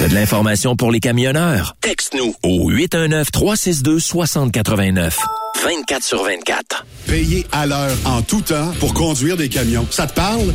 T'as de l'information pour les camionneurs? Texte-nous au 819-362-6089. 24 sur 24. Payer à l'heure en tout temps pour conduire des camions. Ça te parle?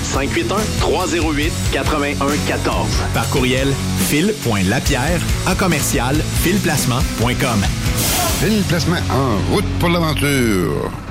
581 308 8114. Par courriel fil.lapierre à commercial filplacement.com. Fil Placement en route pour l'aventure.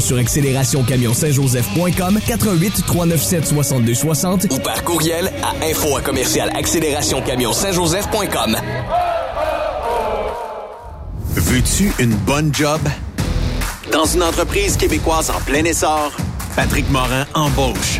sur accélérationcamionsaintjoseph.com 88 397 62 60 ou par courriel à info à commercial accélérationcamionsaintjoseph.com. Veux-tu une bonne job? Dans une entreprise québécoise en plein essor, Patrick Morin embauche.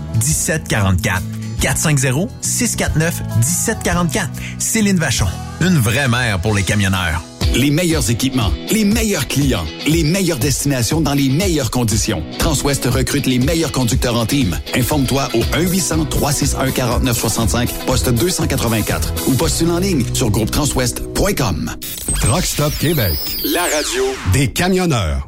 1744. 450-649-1744. Céline Vachon. Une vraie mère pour les camionneurs. Les meilleurs équipements, les meilleurs clients, les meilleures destinations dans les meilleures conditions. Transwest recrute les meilleurs conducteurs en team. Informe-toi au 1-800-361-4965, poste 284 ou postule en ligne sur groupetranswest.com. Rockstop Québec. La radio des camionneurs.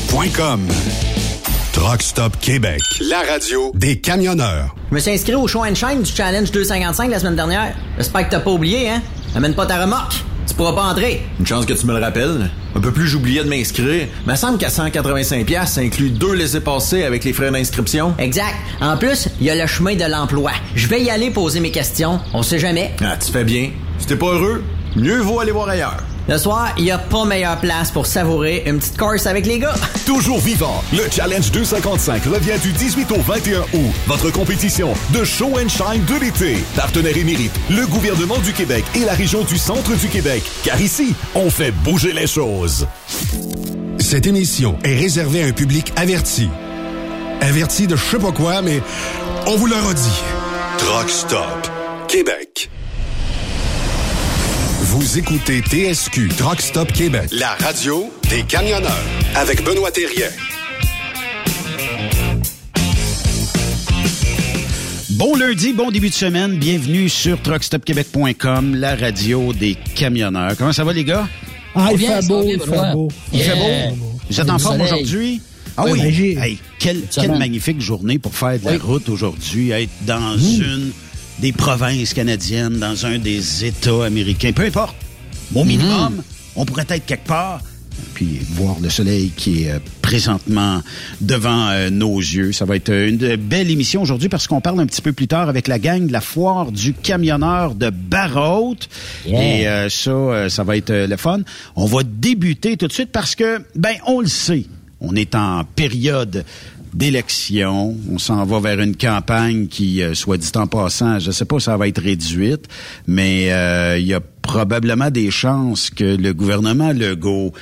Saint-Michel.com. Truck Stop Québec, la radio des camionneurs. Je me suis inscrit au show and shine du Challenge 255 la semaine dernière. J'espère que t'as pas oublié, hein? Amène pas ta remorque. Tu pourras pas entrer. Une chance que tu me le rappelles. Un peu plus j'oubliais de m'inscrire. Mais semble qu'à 185 pièces, ça inclut deux laissés-passer avec les frais d'inscription. Exact. En plus, il y a le chemin de l'emploi. Je vais y aller poser mes questions. On sait jamais. Ah, tu fais bien. Si t'es pas heureux, mieux vaut aller voir ailleurs. Le soir, il n'y a pas meilleure place pour savourer une petite course avec les gars. Toujours vivant, le Challenge 255 revient du 18 au 21 août. Votre compétition de show and shine de l'été. Partenaire émérite, le gouvernement du Québec et la région du centre du Québec. Car ici, on fait bouger les choses. Cette émission est réservée à un public averti. Averti de je sais pas quoi, mais on vous le redit. Truck Stop Québec. Vous écoutez TSQ Truck Stop Québec, la radio des camionneurs avec Benoît Thérien. Bon lundi, bon début de semaine. Bienvenue sur truckstopquebec.com, la radio des camionneurs. Comment ça va, les gars? Ah, il fait beau, il fait beau. Il fait beau? Vous êtes en forme soleil. aujourd'hui? Ah Oui, oui? ben, Hey, quelle, magnifique journée pour faire de la Oui. route aujourd'hui, être dans Mmh. une des provinces canadiennes, dans un des États américains, peu importe. Au minimum, Mmh. on pourrait être quelque part, puis voir le soleil qui est euh, présentement devant euh, nos yeux. Ça va être une belle émission aujourd'hui parce qu'on parle un petit peu plus tard avec la gang de la foire du camionneur de Barraute. Yeah. Et euh, ça, euh, ça va être le fun. On va débuter tout de suite parce que, ben, on le sait, on est en période d'élection. On s'en va vers une campagne qui, euh, soit dit en passant, je sais pas si ça va être réduite, mais euh, il y a probablement des chances que le gouvernement Legault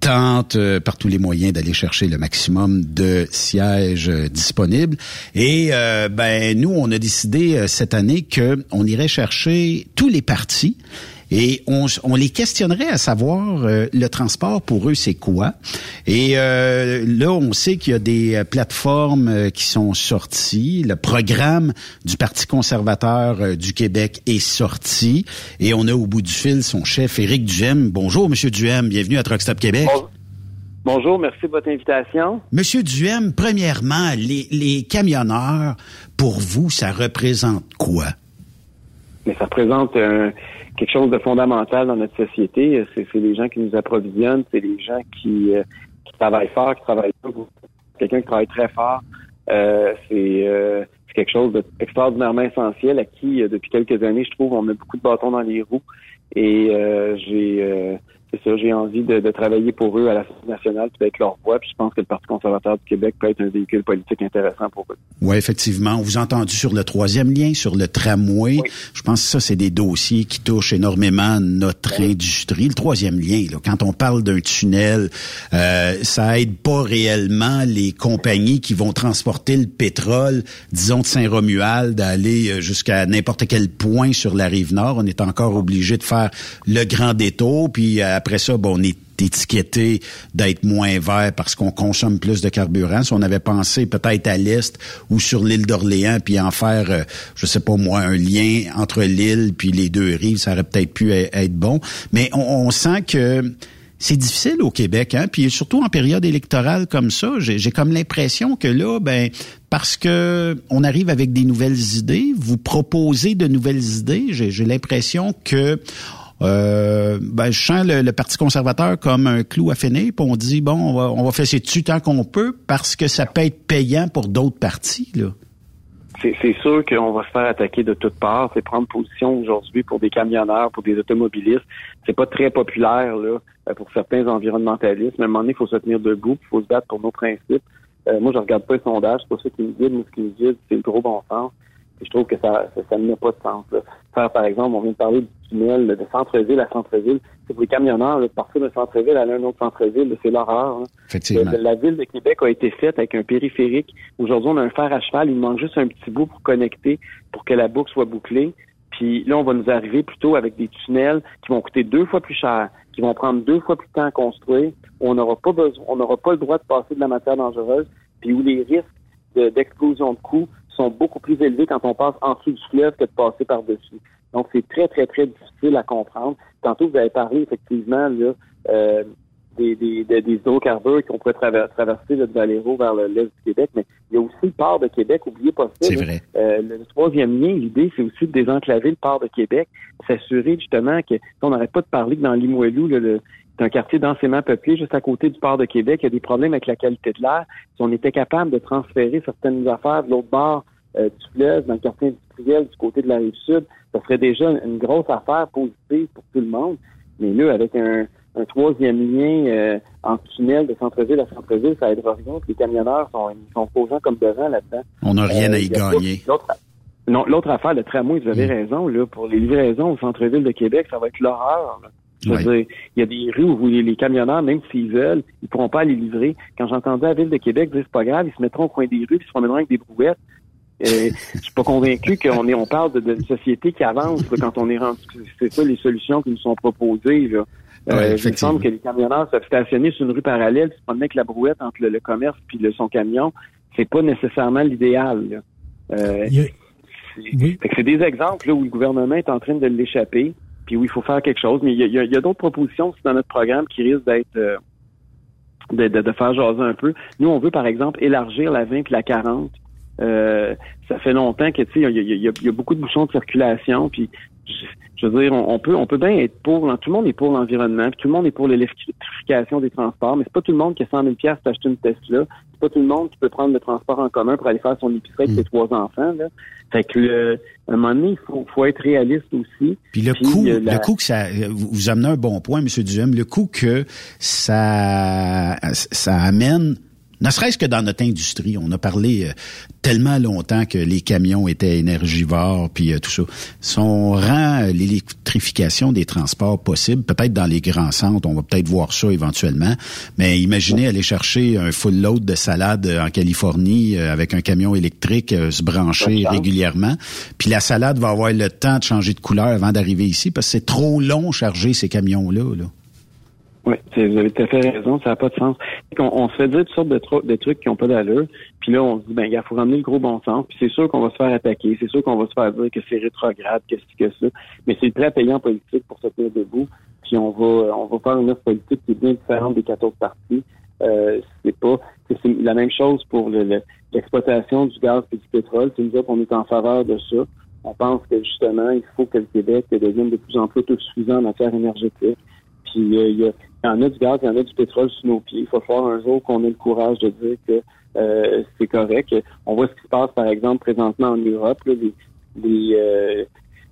tente euh, par tous les moyens d'aller chercher le maximum de sièges disponibles. Et euh, ben nous, on a décidé cette année que on irait chercher tous les partis et on, on, les questionnerait à savoir euh, le transport pour eux c'est quoi? Et euh, là on sait qu'il y a des euh, plateformes qui sont sorties. Le programme du Parti conservateur du Québec est sorti et on a au bout du fil son chef Éric Duhem. Bonjour Monsieur Duhem, bienvenue à Truckstop Québec. Bonjour, merci de votre invitation. Monsieur Duhem, premièrement, les, les camionneurs, pour vous, ça représente quoi? Mais ça représente un, quelque chose de fondamental dans notre société. C'est les gens qui nous approvisionnent, c'est les gens qui, euh, qui travaillent fort, qui travaillent Quelqu'un qui travaille très fort, euh, euh, c'est quelque chose d'extraordinairement essentiel à qui, depuis quelques années, je trouve, on met beaucoup de bâtons dans les roues. Et j'ai c'est ça, j'ai envie de, travailler pour eux à l'Assemblée nationale, puis d'être leur voix. Puis je pense que le Parti conservateur du Québec peut être un véhicule politique intéressant pour eux. Oui, effectivement. On vous a entendu sur le troisième lien, sur le tramway. Je pense que ça, c'est des dossiers qui touchent énormément notre industrie. Le troisième lien, là, quand on parle d'un tunnel, euh, ça aide pas réellement les compagnies qui vont transporter le pétrole, disons de Saint-Romuald, d'aller euh, jusqu'à n'importe quel point sur la rive nord. On est encore obligé de faire le grand détour, puis après ça, on est étiqueté d'être moins vert parce qu'on consomme plus de carburant. Si on avait pensé peut-être à l'est ou sur l'île d'Orléans, puis en faire, euh, je sais pas moi, un lien entre l'île puis les deux rives, ça aurait peut-être pu e-, être bon. Mais on, sent que c'est difficile au Québec, hein? Puis surtout en période électorale comme ça, j'ai comme l'impression que là, ben parce que on arrive avec des nouvelles idées, vous proposez de nouvelles idées, j'ai l'impression que euh, ben, je sens le, Parti conservateur comme un clou à finir, on dit, bon, on va, on va faire dessus tant qu'on peut, parce que ça peut être payant pour d'autres partis. C'est sûr qu'on va se faire attaquer de toutes parts. C'est prendre position aujourd'hui pour des camionneurs, pour des automobilistes. C'est pas très populaire là euh, pour certains environnementalistes. Mais à un moment donné, il faut se tenir debout, il faut se battre pour nos principes. Euh, moi, je regarde pas les sondages, c'est pas ça qui me guide, mais ce qui me guide, c'est le gros bon sens je trouve que ça, ça, n'a pas de sens. Faire, par exemple, on vient de parler du tunnel de centre-ville à centre-ville. C'est pour les camionneurs, de partir de centre-ville à un autre centre-ville, c'est l'horreur. Hein. Effectivement. La, ville de Québec a été faite avec un périphérique. Aujourd'hui, on a un fer à cheval. Il manque juste un petit bout pour connecter, pour que la boucle soit bouclée. Puis là, on va nous arriver plutôt avec des tunnels qui vont coûter deux fois plus cher, qui vont prendre deux fois plus de temps à construire. on n'aura pas besoin, on n'aura pas le droit de passer de la matière dangereuse, puis où les risques d'explosion de, de coûts sont beaucoup plus élevés quand on passe en dessous du fleuve que de passer par-dessus. Donc, c'est très, très, très difficile à comprendre. Tantôt, vous avez parlé effectivement là, euh, des, des, des, hydrocarbures qu'on pourrait traverser de Valero vers l'est du Québec, mais il y a aussi le port de Québec, oubliez pas ça. C'est vrai. Euh, le troisième lien, l'idée, c'est aussi de désenclaver le port de Québec, s'assurer justement que on n'arrête pas de parler que dans Limoilou, le, c'est un quartier densément peuplé, juste à côté du port de Québec. Il y a des problèmes avec la qualité de l'air. Si on était capable de transférer certaines affaires de l'autre bord euh, du fleuve, dans le quartier industriel du côté de la rive sud, ça serait déjà une grosse affaire positive pour tout le monde. Mais là, avec un, troisième lien euh, en tunnel de centre-ville à centre-ville, ça aidera rien. Les camionneurs sont, ils sont posants comme devant là-dedans. On n'a rien à y euh, gagner. Non, l'autre affaire, le tramway, vous avez mm. raison, là, pour les livraisons au centre-ville de Québec, ça va être l'horreur. Il y a des rues où les, camionneurs, même s'ils veulent, ils pourront pas aller livrer. Quand j'entendais la ville de Québec dire c'est pas grave, ils se mettront au coin des rues, ils se promèneront avec des brouettes. Euh, je suis pas convaincu qu'on est, on parle d'une société qui avance quand on est rendu. C'est ça les solutions qui nous sont proposées. Là. Euh, il me semble que les camionneurs se stationner sur une rue parallèle, se promener avec la brouette entre le, commerce puis le, son camion, c'est pas nécessairement l'idéal. Euh, c'est des exemples là, où le gouvernement est en train de l'échapper, puis où il faut faire quelque chose. Mais il y a, d'autres propositions dans notre programme qui risquent d'être euh, de, de, faire jaser un peu. Nous, on veut par exemple élargir la 20 et la 40 euh, ça fait longtemps que tu sais, il y a, beaucoup de bouchons de circulation, puis je, veux dire, on, peut on peut bien être pour, tout le monde est pour l'environnement, tout le monde est pour l'électrification des transports, mais c'est pas tout le monde qui a 100 000 pièces pour acheter une Tesla, c'est pas tout le monde qui peut prendre le transport en commun pour aller faire son épicerie avec mm. ses trois enfants. Là. Fait que euh, à un moment donné, il faut, faut être réaliste aussi. Puis le coût, le coût que ça, vous amenez un bon point, M. Duhem, le coût que ça ça amène Ne serait-ce que dans notre industrie, on a parlé euh, tellement longtemps que les camions étaient énergivores, puis euh, tout ça. Si on rend l'électrification des transports possible, peut-être dans les grands centres, on va peut-être voir ça éventuellement, mais imaginez aller chercher un full load de salade en Californie avec un camion électrique se brancher régulièrement, puis la salade va avoir le temps de changer de couleur avant d'arriver ici, parce que c'est trop long charger ces camions-là. Là. Oui, vous avez tout à fait raison, ça n'a pas de sens. On, se fait dire toutes sortes de, trucs qui n'ont pas d'allure, puis là, on se dit, ben, il faut ramener le gros bon sens, puis c'est sûr qu'on va se faire attaquer, c'est sûr qu'on va se faire dire que c'est rétrograde, que c'est que ça, mais c'est très payant politique pour se tenir debout, puis on va on va faire une offre politique qui est bien différente des 14 parties. Euh, c'est pas c'est la même chose pour l'exploitation du gaz et du pétrole. C'est nous qu'on est en faveur de ça. On pense que justement, il faut que le Québec devienne de plus en plus autosuffisant en matière énergétique. Puis euh, il y, en a du gaz, il y en a du pétrole sous nos pieds. Il faut faire un jour qu'on ait le courage de dire que euh, c'est correct. On voit ce qui se passe, par exemple, présentement en Europe. les, les, euh,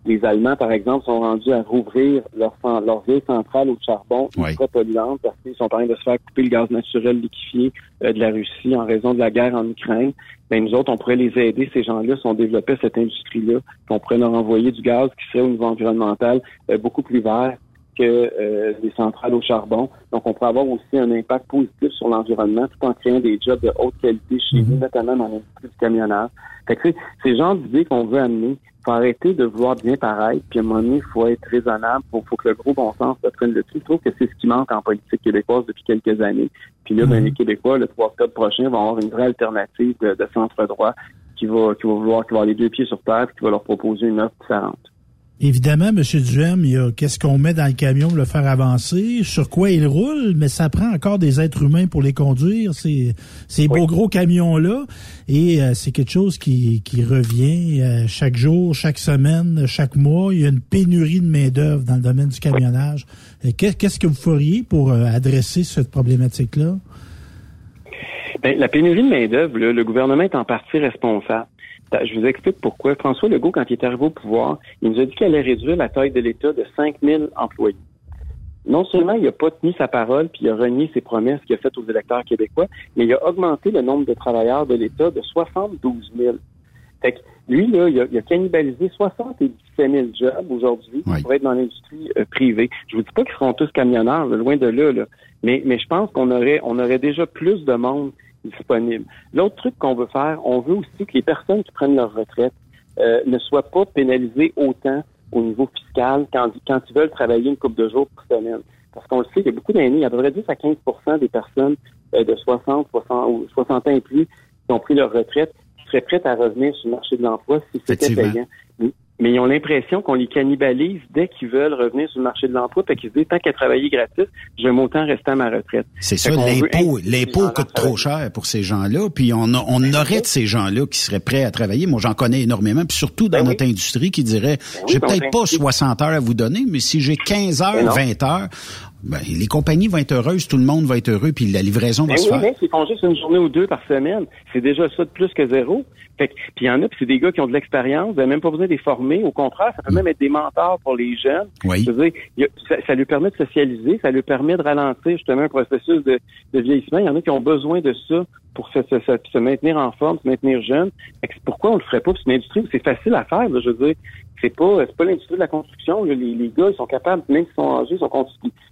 les, Allemands, par exemple, sont rendus à rouvrir leur, leur vieille centrale au charbon ultra polluante parce qu'ils sont en train de se faire couper le gaz naturel liquéfié de la Russie en raison de la guerre en Ukraine. Ben, nous autres, on pourrait les aider, ces gens-là, si on développait cette industrie-là, qu'on pourrait leur envoyer du gaz qui serait au niveau environnemental beaucoup plus vert, que euh, les centrales au charbon. Donc, on pourrait avoir aussi un impact positif sur l'environnement tout en créant des jobs de haute qualité chez nous, mhm. notamment dans l'industrie du camionnage. Fait que, c'est genre d'idées qu'on veut amener. Il faut arrêter de vouloir bien pareil, puis à un moment donné, il faut être raisonnable. Il faut, que le gros bon sens se prenne le dessus. Je trouve que c'est ce qui manque en politique québécoise depuis quelques années. Puis là, ben, mhm. les Québécois, le 3 octobre prochain, vont avoir une vraie alternative de, centre-droit qui va, qui va vouloir, qui va avoir les deux pieds sur terre, puis qui va leur proposer une offre différente. Évidemment, M. Duhem, il y a qu'est-ce qu'on met dans le camion pour le faire avancer, sur quoi il roule, mais ça prend encore des êtres humains pour les conduire, ces, ces beaux gros camions-là. Et euh, c'est quelque chose qui, qui revient euh, chaque jour, chaque semaine, chaque mois. Il y a une pénurie de main-d'œuvre dans le domaine du camionnage. Qu'est-ce que vous feriez pour euh, adresser cette problématique-là? Ben, la pénurie de main-d'œuvre, le gouvernement est en partie responsable. Je vous explique pourquoi. François Legault, quand il est arrivé au pouvoir, il nous a dit qu'il allait réduire la taille de l'État de 5 000 employés. Non seulement il n'a pas tenu sa parole, puis il a renié ses promesses qu'il a faites aux électeurs québécois, mais il a augmenté le nombre de travailleurs de l'État de 72 000. Fait que lui, là, il a, cannibalisé 77 000 jobs aujourd'hui pour être dans l'industrie euh, privée. Je vous dis pas qu'ils seront tous camionneurs, loin de là, là. Mais, mais je pense qu'on aurait, on aurait déjà plus de monde disponible. L'autre truc qu'on veut faire, on veut aussi que les personnes qui prennent leur retraite euh, ne soient pas pénalisées autant au niveau fiscal quand, quand ils veulent travailler une couple de jours par semaine. Parce qu'on le sait, il y a beaucoup d'années, il y a à peu près 10 à 15% des personnes euh, de 60, 60 ou 60 ans et plus qui ont pris leur retraite qui seraient prêtes à revenir sur le marché de l'emploi si c'était payant mais ils ont l'impression qu'on les cannibalise dès qu'ils veulent revenir sur le marché de l'emploi, fait qu'ils se disent, tant qu'à travailler gratis, j'aime autant rester à ma retraite. C'est ça, l'impôt, l'impôt coûte trop cher pour ces gens-là, puis on, on ben aurait de ces gens-là qui seraient prêts à travailler. Moi, j'en connais énormément, puis surtout dans ben notre industrie qui dirait, ben j'ai peut-être pas 60 heures à vous donner, mais si j'ai 15 heures, 20 heures, ben, les compagnies vont être heureuses, tout le monde va être heureux, puis la livraison va se faire. Mais c'est juste une journée ou deux par semaine. C'est déjà ça de plus que zéro. Fait puis il y en a, puis c'est des gars qui ont de l'expérience. Vous n'avez même pas besoin de les former. Au contraire, ça peut même être des mentors pour les jeunes. Oui. Dire, ça, ça, lui permet de socialiser, ça lui permet de ralentir justement un processus de, de vieillissement. Il y en a qui ont besoin de ça pour se, se, se, maintenir en forme, se maintenir jeune. Pourquoi on le ferait pas? C'est une industrie où c'est facile à faire. je veux dire, c'est pas c'est pas l'industrie de la construction. Les, les, gars, ils sont capables, même s'ils sont âgés, ils, sont,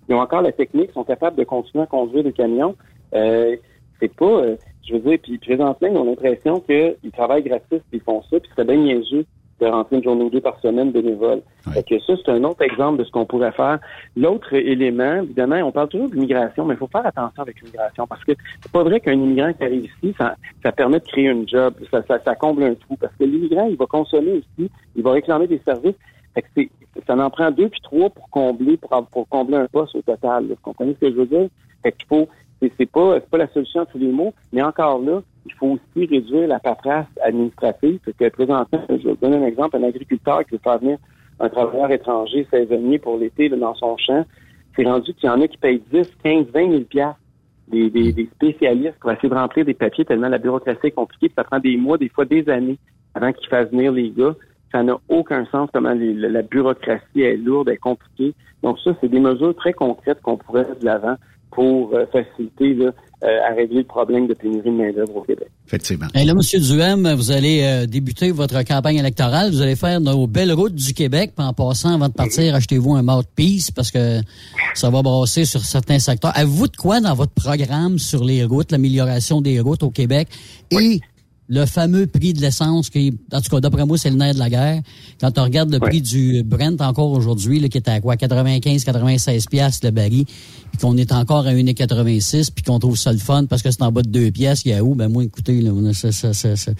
ils ont encore la technique, ils sont capables de continuer à conduire des camions. Euh, c'est pas, euh, je veux dire, puis présentement, ils ont l'impression qu'ils travaillent gratis, puis ils font ça, puis c'est bien niaiseux de rentrer une journée ou deux par semaine bénévole. Ouais. que ça, c'est un autre exemple de ce qu'on pourrait faire. L'autre élément, évidemment, on parle toujours de l'immigration, mais il faut faire attention avec l'immigration parce que c'est pas vrai qu'un immigrant qui arrive ici, ça, ça permet de créer un job, ça, ça, ça comble un trou. Parce que l'immigrant, il va consommer ici, il va réclamer des services. Fait que c'est, ça en prend deux puis trois pour combler, pour, pour combler un poste au total. Vous comprenez ce que je veux dire? Fait qu'il faut, c'est, pas, c'est pas la solution à tous les mots, mais encore là, il faut aussi réduire la paperasse administrative. Parce que présentement, je vais donner un exemple, un agriculteur qui veut faire venir un travailleur étranger saisonnier pour l'été dans son champ, c'est rendu qu'il y en a qui payent 10, 15, 20 000 piastres. Des, des, des, spécialistes qui vont essayer de remplir des papiers tellement la bureaucratie est compliquée, ça prend des mois, des fois des années avant qu'ils fassent venir les gars. Ça n'a aucun sens comment la bureaucratie est lourde, est compliquée. Donc ça, c'est des mesures très concrètes qu'on pourrait mettre de l'avant pour euh, faciliter là, euh, à régler le problème de pénurie de main-d'œuvre au Québec. Effectivement. Et là, M. Duhem, vous allez euh, débuter votre campagne électorale. Vous allez faire nos belles routes du Québec. Puis en passant, avant de partir, achetez-vous un mouthpiece parce que ça va brasser sur certains secteurs. Avez-vous de quoi dans votre programme sur les routes, l'amélioration des routes au Québec? Et le fameux prix de l'essence qui, en tout cas, d'après moi, c'est le nerf de la guerre. Quand on regarde le prix du Brent encore aujourd'hui, qui est à quoi, 95, 96 piastres le baril, puis qu'on est encore à 1,86 puis qu'on trouve ça le fun parce que c'est en bas de 2 pièces, il y a où? Ben moi, écoutez, là, ça, ça, ça, ça.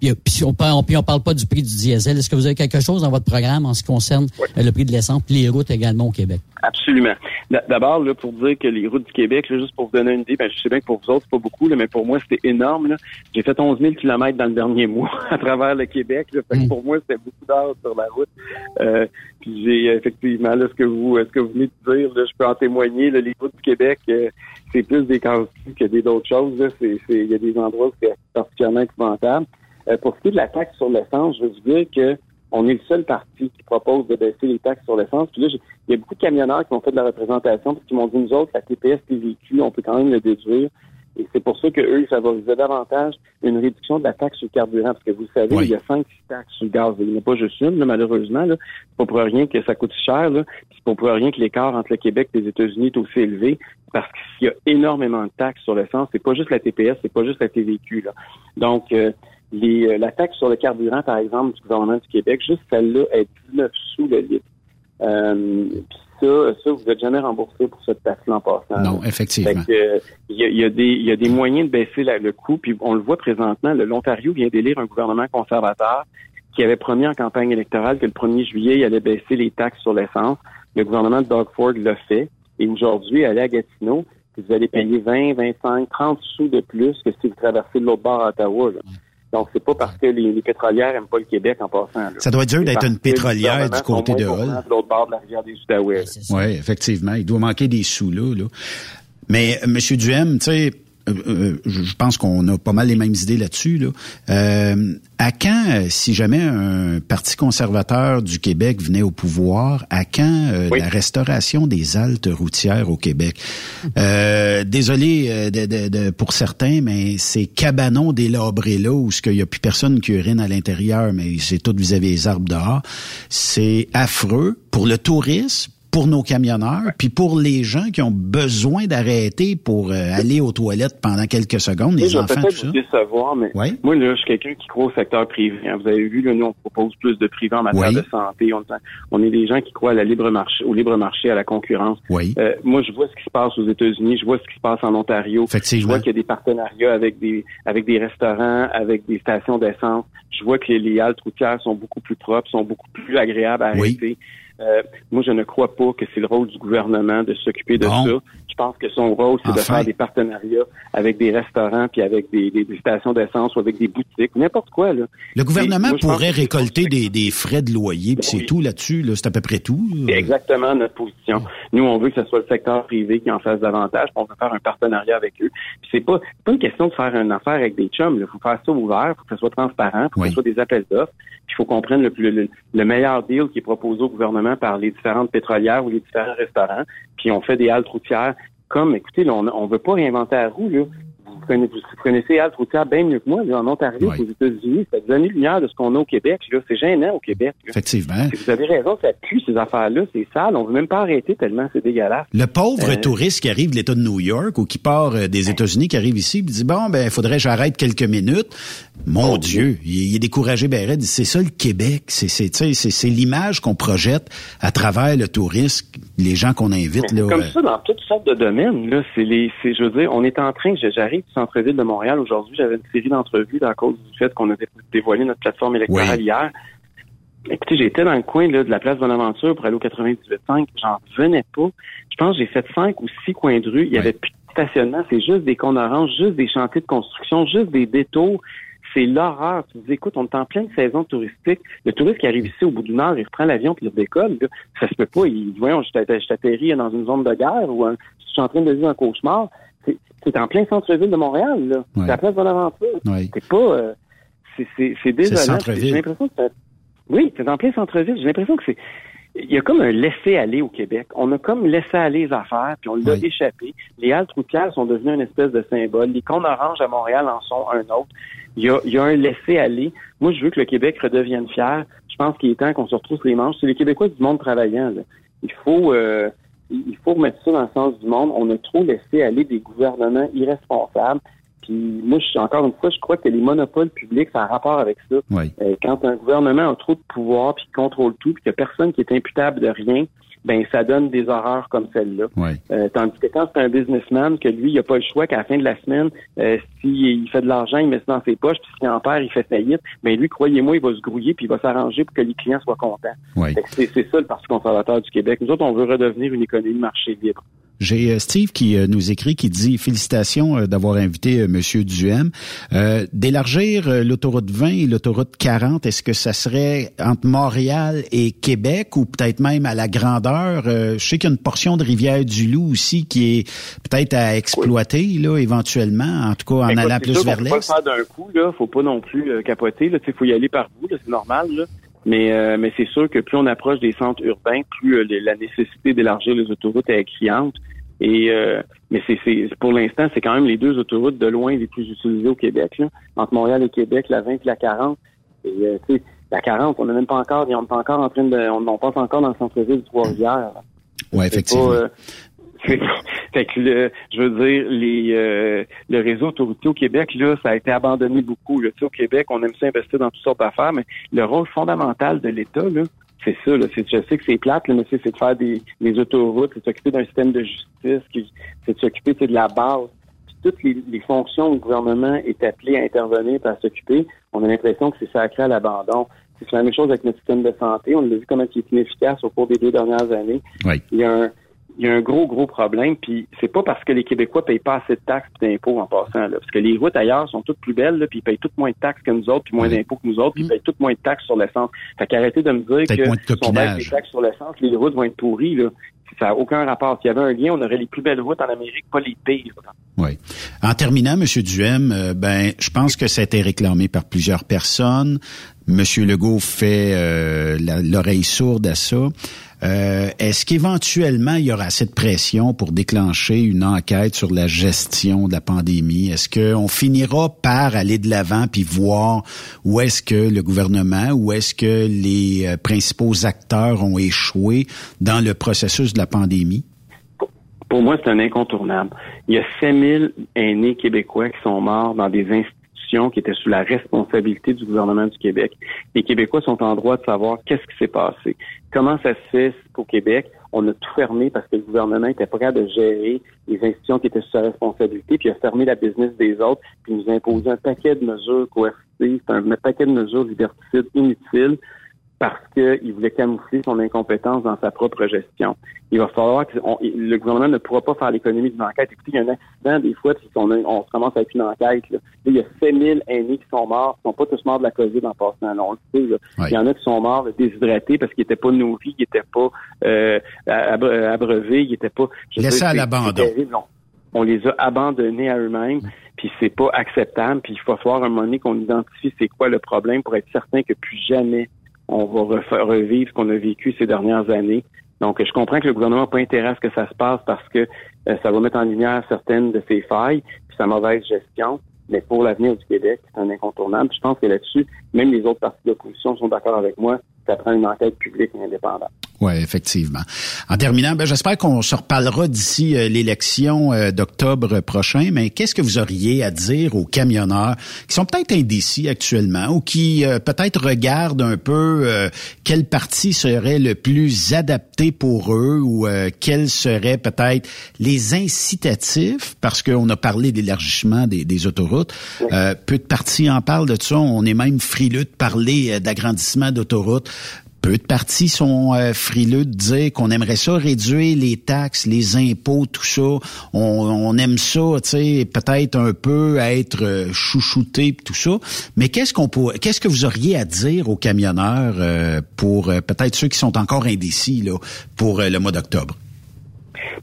Puis, puis on parle, puis on parle pas du prix du diesel. Est-ce que vous avez quelque chose dans votre programme en ce qui concerne euh, le prix de l'essence puis les routes également au Québec? Absolument. D'abord, là, pour dire que les routes du Québec, là, juste pour vous donner une idée, ben, je sais bien que pour vous autres, c'est pas beaucoup, là, mais pour moi, c'était énorme. J'ai fait 11 000 kilomètres dans le dernier mois à travers le Québec. Là, fait que pour moi, c'était beaucoup d'heures sur la route. Euh, puis j'ai effectivement, là, ce que vous, ce que vous venez de dire, là, je peux en témoigner. Là, les routes du Québec, euh, c'est plus des casse que des d'autres choses. Il y a des endroits où c'est particulièrement épouvantable. Euh, pour ce qui est de la taxe sur l'essence, je veux dire que on est le seul parti qui propose de baisser les taxes sur l'essence. Puis là, il y a beaucoup de camionneurs qui ont fait de la représentation puis qui m'ont dit, nous autres, la TPS véhicules, on peut quand même le déduire. Et c'est pour ça qu'eux, ils favorisaient davantage une réduction de la taxe sur le carburant. Parce que vous savez, il y a cinq, taxes sur le gaz. Il n'y a pas juste une, là, malheureusement. Là. C'est pas pour rien que ça coûte cher. Là. C'est pas pour rien que l'écart entre le Québec et les États-Unis est aussi élevé. Parce qu'il y a énormément de taxes sur l'essence. C'est pas juste la TPS, c'est pas juste la TVQ. Là. Donc, euh, les, la taxe sur le carburant, par exemple, du gouvernement du Québec, juste celle-là est 19 sous le litre. Euh, ça, ça, vous n'êtes jamais remboursé pour cette taxe-là en passant. Non, effectivement. Il y, a, y, a des, y a des moyens de baisser la, le coût, puis on le voit présentement, l'Ontario vient d'élire un gouvernement conservateur qui avait promis en campagne électorale que le 1er juillet, il allait baisser les taxes sur l'essence. Le gouvernement de Doug Ford l'a fait. Et aujourd'hui, aller à Gatineau, vous allez payer 20, 25, 30 sous de plus que si vous traversez l'autre bord à Ottawa. Là. Donc, c'est pas parce que les, les, pétrolières aiment pas le Québec en passant. Là. Ça doit être dur d'être une pétrolière du côté de Hull. De l'autre bord de la rivière des Outaouais. Oui, effectivement. Il doit manquer des sous là. là. Mais, M. Duhem, tu sais, euh, je pense qu'on a pas mal les mêmes idées là-dessus. Là. Euh, à quand, si jamais un parti conservateur du Québec venait au pouvoir, à quand euh, oui. la restauration des haltes routières au Québec? Euh, désolé de, de, de, pour certains, mais c'est cabanon délabré là où il n'y a plus personne qui urine à l'intérieur, mais c'est tout vis-à-vis des arbres dehors. C'est affreux pour le tourisme, pour nos camionneurs, puis pour les gens qui ont besoin d'arrêter pour euh, aller aux toilettes pendant quelques secondes, les oui, enfants, tout ça. vous décevoir, mais oui? moi, là, je suis quelqu'un qui croit au secteur privé. Hein. Vous avez vu, là, nous, on propose plus de privé en matière oui. de santé. On, on, est des gens qui croient à la libre marché, au libre marché, à la concurrence. Oui. Euh, moi, je vois ce qui se passe aux États-Unis, je vois ce qui se passe en Ontario. Effectivement. Je vois qu'il y a des partenariats avec des avec des restaurants, avec des stations d'essence. Je vois que les, les haltes routières sont beaucoup plus propres, sont beaucoup plus agréables à arrêter. Euh, moi, je ne crois pas que c'est le rôle du gouvernement de s'occuper de bon. ça. Je pense que son rôle, c'est enfin. de faire des partenariats avec des restaurants, puis avec des, des, des stations d'essence ou avec des boutiques, n'importe quoi. Là. Le gouvernement moi, pourrait récolter des, des, frais de loyer, puis oui. c'est tout là-dessus. Là, c'est à peu près tout. C'est exactement notre position. Nous, on veut que ce soit le secteur privé qui en fasse davantage. On veut faire un partenariat avec eux. Puis c'est pas, pas une question de faire une affaire avec des chums. Il faut faire ça ouvert, faut que ce soit transparent, faut oui. que ce soit des appels d'offres. Puis il faut qu'on prenne le, le, le meilleur deal qui est proposé au gouvernement par les différentes pétrolières ou les différents restaurants. Puis on fait des haltes routières comme, écoutez, là, on ne veut pas réinventer la roue, là. Vous connaissez, vous connaissez les haltes routières bien mieux que moi, là, en Ontario, Oui. aux États-Unis. Ça des années-lumière de ce qu'on a au Québec, là. C'est gênant au Québec, là. Effectivement. Vous avez raison, ça pue, ces affaires-là. C'est sale. On veut même pas arrêter tellement c'est dégueulasse. Le pauvre Euh, touriste qui arrive de l'État de New York ou qui part euh, des États-Unis, qui arrive ici, puis dit bon ben faudrait que j'arrête quelques minutes. Mon Oh, Dieu, il, il est découragé, ben. C'est ça le Québec. C'est l'image qu'on projette à travers le tourisme, les gens qu'on invite là. Comme euh, ça, dans toutes sortes de domaines, là, c'est les, je veux dire, on est en train, j'arrive du centre-ville de Montréal aujourd'hui, j'avais une série d'entrevues à cause du fait qu'on a dé- dévoilé notre plateforme électorale Oui. hier. Écoutez, j'étais dans le coin là, de la place Bonaventure pour aller au 98.5, j'en venais pas. Je pense que j'ai fait cinq ou six coins de rue, il y avait plus de stationnement, c'est juste des cons oranges, juste des chantiers de construction, juste des détours. C'est l'horreur. Tu dis, écoute, on est en pleine saison touristique. Le touriste qui arrive ici au bout d'une heure, il reprend l'avion puis il redécolle. Là. Ça se peut pas. Il dit, voyons, je t'atter- je t'atterris dans une zone de guerre ou un- je suis en train de vivre un cauchemar. C'est en plein centre-ville de Montréal, là. Ouais. C'est la place Bonaventure. Oui. C'est pas... euh, c'est c'est- c'est désolant. centre-ville. J'ai l'impression que Oui, c'est en plein centre-ville. J'ai l'impression que c'est... il y a comme un laisser-aller au Québec. On a comme laissé aller les affaires, puis on l'a échappé. Les haltes routières sont devenues une espèce de symbole. Les cons orange à Montréal en sont un autre. Il y a, il y a un laisser-aller. Moi, je veux que le Québec redevienne fier. Je pense qu'il est temps qu'on se retrouve les manches. C'est les Québécois du monde travaillant. Là. Il faut euh, il faut remettre ça dans le sens du monde. On a trop laissé aller des gouvernements irresponsables. Puis moi, je suis encore une fois, je crois que les monopoles publics, ça a rapport avec ça. Euh, quand un gouvernement a trop de pouvoir puis contrôle tout, puis qu'il n'y a personne qui est imputable de rien, ben ça donne des horreurs comme celle-là. Euh, tandis que quand c'est un businessman, que lui, il n'a pas le choix qu'à la fin de la semaine, euh, s'il fait de l'argent, il met ça dans ses poches, puis s'il en perd, il fait faillite, ben lui, croyez-moi, il va se grouiller, puis il va s'arranger pour que les clients soient contents. C'est ça le Parti conservateur du Québec. Nous autres, on veut redevenir une économie de marché libre. J'ai euh, Steve qui euh, nous écrit, qui dit félicitations euh, d'avoir invité Monsieur Duhem. D'élargir l'autoroute 20 et l'autoroute 40, est-ce que ça serait entre Montréal et Québec ou peut-être même à la grandeur? je sais qu'il y a une portion de rivière du Loup aussi qui est peut-être à exploiter là éventuellement, en tout cas en allant plus vers l'est. Faut pas le faire d'un coup là, faut pas non plus capoter là, faut y aller par bout, c'est normal là. Mais, mais c'est sûr que plus on approche des centres urbains, plus la nécessité d'élargir les autoroutes est criante. Et euh, mais c'est, pour l'instant, c'est quand même les deux autoroutes de loin les plus utilisées au Québec. Entre Montréal et Québec, la 20 et la 40. Et euh, la 40, on n'est même pas encore, on n'est pas encore en train de, on passe encore dans le centre-ville de Trois-Rivières. Oui, effectivement. Euh, fait que le, je veux dire, les le réseau autoroutier au Québec, là, ça a été abandonné beaucoup. Là. Tu sais, au Québec, on aime s'investir dans toutes sortes d'affaires, mais le rôle fondamental de l'État, là, c'est ça. Là, je sais que c'est plate, là, mais c'est de faire des, autoroutes, c'est de s'occuper d'un système de justice, c'est de s'occuper de la base. toutes les, fonctions où le gouvernement est appelé à intervenir et à s'occuper, on a l'impression que c'est sacré à l'abandon. C'est la même chose avec notre système de santé. On l'a vu comment il est inefficace au cours des deux dernières années. Il y a un, il y a un gros, gros problème. Puis c'est pas parce que les Québécois payent pas assez de taxes et d'impôts en passant. Là, parce que les routes ailleurs sont toutes plus belles, là, puis ils payent toutes moins de taxes que nous autres, puis moins d'impôts que nous autres, puis ils mm. payent toutes moins de taxes sur l'essence. Fait qu'arrêtez de me dire que si on baisse les taxes sur l'essence, les routes vont être pourries. Là. Ça n'a aucun rapport. S'il y avait un lien, on aurait les plus belles routes en Amérique, pas les pires. Oui. En terminant, M. Duhem, euh, ben, je pense que ça a été réclamé par plusieurs personnes. M. Legault fait euh, l'oreille sourde à ça. Euh, est-ce qu'éventuellement, il y aura assez de pression pour déclencher une enquête sur la gestion de la pandémie? Est-ce qu'on finira par aller de l'avant puis voir où est-ce que le gouvernement, où est-ce que les euh, principaux acteurs ont échoué dans le processus de la pandémie? Pour moi, c'est un incontournable. Il y a 5000 aînés québécois qui sont morts dans des institutions qui étaient sous la responsabilité du gouvernement du Québec. Les Québécois sont en droit de savoir qu'est-ce qui s'est passé. Comment ça se fait qu'au Québec, on a tout fermé parce que le gouvernement était prêt de gérer les institutions qui étaient sous sa responsabilité, puis a fermé la business des autres, puis nous a imposé un paquet de mesures coercitives, un paquet de mesures liberticides inutiles parce qu'il voulait camoufler son incompétence dans sa propre gestion. Il va falloir que le gouvernement ne pourra pas faire l'économie d'une enquête. Écoutez, il y a un accident des fois, puis on, on se commence avec une enquête. Là. il y a 5000 aînés qui sont morts, qui sont pas tous morts de la COVID en passant. Là, on le sait. Il y en a qui sont morts déshydratés parce qu'ils n'étaient pas nourris, qu'ils n'étaient pas euh, abreuvés, ils n'étaient pas... Laissés à l'abandon. On les a abandonnés à eux-mêmes, puis c'est pas acceptable. Puis il faut falloir un moment donné qu'on identifie c'est quoi le problème pour être certain que plus jamais on va revivre ce qu'on a vécu ces dernières années. Donc, je comprends que le gouvernement n'a pas intérêt à ce que ça se passe parce que euh, ça va mettre en lumière certaines de ses failles, puis sa mauvaise gestion. Mais pour l'avenir du Québec, c'est un incontournable. je pense que là-dessus, même les autres partis d'opposition sont d'accord avec moi. Ça prend une enquête publique et indépendante. Oui, effectivement. En terminant, ben, j'espère qu'on se reparlera d'ici euh, l'élection euh, d'octobre prochain, mais qu'est-ce que vous auriez à dire aux camionneurs qui sont peut-être indécis actuellement ou qui euh, peut-être regardent un peu quel parti serait le plus adapté pour eux ou quels seraient peut-être les incitatifs, parce qu'on a parlé d'élargissement des, des, autoroutes. peu de partis en parlent de ça. On est même frileux de parler d'agrandissement d'autoroutes peu de partis sont euh, frileux de dire qu'on aimerait ça réduire les taxes, les impôts, tout ça. On, aime ça, tu sais, peut-être un peu être euh, chouchouté, tout ça. Mais qu'est-ce qu'on qu'est-ce que vous auriez à dire aux camionneurs euh, pour peut-être ceux qui sont encore indécis là pour le mois d'octobre?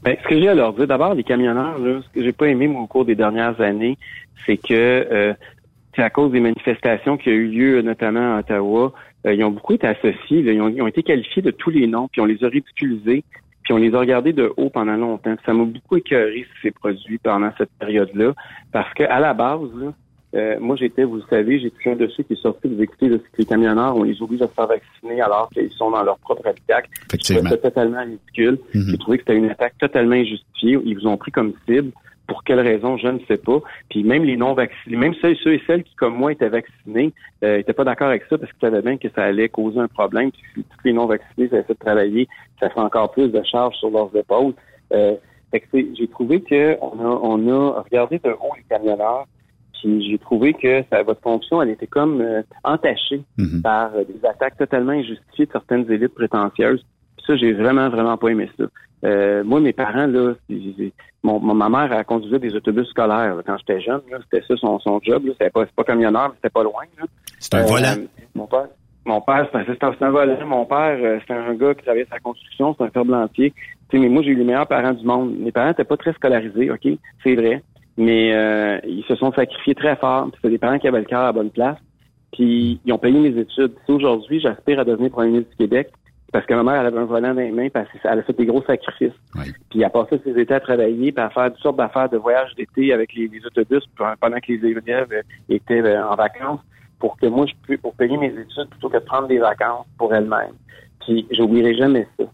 Ben, ce que j'ai à leur dire, d'abord, les camionneurs, ce que j'ai pas aimé au cours des dernières années, c'est que c'est à cause des manifestations qui ont eu lieu notamment à Ottawa, euh, ils ont beaucoup été associés, là. Ils, ont, ils ont été qualifiés de tous les noms, puis on les a ridiculisés, puis on les a regardés de haut pendant longtemps. Ça m'a beaucoup écœuré ces produits pendant cette période-là, parce que à la base, là, euh, moi, j'étais, vous le savez, j'étais un de ceux qui est sorti, là, c'est que les camionneurs, on les oblige à se faire vacciner alors qu'ils sont dans leur propre habitat. Effectivement. C'était totalement ridicule. Mhm. J'ai trouvé que c'était une attaque totalement injustifiée. Ils vous ont pris comme cible. Pour quelle raison, je ne sais pas. Puis même les non-vaccinés, même ceux, ceux et celles qui, comme moi, étaient vaccinés, euh, étaient pas d'accord avec ça parce qu'ils savaient bien que ça allait causer un problème. Puis si tous les non-vaccinés ça essaient de travailler, ça fait encore plus de charges sur leurs épaules. Euh, fait que c'est- j'ai trouvé que on a, on a regardé de haut les camionneurs, puis j'ai trouvé que ça, votre fonction, elle était comme euh, entachée par euh, des attaques totalement injustifiées de certaines élites prétentieuses. Puis ça, j'ai vraiment, vraiment pas aimé ça. Euh, moi, mes parents, là, mon, ma mère, elle conduisait des autobus scolaires là, quand j'étais jeune. C'était ça son, son job. C'était pas, pas camionneur, mais c'était pas loin. C'est un Euh, volant. Mon père, mon père, c'est un, un- volant. Mon père, euh, c'est un gars qui travaillait sa construction, c'est un ferblantier. Tu sais, mais moi, j'ai eu les meilleurs parents du monde. Mes parents n'étaient pas très scolarisés, OK? C'est vrai. Mais euh, ils se sont sacrifiés très fort. C'est des parents qui avaient le cœur à la bonne place. Puis ils ont payé mes études. Si aujourd'hui, j'aspire à devenir premier ministre du Québec, parce que ma mère, elle avait un volant dans les mains, parce qu'elle a fait des gros sacrifices. Puis elle a passé ses étés à travailler, puis à faire toutes sortes d'affaires de voyages d'été avec les, les autobus pendant que les élèves euh, étaient euh, en vacances, pour que moi, je puisse pour payer mes études plutôt que de prendre des vacances pour elle-même. Puis j'oublierai jamais ça.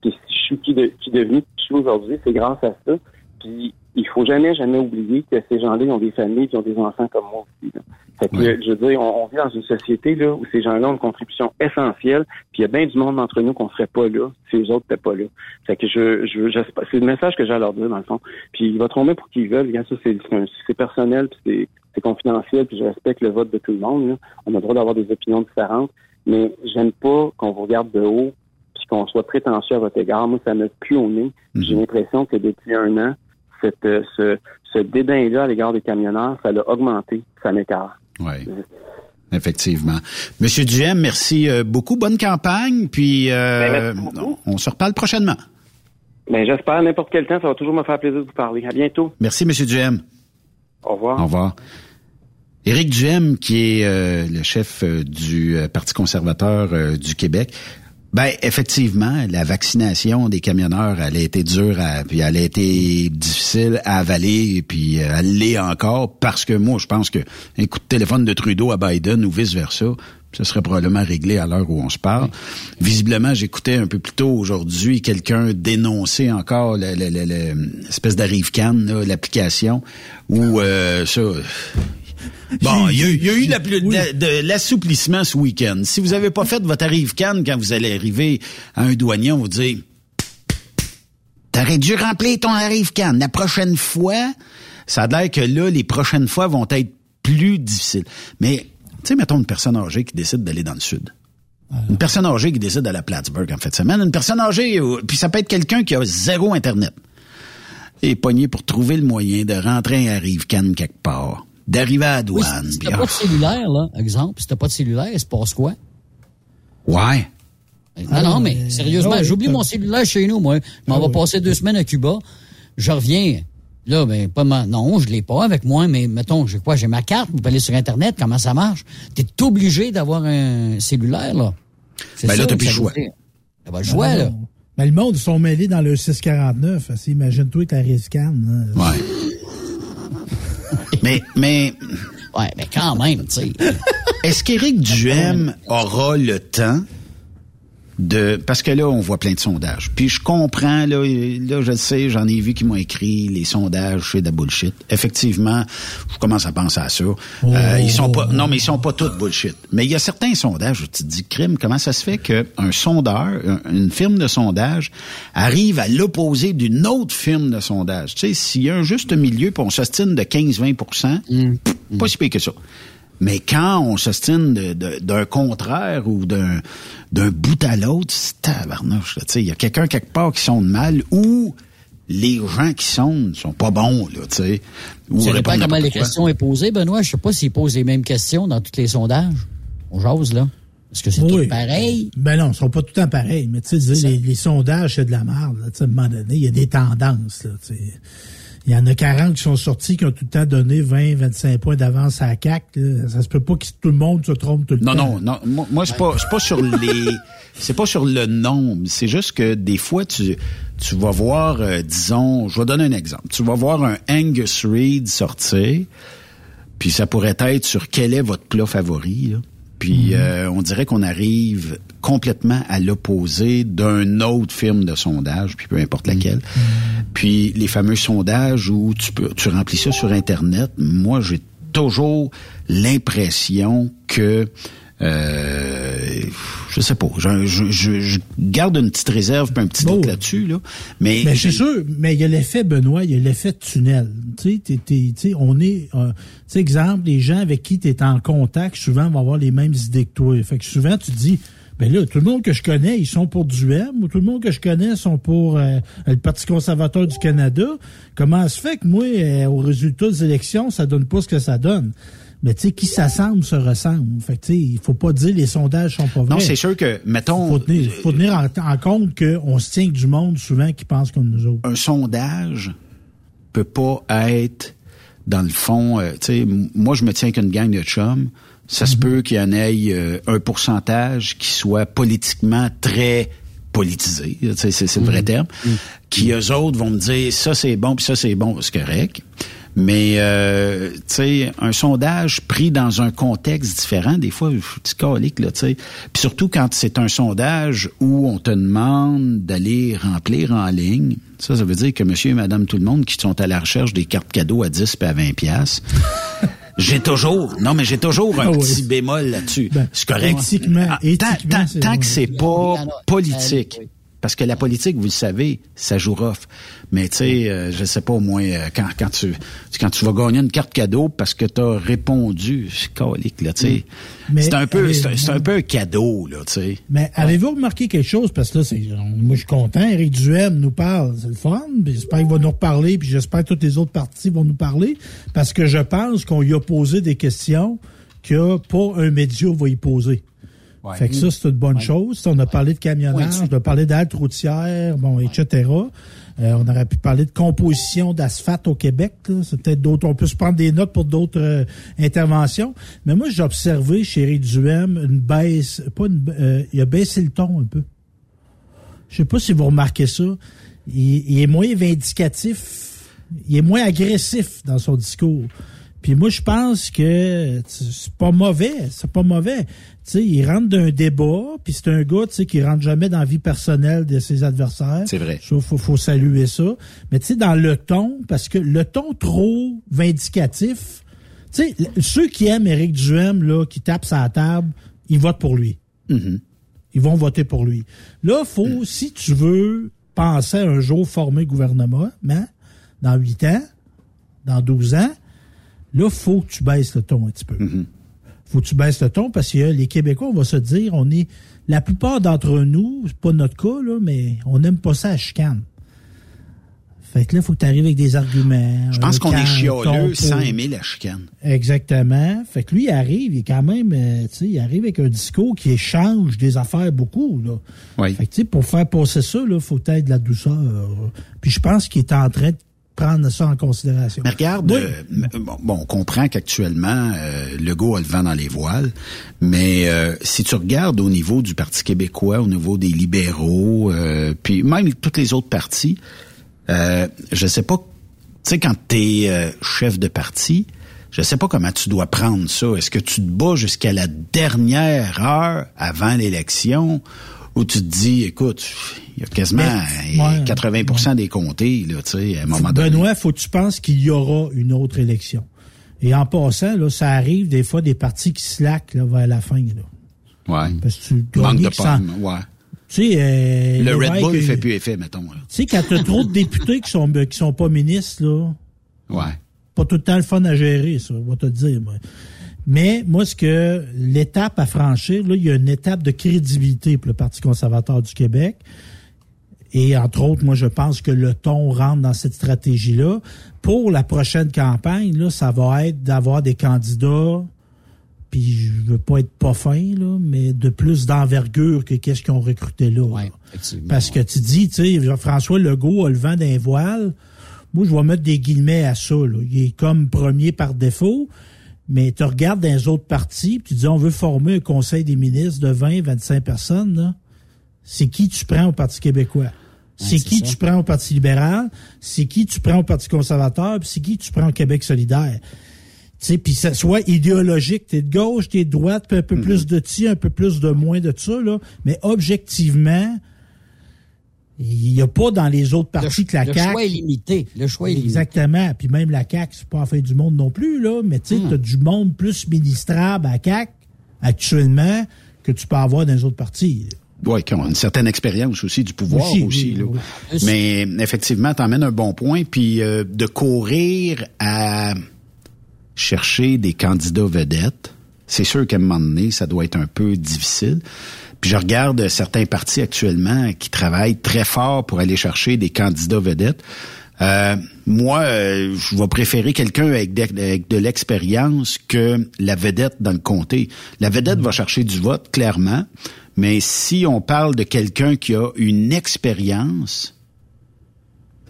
Puis si je suis qui, de, qui devenu qui je suis aujourd'hui, c'est grâce à ça. Puis il faut jamais, jamais oublier que ces gens-là ils ont des familles, qui ont des enfants comme moi aussi. là. Fait que, je veux dire, on, on vit dans une société là où ces gens-là ont une contribution essentielle, puis il y a bien du monde d'entre nous qu'on serait pas là si les autres n'étaient pas là. Fait que je, je, je c'est le message que j'ai à leur dire dans le fond. Puis ils voteront bien pour qu'ils veulent. Regarde, ça c'est personnel, puis c'est c'est confidentiel, puis je respecte le vote de tout le monde. là. On a le droit d'avoir des opinions différentes, mais j'aime pas qu'on vous regarde de haut puis qu'on soit prétentieux à votre égard. Moi, ça me pue au nez. J'ai l'impression que depuis un an, cette, euh, ce, ce dédain-là à l'égard des camionneurs, ça l'a augmenté. Ça m'écarte. Oui. Effectivement. Monsieur Duhem, merci euh, beaucoup. Bonne campagne. Puis euh, on, on se reparle prochainement. Ben, j'espère, n'importe quel temps, ça va toujours me faire plaisir de vous parler. À bientôt. Merci, Monsieur Duhem. Au revoir. Au revoir. Éric Duhem, qui est euh, le chef euh, du Parti conservateur euh, du Québec. Ben effectivement, la vaccination des camionneurs, elle a été dure, à, puis elle a été difficile à avaler, puis euh, elle l'est encore parce que moi, je pense que un coup de téléphone de Trudeau à Biden ou vice versa, ce serait probablement réglé à l'heure où on se parle. Visiblement, j'écoutais un peu plus tôt aujourd'hui quelqu'un dénoncer encore le- le- le- le- l'espèce d'arrive-can, l'application, où euh, ça... Bon, il y a, il y a eu la plus- de- de l'assouplissement ce week-end. Si vous avez pas fait votre arrive-can quand vous allez arriver à un douanier, on vous dit T'aurais dû remplir ton arrive-can. La prochaine fois, ça a l'air que là, les prochaines fois vont être plus difficiles. Mais, tu sais, mettons une personne âgée qui décide d'aller dans le sud. Une personne âgée qui décide d'aller à Plattsburgh en fin de semaine. Une personne âgée, puis ça peut être quelqu'un qui a zéro Internet. Et pogné pour trouver le moyen de rentrer un arrive-can quelque part. D'arriver à la Oui, douane. si t'as ah, pas de cellulaire, là, exemple, si t'as pas de cellulaire, il se passe quoi? ouais. Non, non, mais sérieusement, ouais, j'oublie mon cellulaire chez nous, moi. Je m'en vais passer deux semaines à Cuba. Je reviens. Là, ben, pas ma... non, je l'ai pas avec moi, mais mettons, j'ai quoi? J'ai ma carte, vous pouvez aller sur Internet, comment ça marche? T'es obligé d'avoir un cellulaire, là. Ben là, t'as plus le choix. T'as pas le choix, là. Mais le monde, ils sont mêlés dans le 649. Assez, Imagine-toi que la riscan. Ouais. Mais, mais. Ouais, mais quand même, tu sais. Est-ce qu'Éric Duhem aura le temps de parce que là on voit plein de sondages. Puis je comprends là, là je le sais, j'en ai vu qui m'ont écrit les sondages c'est de la bullshit. Effectivement, je commence à penser à ça. Euh, ils sont pas non mais ils sont pas tous bullshit. Mais il y a certains sondages où tu te dis crime, comment ça se fait que un sondeur, un- une firme de sondage arrive à l'opposé d'une autre firme de sondage? Tu sais, s'il y a un juste milieu puis on s'ostine de 15-20 pff, pas si pire que ça. Mais quand on s'ostine d'un contraire ou d'un d'un bout à l'autre, c'est tabarnouche. là. Tu sais, Il y a quelqu'un quelque part qui sonne mal ou les gens qui sonnent sont pas bons, là, tu sais. Ou Ça dépend comment les questions est posées, Benoît. Je sais pas s'ils posent les mêmes questions dans tous les sondages. On jase, là. Est-ce que c'est Oui. tout pareil? Ben non, ils sont pas tout le temps pareils. Mais tu sais, les, les sondages, c'est de la merde. là. Tu sais, À un moment donné, il y a des tendances. Là, tu sais. Il y en a 40 qui sont sortis qui ont tout le temps donné 20, 25 points d'avance à la CAC. Ça se peut pas que tout le monde se trompe tout le non, temps. Non, non, non. Moi, c'est pas, pas sur les, c'est pas sur le nombre. C'est juste que des fois, tu, tu vas voir, euh, disons, je vais donner un exemple. Tu vas voir un Angus Reid sortir, puis ça pourrait être sur quel est votre plat favori. Là. Puis euh, on dirait qu'on arrive complètement à l'opposé d'un autre film de sondage, puis peu importe laquelle. Puis les fameux sondages où tu peux tu remplis ça sur internet, moi j'ai toujours l'impression que euh, je sais pas. Je, je, je, garde une petite réserve, un petit doute là-dessus, là. Mais, mais c'est sûr. Mais il y a l'effet Benoît, il y a l'effet tunnel. Tu sais, on est, euh, tu sais, exemple, les gens avec qui tu es en contact, souvent vont avoir les mêmes idées que toi. Fait que souvent tu te dis, ben là, tout le monde que je connais, ils sont pour du M, ou tout le monde que je connais sont pour euh, le Parti conservateur du Canada. Comment se fait que moi, euh, au résultat des élections, ça donne pas ce que ça donne? Mais tu sais, qui s'assemble se ressemble. Fait tu sais, il faut pas dire les sondages sont pas vrais. Non, c'est sûr que, mettons... Faut tenir, faut tenir en, compte qu'on se tient du monde souvent qui pense comme nous autres. Un sondage peut pas être, dans le fond, euh, tu sais, moi je me tiens qu'une gang de chums, ça se peut qu'il y en ait euh, un pourcentage qui soit politiquement très politisé, c'est le vrai terme, qui eux autres vont me dire ça c'est bon puis ça c'est bon, c'est correct. Mais euh, tu sais, un sondage pris dans un contexte différent, des fois, tu calique, là, tu sais. Puis surtout quand c'est un sondage où on te demande d'aller remplir en ligne, ça, ça veut dire que monsieur et madame tout le monde qui sont à la recherche des cartes cadeaux à 10 et à 20 pièces J'ai toujours, non, mais j'ai toujours un ah petit bémol là-dessus. Ben, c'est correct. Éthiquement, ah, tant, que c'est pas politique. Parce que la politique, vous le savez, ça joue rough. Mais tu sais, euh, je sais pas au moins euh, quand, quand tu quand tu vas gagner une carte cadeau parce que tu as répondu, calique là, tu sais. Mm. C'est un peu c'est un, peu un cadeau là, tu sais. Mais avez-vous remarqué quelque chose? Parce que là c'est moi je suis content, Eric Duhem nous parle, c'est le fun, j'espère qu'il va nous reparler puis j'espère que toutes les autres parties vont nous parler parce que je pense qu'on lui a posé des questions que pas un média va y poser. Fait que ça, c'est une bonne chose. On a parlé de camionnage, on a parlé d'altes routières, bon, etc. Euh, on aurait pu parler de composition d'asphalte au Québec. C'est peut-être d'autres. On peut se prendre des notes pour d'autres euh, interventions. Mais moi, j'ai observé chez Eric Duhem une baisse. Pas une, euh, il a baissé le ton un peu. Je sais pas si vous remarquez ça. il est moins vindicatif. Il est moins agressif dans son discours. Puis moi, je pense que c'est pas mauvais. C'est pas mauvais. Tu sais, il rentre d'un débat, puis c'est un gars, tu sais, qui rentre jamais dans la vie personnelle de ses adversaires. C'est vrai. Il faut, faut saluer ça. Mais tu sais, dans le ton, parce que le ton trop vindicatif, tu sais, ceux qui aiment Éric Duhem, là, qui tapent sa table, ils votent pour lui. Mm-hmm. Ils vont voter pour lui. Là, faut, mm. si tu veux penser un jour former gouvernement, hein, dans huit ans, dans 12 ans, Là, faut que tu baisses le ton un petit peu. Mm-hmm. Faut que tu baisses le ton parce que les Québécois, on va se dire, on est, la plupart d'entre nous, c'est pas notre cas, là, mais on n'aime pas ça à chicane. Fait que là, il faut que tu arrives avec des arguments. Je pense qu'on est chialeux sans aimer la chicane. Exactement. Fait que lui, il arrive, il est quand même, euh, tu sais, il arrive avec un discours qui échange des affaires beaucoup, là. Oui. Fait que, tu sais, pour faire passer ça, là, faut être de la douceur. Puis je pense qu'il est en train de prendre ça en considération. Mais regarde, euh, bon, on comprend qu'actuellement, euh, le Legault a le vent dans les voiles, mais euh, si tu regardes au niveau du Parti québécois, au niveau des libéraux, puis même toutes les autres partis, je sais pas, tu sais, quand tu es chef de parti, je sais pas comment tu dois prendre ça. Est-ce que tu te bats jusqu'à la dernière heure avant l'élection où tu te dis, écoute, il y a quasiment 80 des comtés, là, tu sais, à un moment donné. Benoît, faut que tu penses qu'il y aura une autre élection. Et en passant, là, ça arrive des fois des partis qui slackent là, vers la fin. Là. Ouais. Parce que tu Manque de pommes, ouais. Tu sais, euh, le Red Bull ne fait plus effet, mettons. Tu sais, quand t'as trop de députés qui sont qui sont pas ministres, là. Ouais. Pas tout le temps le fun à gérer, ça, on va te dire. Moi. Mais moi, ce que l'étape à franchir, là, il y a une étape de crédibilité pour le Parti conservateur du Québec. Et entre autres, moi, je pense que le ton rentre dans cette stratégie-là. Pour la prochaine campagne, là, ça va être d'avoir des candidats, puis je veux pas être pas fin, là, mais de plus d'envergure que qu'est-ce qu'ils ont recruté là. Ouais, Parce que tu dis, tu sais, François Legault a le vent d'un voile. moi, je vais mettre des guillemets à ça. Là. Il est comme premier par défaut, mais tu regardes dans les autres partis, puis tu dis, on veut former un conseil des ministres de 20, 25 personnes. C'est qui tu prends au Parti québécois? C'est qui tu prends au Parti libéral? C'est qui tu prends au Parti conservateur? Puis c'est qui tu prends au Québec solidaire? Tu sais, puis ça soit idéologique, t'es de gauche, t'es de droite, puis un peu plus de ci, un peu plus de moins de ça, là. Mais objectivement, il n'y a pas dans les autres partis que la le CAQ. choix est limité. Le choix est limité. Exactement. Puis même la CAQ, c'est pas la fin du monde non plus, là. Mais tu sais, Hmm. t'as du monde plus ministrable à la CAQ, actuellement, que tu peux avoir dans les autres partis. Oui, qui ont une certaine expérience aussi du pouvoir Aussi, aussi. oui, là. oui. Mais effectivement, t'emmènes un bon point. Puis euh, de courir à chercher des candidats vedettes, c'est sûr qu'à un moment donné, ça doit être un peu difficile. Puis je regarde certains partis actuellement qui travaillent très fort pour aller chercher des candidats vedettes. Euh, moi, euh, je vais préférer quelqu'un avec de, avec de l'expérience que la vedette dans le comté. La vedette va chercher du vote, clairement, mais si on parle de quelqu'un qui a une expérience,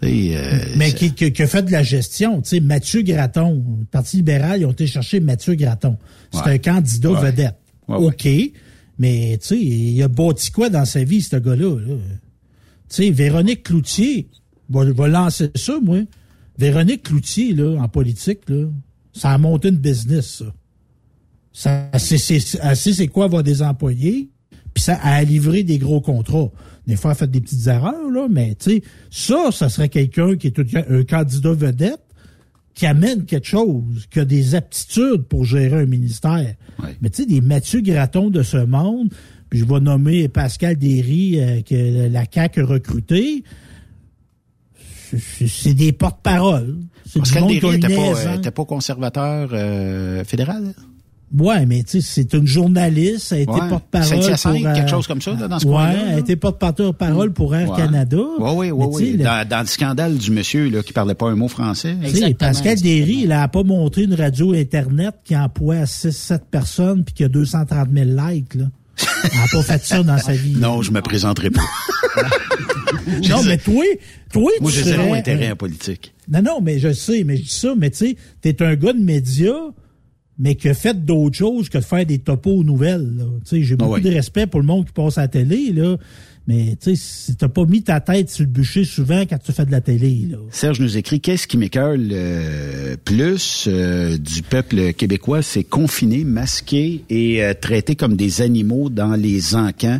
euh, Mais qui, qui, qui a fait de la gestion. Tu sais, Mathieu Graton, le Parti libéral, ils ont été chercher Mathieu Graton. C'est Ouais. un candidat Ouais. vedette. Ouais. OK. Mais, tu sais, il a bâti quoi dans sa vie, ce gars-là? là? Tu sais, Véronique Cloutier, va, va lancer ça, moi. Véronique Cloutier, là, en politique, là, ça a monté une business, ça. Ça, c'est, c'est, quoi avoir des employés, puis ça a livré des gros contrats. Des fois, elle a fait des petites erreurs, là, mais tu sais, ça, ça serait quelqu'un qui est un candidat vedette qui amène quelque chose, qui a des aptitudes pour gérer un ministère. Mais tu sais, des Mathieu Graton de ce monde, puis je vais nommer Pascal Derry, euh, que la CAQ a recruté, c'est- des porte-paroles. Pascal Derry une était pas, aisance. euh, pas conservateur euh, fédéral? Ouais, mais tu sais, c'est une journaliste, elle a été Ouais. porte-parole pour... euh, quelque chose comme ça, là, dans ce ouais, coin-là, elle a été porte-parole pour Air Ouais. Canada. Oui, oui, oui. Mais tu sais, oui. Dans, dans le scandale du monsieur là, qui parlait pas un mot français. tu sais, Pascal Derry, il a pas montré une radio Internet qui emploie 6-7 personnes puis qui a 230 000 likes, là. Elle a pas fait ça dans sa vie. Non, je me présenterai pas. Non, mais toi, toi, Moi, tu j'ai zéro intérêt en politique. Non, non, mais je sais, mais je dis ça, mais tu sais, t'es un gars de médias, mais qui a fait d'autres choses que de faire des topos aux nouvelles. là. Tu sais, j'ai beaucoup oui. de respect pour le monde qui passe à la télé, là. Mais tu sais, si t'as pas mis ta tête sur le bûcher souvent quand tu fais de la télé, là. Serge nous écrit qu'est-ce qui m'écoeure le plus euh, du peuple québécois, c'est confiné, masqué et euh, traité comme des animaux dans les encans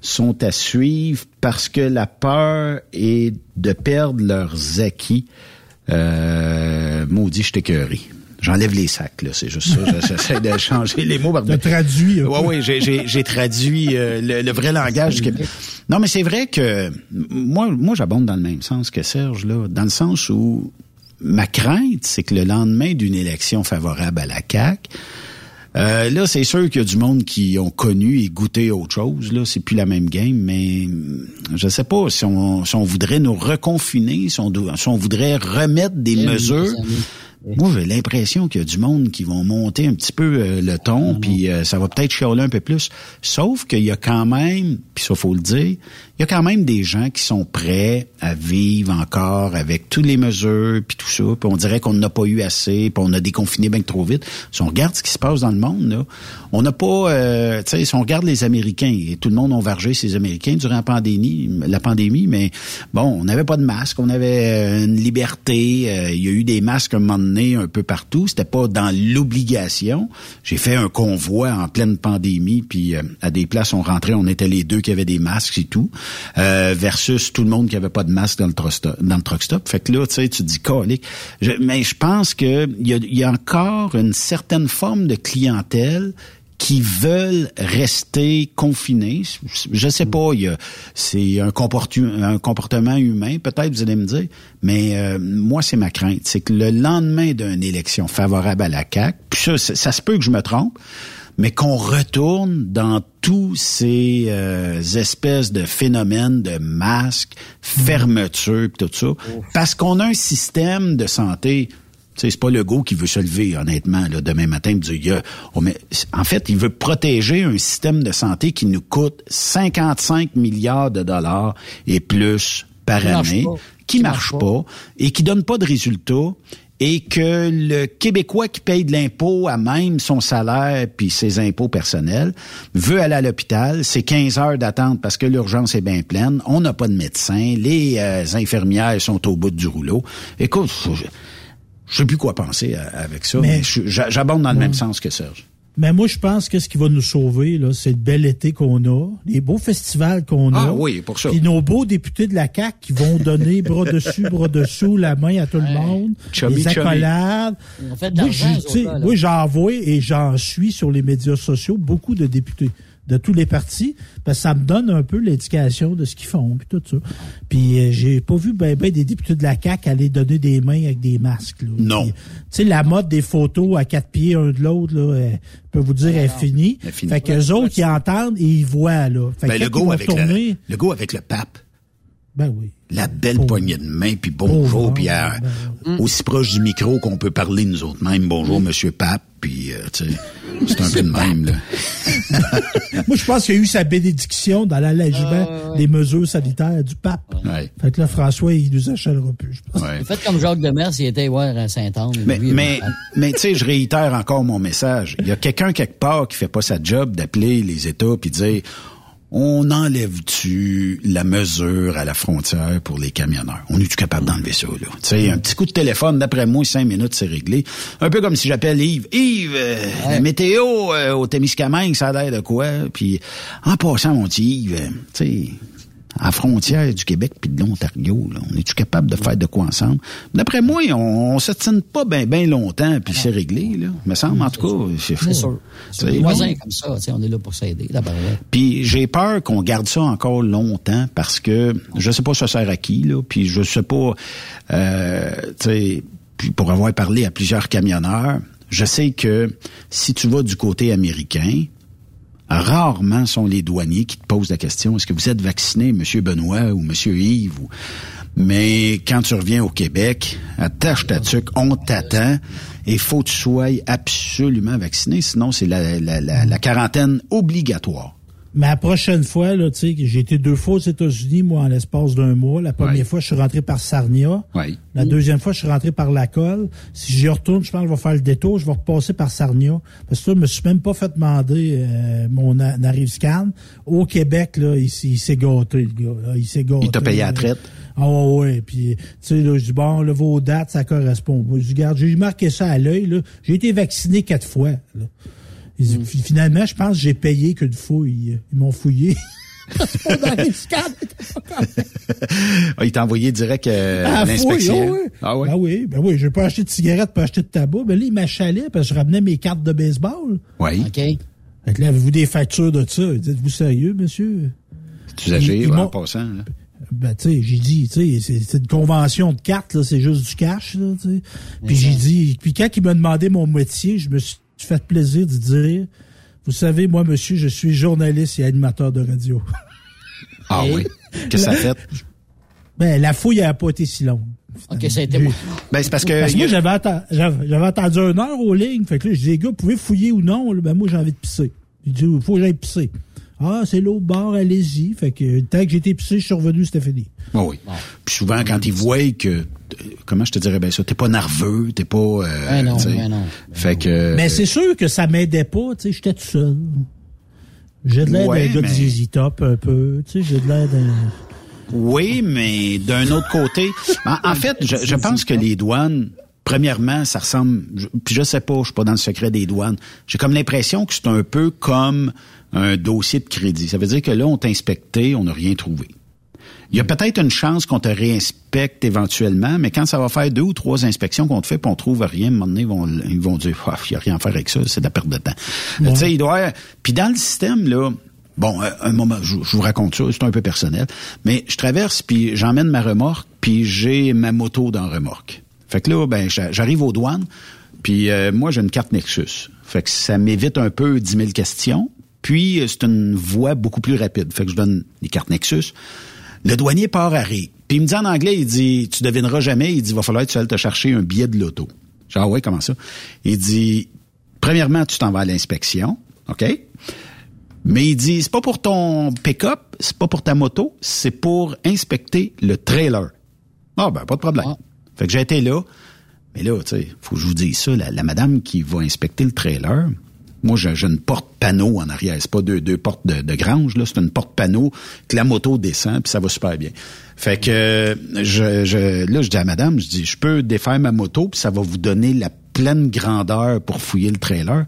sont à suivre parce que la peur est de perdre leurs acquis. Euh, maudit, je t'écœuré. J'enlève les sacs, là, c'est juste ça. J'essaie de changer les mots. T'as traduit. Oui, oui, j'ai, j'ai, j'ai traduit euh, le, le vrai langage du Québec. Non, mais c'est vrai que moi, moi, j'abonde dans le même sens que Serge, là, dans le sens où ma crainte, c'est que le lendemain d'une élection favorable à la CAQ, euh, là, c'est sûr qu'il y a du monde qui ont connu et goûté autre chose. Là, c'est plus la même game, mais je sais pas si on, si on voudrait nous reconfiner, si on, si on voudrait remettre des oui, mesures. Moi, j'ai l'impression qu'il y a du monde qui vont monter un petit peu euh, le ton, puis euh, ça va peut-être chialer un peu plus. Sauf qu'il y a quand même, puis ça faut le dire, il y a quand même des gens qui sont prêts à vivre encore avec toutes les mesures, puis tout ça, puis on dirait qu'on n'a pas eu assez, puis on a déconfiné bien trop vite. Si on regarde ce qui se passe dans le monde, là, on n'a pas, euh, tu sais, si on regarde les Américains, et tout le monde a vargé ces Américains durant la pandémie, la pandémie, mais bon, on n'avait pas de masque, on avait euh, une liberté, euh, il y a eu des masques à un moment donné un peu partout, c'était pas dans l'obligation. J'ai fait un convoi en pleine pandémie, puis euh, à des places on rentrait, on était les deux qui avaient des masques et tout, euh, versus tout le monde qui avait pas de masque dans le truck le stop. Fait que là, tu sais, tu dis colique. Je- mais je pense que il y a, y a encore une certaine forme de clientèle qui veulent rester confinés. Je sais pas, c'est un, un comportement humain, peut-être, vous allez me dire, mais euh, moi, c'est ma crainte. C'est que le lendemain d'une élection favorable à la CAQ, puis ça, ça se peut que je me trompe, mais qu'on retourne dans tous ces euh, espèces de phénomènes de masques, fermeture, pis tout ça, parce qu'on a un système de santé tu sais, c'est pas le go qui veut se lever, honnêtement, là, demain matin, et dire, met- en fait, il veut protéger un système de santé qui nous coûte 55 milliards de dollars et plus par Qui année, pas. qui, marche pas. et qui donne pas de résultats et que le Québécois qui paye de l'impôt à même son salaire puis ses impôts personnels veut aller à l'hôpital, c'est 15 heures d'attente parce que l'urgence est bien pleine, on n'a pas de médecin, les euh, infirmières sont au bout du rouleau. Écoute, je, je sais plus quoi penser euh, avec ça, mais, j'abonde dans le même sens que Serge. Mais moi, je pense que ce qui va nous sauver, là, c'est le bel été qu'on a, les beaux festivals qu'on a. Ah oui, pour ça. Puis nos beaux députés de la CAQ qui vont donner bras dessus, bras dessous, la main à tout le monde. les accolades. moi, j'en vois et j'en suis sur les médias sociaux beaucoup de députés de tous les partis, parce que ça me donne un peu l'éducation de ce qu'ils font, puis tout ça. Puis euh, j'ai pas vu ben, ben des députés de la CAQ aller donner des mains avec des masques. Non. Tu sais, la mode des photos à quatre pieds un de l'autre, là, euh, peut vous dire, est finie. Fait que autres, qui entendent et ils voient, là. Fait ben, le, go avec le, le go avec le pape. Ben oui. La belle poignée de main, puis bonjour, puis ben aussi proche du micro qu'on peut parler nous autres même. Bonjour, Monsieur Pape, puis euh, tu sais, c'est un peu de même là. Moi, je pense qu'il y a eu sa bénédiction dans l'allègement des mesures sanitaires du pape. Fait que là, François, il nous achètera plus. Je pense. Faites comme Jacques Demers, il était voir à Saint-Anne. Mais, mais, mais tu sais, je réitère encore mon message. Il y a quelqu'un quelque part qui fait pas sa job d'appeler les États puis dire on enlève-tu la mesure à la frontière pour les camionneurs? On est-tu capable d'enlever ça, là? Tu sais, un petit coup de téléphone, d'après moi, cinq minutes, c'est réglé. Un peu comme si j'appelle Yves. Yves, euh, la météo euh, au Témiscamingue, ça a l'air de quoi? Puis, en passant, mon petit Yves, euh, tu sais, à frontière du Québec puis de l'Ontario. On est-tu capable de faire de quoi ensemble? D'après moi, on, se tient pas bien ben longtemps, puis c'est réglé. Là. Me semble, en tout cas. C'est sûr. C'est voisins comme ça, on est là pour s'aider. Puis j'ai peur qu'on garde ça encore longtemps parce que je sais pas ça sert à qui, là, puis je sais pas, euh, tu sais, puis pour avoir parlé à plusieurs camionneurs, je sais que si tu vas du côté américain, Rarement sont les douaniers qui te posent la question est-ce que vous êtes vacciné, Monsieur Benoît ou Monsieur Yves Mais quand tu reviens au Québec, attache ta tuque, on t'attend et faut que tu sois absolument vacciné, sinon c'est la, quarantaine obligatoire. Mais la prochaine fois, là, tu sais, j'ai été deux fois aux États-Unis, moi, en l'espace d'un mois. La première fois, je suis rentré par Sarnia. La deuxième fois, je suis rentré par la colle. Si j'y retourne, je pense que je vais faire le détour, je vais repasser par Sarnia. Parce que là, je me suis même pas fait demander euh, mon arrive scan. Au Québec, là, il, s'est gâté, le gars. il s'est gâté. Il t'a payé la traite. Ah ouais, puis tu sais là, je dis bon, là, vos dates, ça correspond. Je dis, regarde, j'ai marqué ça à l'œil là. J'ai été vacciné quatre fois. Là. Mm. Finalement, je pense que j'ai payé qu'une fouille. Ils m'ont fouillé. ah, il t'a envoyé direct euh, l'inspection. Ah, oui. Ah oui. Ben oui, j'ai pas acheté de cigarettes, pas acheté de tabac. Ben là, il m'achalait parce que je ramenais mes cartes de baseball. Oui. OK. Fait là, avez-vous des factures de ça? Dites-vous sérieux, monsieur? Tu âgé, en passant, là. Ben, tu sais, j'ai dit, tu sais, c'est une convention de cartes, là, c'est juste du cash, là, tu sais. Puis j'ai dit, puis quand il m'a demandé mon métier, je me suis tu fais plaisir de dire, vous savez, moi, monsieur, je suis journaliste et animateur de radio. Ah oui? Qu'est-ce que ça fait? Ben, la fouille n'a pas été si longue. OK, ça a été... Ben, c'est parce que... Parce que moi, j'avais attendu une heure aux lignes. Fait que là, je dis, les gars, vous pouvez fouiller ou non? Ben, moi, j'ai envie de pisser. Il dit, il faut que j'aille pisser. Ah, c'est l'autre bord, allez-y. Fait que, tant que été pissé, je suis revenu, c'était fini. Ah oui. Puis souvent, quand ils voient que comment je te dirais bien ça, t'es pas nerveux, t'es pas. Euh, non, non. Fait que. Mais c'est sûr que ça m'aidait pas, tu sais, j'étais tout seul. J'ai de l'air d'un gars de ZZ Top un peu, tu sais, j'ai de l'air d'un. Oui, mais d'un autre côté, en, fait, je, je, pense que les douanes, premièrement, ça ressemble. puis je sais pas, je suis pas dans le secret des douanes. J'ai comme l'impression que c'est un peu comme un dossier de crédit. Ça veut dire que là, on t'a inspecté, on n'a rien trouvé. Il y a peut-être une chance qu'on te réinspecte éventuellement, mais quand ça va faire deux ou trois inspections qu'on te fait, puis on trouve rien, à un moment donné, ils vont, ils vont dire, ah, il n'y a rien à faire avec ça, c'est de la perte de temps. Tu sais, il doit. Puis dans le système là. Bon, euh, un moment, je, vous raconte ça, c'est un peu personnel, mais je traverse, puis j'emmène ma remorque, puis j'ai ma moto dans la remorque. Fait que là, ben, j'arrive aux douanes, puis euh, moi, j'ai une carte Nexus. Fait que ça m'évite un peu 10 000 questions. Puis, euh, c'est une voie beaucoup plus rapide. Fait que je donne les cartes Nexus. Le douanier part à rire. Puis il me dit en anglais, il dit, tu devineras jamais, il dit, il va falloir que tu ailles te chercher un billet de l'auto. Genre, ah ouais, comment ça? Il dit, premièrement, tu t'en vas à l'inspection, OK? Mais il dit, c'est pas pour ton pick-up, c'est pas pour ta moto, c'est pour inspecter le trailer. Ah, ben, pas de problème. Fait que j'ai été là. Mais là, tu sais, faut que je vous dise ça, la, la madame qui va inspecter le trailer, moi, j'ai une porte-panneau en arrière. C'est pas deux, deux portes de, de grange, là. C'est une porte-panneau que la moto descend, puis ça va super bien. Fait que je, je, là, je dis à madame, je dis, je peux défaire ma moto, puis ça va vous donner la pleine grandeur pour fouiller le trailer.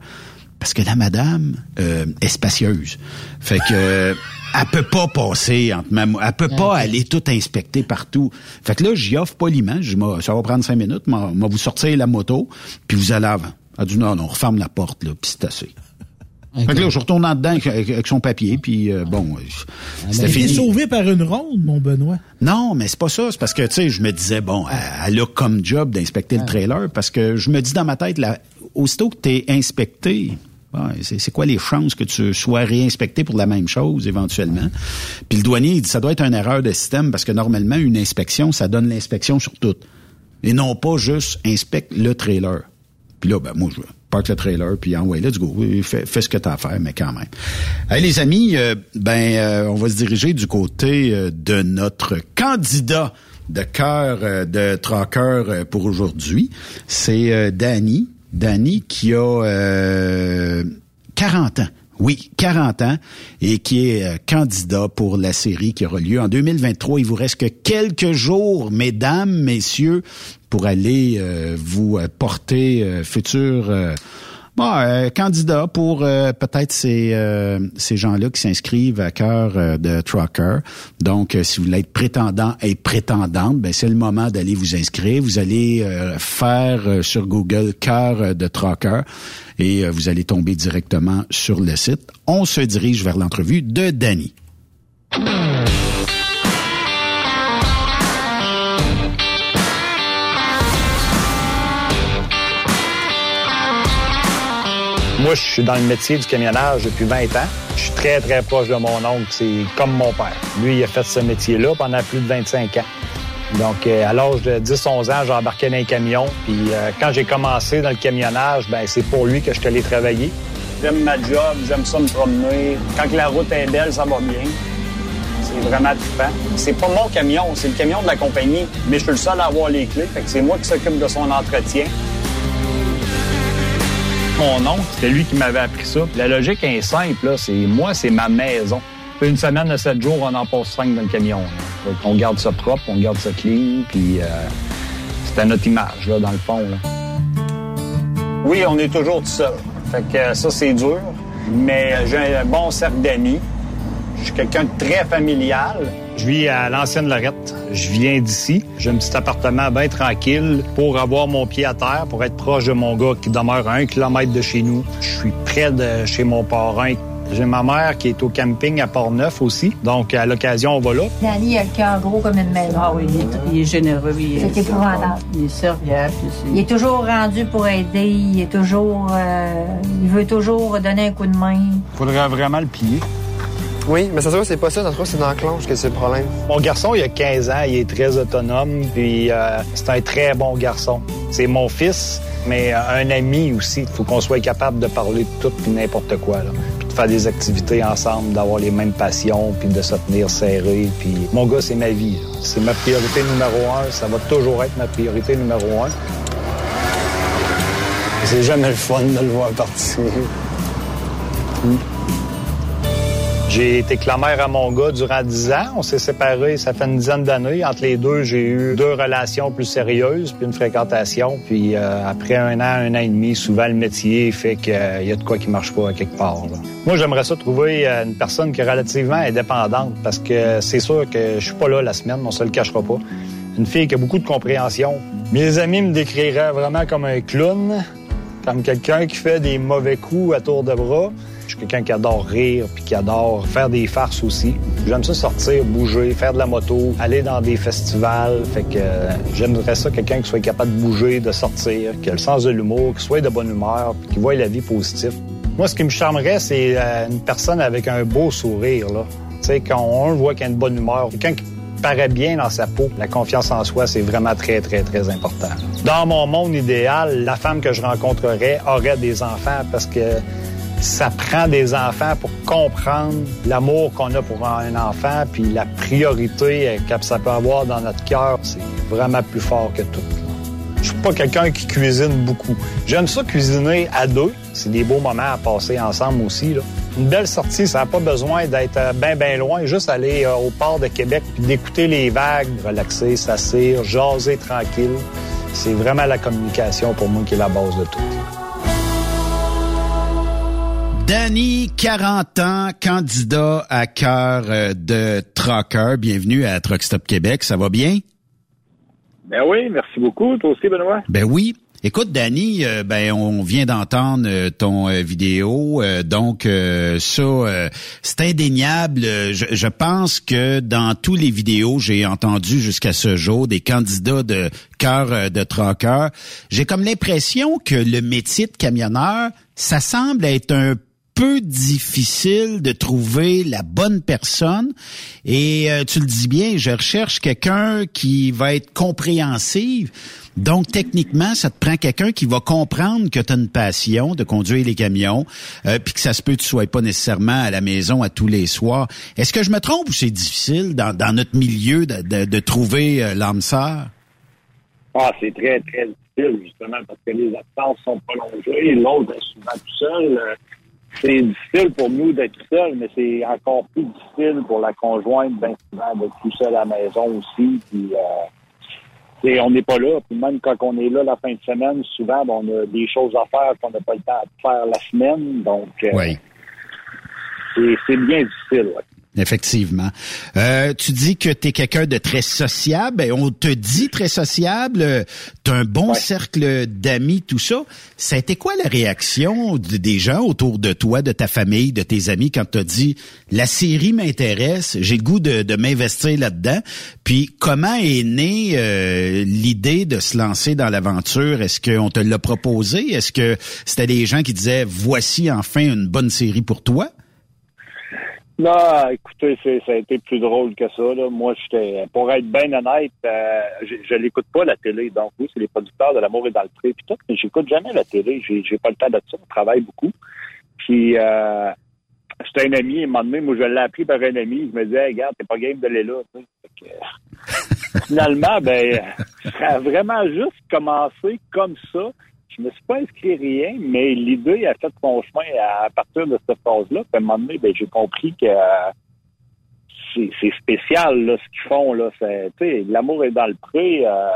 Parce que la madame euh, est spacieuse. Fait que elle peut pas passer entre ma elle peut pas aller tout inspecter partout. Fait que là, j'y offre poliment, je ça va prendre cinq minutes, moi, vous sortir la moto, puis vous allez avant. Elle dit non, non, on referme la porte, là, puis c'est assez. Fait que là, je retourne en dedans avec, son papier, puis euh, bon, euh, c'était T'es fini. sauvé par une ronde, mon Benoît. Non, mais c'est pas ça. C'est parce que, tu sais, je me disais, bon, elle, a comme job d'inspecter le trailer parce que je me dis dans ma tête, là, aussitôt que t'es inspecté, c'est quoi les chances que tu sois réinspecté pour la même chose éventuellement? Puis le douanier, il dit, ça doit être une erreur de système parce que normalement, une inspection, ça donne l'inspection sur tout. Et non pas juste inspecte le trailer. Puis là, ben, moi, je parque le trailer, puis en ouais, let's go. Fais, fais ce que t'as à faire, mais quand même. Hey, les amis, euh, ben, euh, on va se diriger du côté euh, de notre candidat de cœur euh, de Tracker euh, pour aujourd'hui. C'est Danny. Danny qui a euh, 40 ans. Oui, 40 ans et qui est euh, candidat pour la série qui aura lieu en 2023. Il vous reste que quelques jours, mesdames, messieurs, pour aller euh, vous euh, porter futur bon, euh, candidat pour euh, peut-être ces, euh, ces gens-là qui s'inscrivent à cœur euh, de Trucker. Donc, euh, si vous voulez être prétendant et prétendante, ben c'est le moment d'aller vous inscrire. Vous allez euh, faire sur Google cœur de Trucker et vous allez tomber directement sur le site. On se dirige vers l'entrevue de Danny. Moi, je suis dans le métier du camionnage depuis 20 ans. Je suis très, très proche de mon oncle. C'est comme mon père. Lui, il a fait ce métier-là pendant plus de 25 ans. Donc, euh, à l'âge de 10-11 ans, j'ai embarqué dans un camion. Puis, euh, quand j'ai commencé dans le camionnage, ben c'est pour lui que je suis allé travailler. J'aime ma job, j'aime ça me promener. Quand la route est belle, ça va bien. C'est vraiment trippant. C'est pas mon camion, c'est le camion de la compagnie. Mais je suis le seul à avoir les clés. Fait que c'est moi qui s'occupe de son entretien. Mon oncle, c'était lui qui m'avait appris ça. La logique est simple. C'est moi, c'est ma maison. Une semaine de sept jours, on en passe cinq dans le camion. qu'on garde ça propre, on garde ça clean, puis euh, c'était notre image, là, dans le fond. Oui, on est toujours tout seul. Fait que euh, ça, c'est dur. Mais euh, j'ai un bon cercle d'amis. Je suis quelqu'un de très familial. Je vis à l'ancienne Lorette. Je viens d'ici. J'ai un petit appartement bien tranquille pour avoir mon pied à terre, pour être proche de mon gars qui demeure à un kilomètre de chez nous. Je suis près de chez mon parrain. J'ai ma mère qui est au camping à Port-Neuf aussi. Donc, à l'occasion, on va là. Danny a le cœur gros comme une maison. Ah oui, il est, il est généreux. Il est, C'est épouvantable. Il est serviable. Il est toujours rendu pour aider. Il est toujours. euh, il veut toujours donner un coup de main. Faudrait vraiment le plier. Oui, mais ça se voit, c'est pas ça. Ça se voit, c'est dans la que c'est le problème. Mon garçon, il a 15 ans, il est très autonome, puis euh, c'est un très bon garçon. C'est mon fils, mais euh, un ami aussi. Il faut qu'on soit capable de parler de tout puis n'importe quoi, là. Puis de faire des activités ensemble, d'avoir les mêmes passions, puis de se tenir serré. Puis mon gars, c'est ma vie. C'est ma priorité numéro un. Ça va toujours être ma priorité numéro un. C'est jamais le fun de le voir partir. J'ai été clamère à mon gars durant 10 ans. On s'est séparés, ça fait une dizaine d'années. Entre les deux, j'ai eu deux relations plus sérieuses, puis une fréquentation. Puis euh, après un an, un an et demi, souvent le métier fait qu'il y a de quoi qui marche pas quelque part. là. Moi, j'aimerais ça trouver euh, une personne qui est relativement indépendante, parce que c'est sûr que je suis pas là la semaine, on se le cachera pas. Une fille qui a beaucoup de compréhension. Mes amis me décriraient vraiment comme un clown, comme quelqu'un qui fait des mauvais coups à tour de bras. Je suis quelqu'un qui adore rire puis qui adore faire des farces aussi. J'aime ça sortir, bouger, faire de la moto, aller dans des festivals. Fait que euh, j'aimerais ça quelqu'un qui soit capable de bouger, de sortir, qui a le sens de l'humour, qui soit de bonne humeur, puis qui voit la vie positive. Moi, ce qui me charmerait, c'est euh, une personne avec un beau sourire. Là. Tu sais, quand on le voit qu'il a une bonne humeur, quelqu'un qui paraît bien dans sa peau. La confiance en soi, c'est vraiment très, très, très important. Dans mon monde idéal, la femme que je rencontrerais aurait des enfants parce que ça prend des enfants pour comprendre l'amour qu'on a pour un enfant, puis la priorité que ça peut avoir dans notre cœur, c'est vraiment plus fort que tout. Je suis pas quelqu'un qui cuisine beaucoup. J'aime ça cuisiner à deux. C'est des beaux moments à passer ensemble aussi. Une belle sortie, ça n'a pas besoin d'être bien, bien loin. Juste aller euh, au port de Québec puis d'écouter les vagues, relaxer, s'assire, jaser tranquille. C'est vraiment la communication pour moi qui est la base de tout. Danny, 40 ans, candidat à cœur euh, de Trucker. Bienvenue à Truck Stop Québec. Ça va bien? Ben oui, merci beaucoup. Toi aussi, Benoît? Ben oui. Écoute, Danny, euh, ben on vient d'entendre euh, ton vidéo, donc ça, c'est indéniable. Je, je, pense que dans tous les vidéos j'ai entendu jusqu'à ce jour des candidats de cœur de trucker, j'ai comme l'impression que le métier de camionneur, ça semble être un peu difficile de trouver la bonne personne. Et euh, tu le dis bien, je recherche quelqu'un qui va être compréhensif. Donc, techniquement, ça te prend quelqu'un qui va comprendre que tu as une passion de conduire les camions, euh, puis que ça se peut que tu sois pas nécessairement à la maison à tous les soirs. Est-ce que je me trompe ou c'est difficile dans, notre milieu de, de, trouver euh, l'âme sœur? Ah, c'est très, très difficile, justement, parce que les absences sont prolongées. L'autre est souvent tout seul. C'est difficile pour nous d'être seuls, mais c'est encore plus difficile pour la conjointe, bien souvent, d'être tout seul à la maison aussi. Puis, euh, on n'est pas là. Puis même quand on est là la fin de semaine, souvent, ben, on a des choses à faire qu'on n'a pas le temps de faire la semaine. Donc, euh, c'est bien difficile. Ouais. Effectivement. Euh, tu dis que tu es quelqu'un de très sociable. Et on te dit très sociable. Tu as un bon cercle d'amis, tout ça. Ça a été quoi la réaction des gens autour de toi, de ta famille, de tes amis quand tu as dit la série m'intéresse, j'ai le goût de, m'investir là-dedans. Puis comment est née euh, l'idée de se lancer dans l'aventure? Est-ce qu'on te l'a proposé? Est-ce que c'était des gens qui disaient voici enfin une bonne série pour toi? Non, écoutez, ça a été plus drôle que ça. Là. Moi, j'étais, pour être bien honnête, euh, je, je l'écoute pas la télé. Donc oui, c'est les producteurs de l'amour et dans le pré, puis tout, mais j'écoute jamais la télé. J'ai, j'ai pas le temps de ça. Je travaille beaucoup. Puis euh, c'était un ami, à un moment donné, moi je l'ai appris par un ami. Je me disais, regarde, t'es pas game de là. finalement, ben, ça a vraiment juste commencé comme ça je me suis pas inscrit rien, mais l'idée a fait son chemin à, partir de cette phase-là. Puis à un moment donné, ben, j'ai compris que c'est spécial là, ce qu'ils font. Là. L'amour est dans le pré. Euh,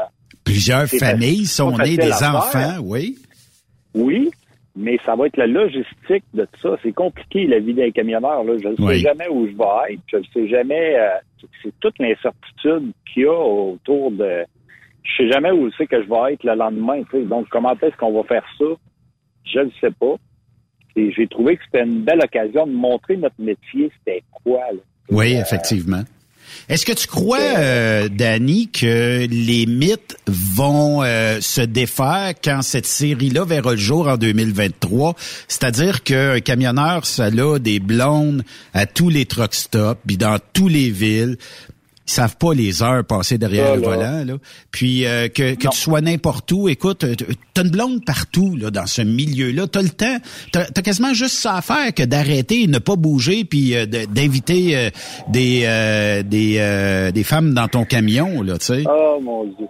Plusieurs familles sont nées des enfants, oui. Oui, mais ça va être la logistique de tout ça. C'est compliqué, la vie d'un camionneur. Là. Je ne sais jamais où je vais être. Je ne sais jamais... Euh, c'est toute l'incertitude qu'il y a autour de je sais jamais où c'est que je vais être le lendemain. Donc, comment est-ce qu'on va faire ça? Je ne sais pas. Et j'ai trouvé que c'était une belle occasion de montrer notre métier, c'était quoi. Là. Oui, effectivement. Est-ce que tu crois, euh, Danny, que les mythes vont euh, se défaire quand cette série-là verra le jour en 2023? C'est-à-dire qu'un camionneur, ça a des blondes à tous les truck stops, puis dans tous les villes, ils savent pas les heures passées derrière le volant. Là. Puis euh, que, que tu sois n'importe où, écoute, t'as une blonde partout là, dans ce milieu-là. T'as le temps, t'as as quasiment juste ça à faire que d'arrêter, ne pas bouger, puis euh, d'inviter euh, des des des femmes dans ton camion, là, tu sais. Oh mon Dieu.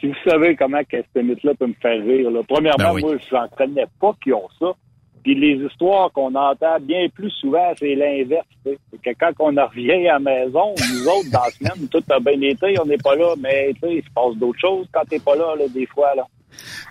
Si vous savez comment que ce mythe-là peut me faire rire, là. premièrement, ben moi, je n'en connais pas qui ont ça. Puis les histoires qu'on entend bien plus souvent, c'est l'inverse. C'est que quand on revient à la maison, nous autres, dans la semaine, tout a bien été, on n'est pas là, mais il se passe d'autres choses quand t'es pas là, là, des fois. là.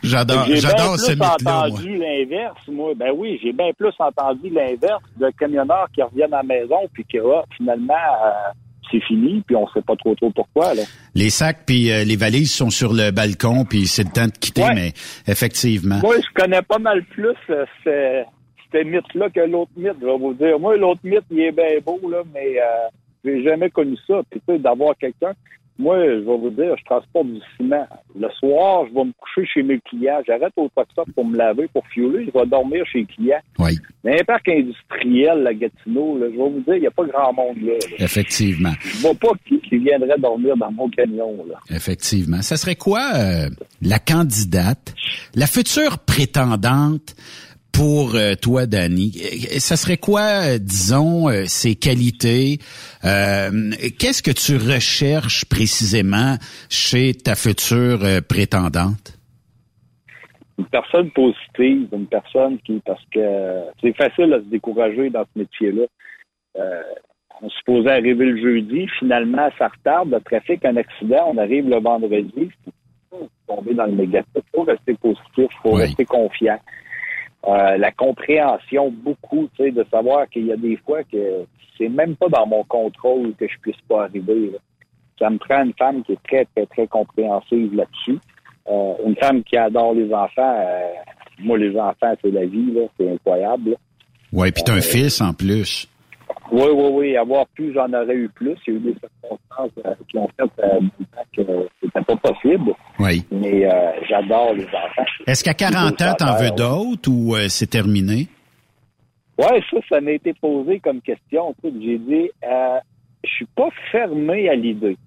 J'adore, j'adore ce mythe J'ai entendu l'inverse, moi. Ben oui, j'ai bien plus entendu l'inverse de camionneurs qui reviennent à la maison puis qui, ah, finalement, euh, c'est fini, puis on sait pas trop trop pourquoi. Là. Les sacs puis euh, les valises sont sur le balcon, puis c'est le temps de quitter, mais effectivement. Moi, je connais pas mal plus euh, ce, mythe-là que l'autre mythe, je vais vous dire. Moi, l'autre mythe, il est bien beau, là, mais euh, j'ai jamais connu ça. Puis tu sais, d'avoir quelqu'un moi, je vais vous dire, je transporte du ciment. Le soir, je vais me coucher chez mes clients. J'arrête au truck pour me laver, pour fioler. Je vais dormir chez les clients. Oui. Mais un parc industriel, la Gatineau, je vais vous dire, il n'y a pas grand monde là. Effectivement. Je vois pas qui, qui viendrait dormir dans mon camion. Là. Effectivement. Ça serait quoi euh, la candidate, la future prétendante pour euh, toi, Danny. Euh, ça serait quoi, euh, disons, ses qualités? Qu'est-ce que tu recherches précisément chez ta future prétendante? Une personne positive, une personne qui, parce que c'est facile à se décourager dans ce métier-là. on se posait arriver le jeudi, finalement, ça retarde, le trafic, un accident, on arrive le vendredi, faut tomber dans le négatif, il faut rester positif, il faut rester confiant. Euh, la compréhension beaucoup, tu sais, de savoir qu'il y a des fois que c'est même pas dans mon contrôle que je puisse pas arriver. Ça me prend une femme qui est très, très, très compréhensive là-dessus. Euh, une femme qui adore les enfants. Euh, moi, les enfants, c'est la vie, là. C'est incroyable. Oui, puis t'as un fils en plus. Oui, oui, oui. Avoir plus, j'en aurais eu plus. Il y a eu des circonstances euh, qui ont fait euh, que c'était pas possible. Oui. Mais euh, j'adore les enfants. Est-ce qu'à 40 ans, t'en veux d'autres ou c'est terminé? Oui, ça, ça m'a été posé comme question. J'ai dit, je suis pas fermé à l'idée.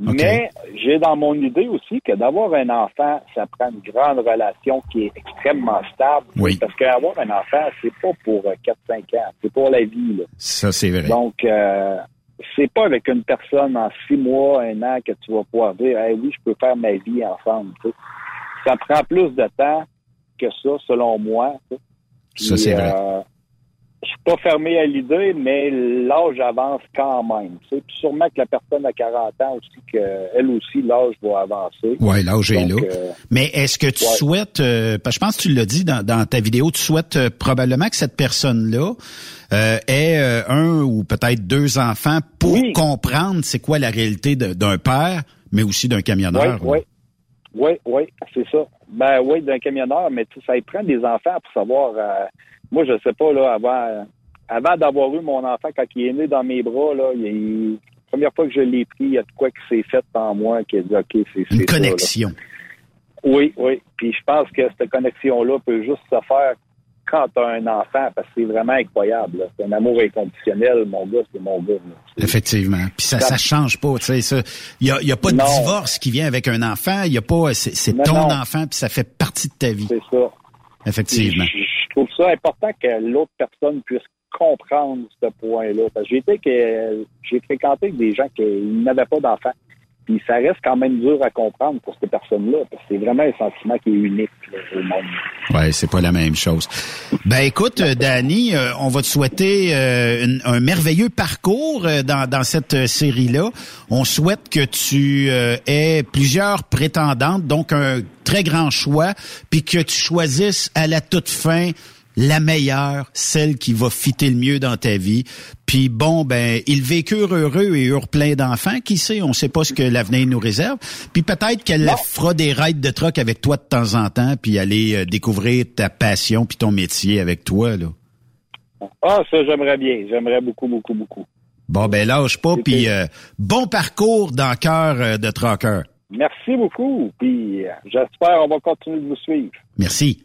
Mais j'ai dans mon idée aussi que d'avoir un enfant, ça prend une grande relation qui est extrêmement stable. Oui. Parce qu'avoir un enfant, c'est pas pour 4-5 euh, ans, c'est pour la vie. Là. Ça, c'est vrai. Donc, euh, c'est pas avec une personne en six mois, un an que tu vas pouvoir dire, hey, oui, je peux faire ma vie ensemble. Ça prend plus de temps que ça, selon moi. ça, c'est vrai. Euh, je suis pas fermé à l'idée, mais l'âge avance quand même. Puis sûrement que la personne a 40 ans aussi, qu'elle aussi, l'âge va avancer. Oui, l'âge est là. Euh, mais est-ce que tu souhaites, euh, parce que je pense que tu l'as dit dans, ta vidéo, tu souhaites euh, probablement que cette personne-là ait un ou peut-être deux enfants pour comprendre c'est quoi la réalité d'un père, mais aussi d'un camionneur. Oui, oui, oui, c'est ça. Ben oui, d'un camionneur, mais ça y prend des enfants pour savoir moi, je sais pas, là, avant, avant d'avoir eu mon enfant, quand il est né dans mes bras, là, il, la première fois que je l'ai pris, il y a de quoi qui s'est fait en moi qui a dit, OK, c'est Une connexion. oui, oui. Puis je pense que cette connexion-là peut juste se faire quand tu as un enfant, parce que c'est vraiment incroyable. C'est un amour inconditionnel. Mon gars, c'est mon gars. Effectivement. Puis ça, ça change pas. Tu sais, il y a, y a, pas de divorce qui vient avec un enfant. Il y a pas, c'est ton enfant, puis ça fait partie de ta vie. C'est ça. Effectivement trouve ça important que l'autre personne puisse comprendre ce point-là. Parce que j'ai été que j'ai fréquenté des gens qui n'avaient pas d'enfants. Puis ça reste quand même dur à comprendre pour ces personnes-là, parce que c'est vraiment un sentiment qui est unique au monde. Ouais, c'est pas la même chose. Ben écoute, euh, Danny, euh, on va te souhaiter euh, un merveilleux parcours dans, dans cette série-là. On souhaite que tu aies plusieurs prétendantes, donc un très grand choix, puis que tu choisisses à la toute fin la meilleure, celle qui va fitter le mieux dans ta vie. Puis bon, ben, ils vécurent heureux et eurent plein d'enfants. Qui sait, on sait pas ce que l'avenir nous réserve. Puis peut-être qu'elle fera des rides de troc avec toi de temps en temps, puis aller euh, découvrir ta passion puis ton métier avec toi, là. Ah, ça, j'aimerais bien. J'aimerais beaucoup, beaucoup, beaucoup. Bon, ben, lâche pas, puis euh, bon parcours dans cœur euh, de trocker. Merci beaucoup, puis j'espère on va continuer de vous suivre. Merci.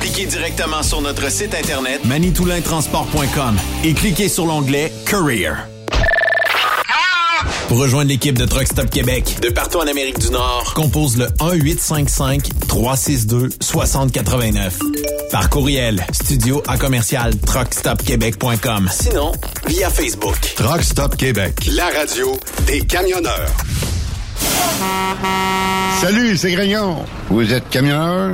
Appliquez directement sur notre site internet manitoulintransport.com et cliquez sur l'onglet Career. Pour rejoindre l'équipe de Truck Stop Québec, de partout en Amérique du Nord, compose le 1-855-362-6089. Par courriel, studio à commercial truckstopquebec.com. Sinon, via Facebook. Truck Stop Québec, la radio des camionneurs. Salut, c'est Grignon. Vous êtes camionneur?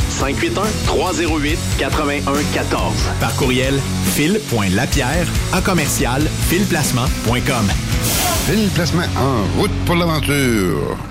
581 308 8114. Par courriel fil.lapierre à commercial filplacement.com. Fil Placement en route pour l'aventure.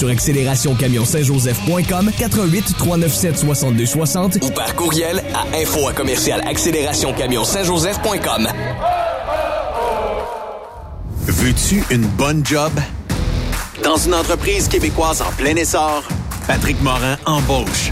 Sur accélérationcamion-saint-joseph.com 88 397 62 60 ou par courriel à info à commercial accélérationcamion-saint-joseph.com. Veux-tu une bonne job? Dans une entreprise québécoise en plein essor, Patrick Morin embauche.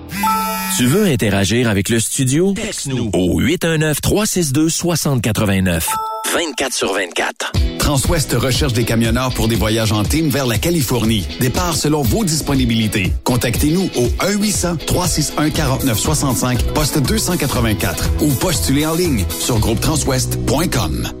Tu veux interagir avec le studio? Texte-nous au 819-362-6089. 24 sur 24. Transwest recherche des camionneurs pour des voyages en team vers la Californie. Départ selon vos disponibilités. Contactez-nous au 1-800-361-4965, poste 284 ou postulez en ligne sur groupetranswest.com.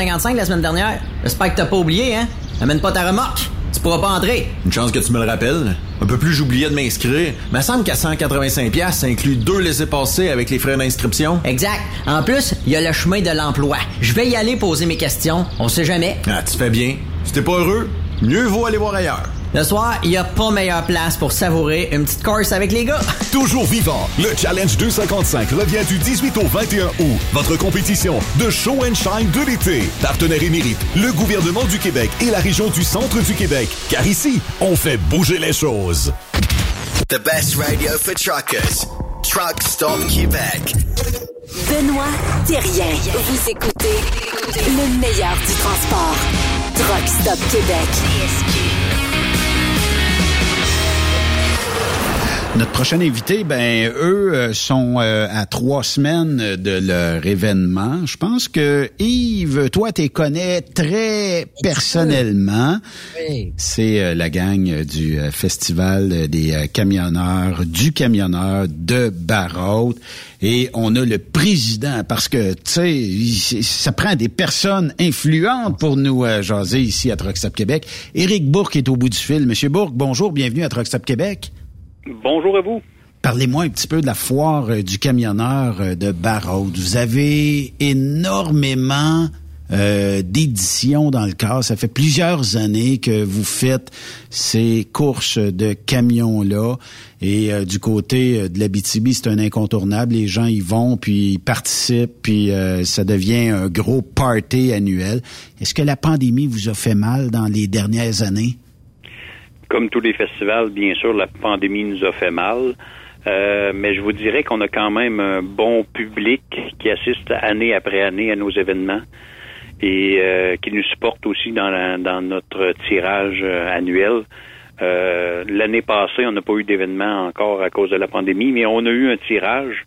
255 la semaine dernière. J'espère que t'as pas oublié, hein? Amène pas ta remorque. Tu pourras pas entrer. Une chance que tu me le rappelles. Un peu plus, j'oubliais de m'inscrire. Mais semble qu'à 185$, ça inclut deux laissés-passer avec les frais d'inscription. Exact. En plus, il y a le chemin de l'emploi. Je vais y aller poser mes questions. On sait jamais. Ah, tu fais bien. Si t'es pas heureux, mieux vaut aller voir ailleurs. Le soir, il n'y a pas meilleure place pour savourer une petite course avec les gars. Toujours vivant, le Challenge 255 revient du 18 au 21 août. Votre compétition de show and shine de l'été. Partenaire émérite, le gouvernement du Québec et la région du centre du Québec. Car ici, on fait bouger les choses. The best radio for truckers. Truck Stop Québec. Benoît Thérien. Vous écoutez le meilleur du transport. Truck Stop Québec. Notre prochain invité, ben eux euh, sont euh, à trois semaines de leur événement. Je pense que Yves, toi, tu connais très personnellement. C'est euh, la gang du festival des camionneurs, du camionneur de Barrault. Et on a le président, parce que, tu sais, ça prend des personnes influentes pour nous jaser ici à Truckstop Québec. Éric Bourque est au bout du fil. Monsieur Bourque, bonjour, bienvenue à Truckstop Québec. Bonjour à vous. Parlez-moi un petit peu de la foire euh, du camionneur euh, de Barraud. Vous avez énormément euh, d'éditions dans le cas. Ça fait plusieurs années que vous faites ces courses de camions-là. Et du côté de l'Abitibi, c'est un incontournable. Les gens y vont, puis ils participent, puis ça devient un gros party annuel. Est-ce que la pandémie vous a fait mal dans les dernières années? Comme tous les festivals, bien sûr, la pandémie nous a fait mal. Euh, mais je vous dirais qu'on a quand même un bon public qui assiste année après année à nos événements et euh, qui nous supporte aussi dans, dans notre tirage euh, annuel. L'année passée, on n'a pas eu d'événement encore à cause de la pandémie, mais on a eu un tirage.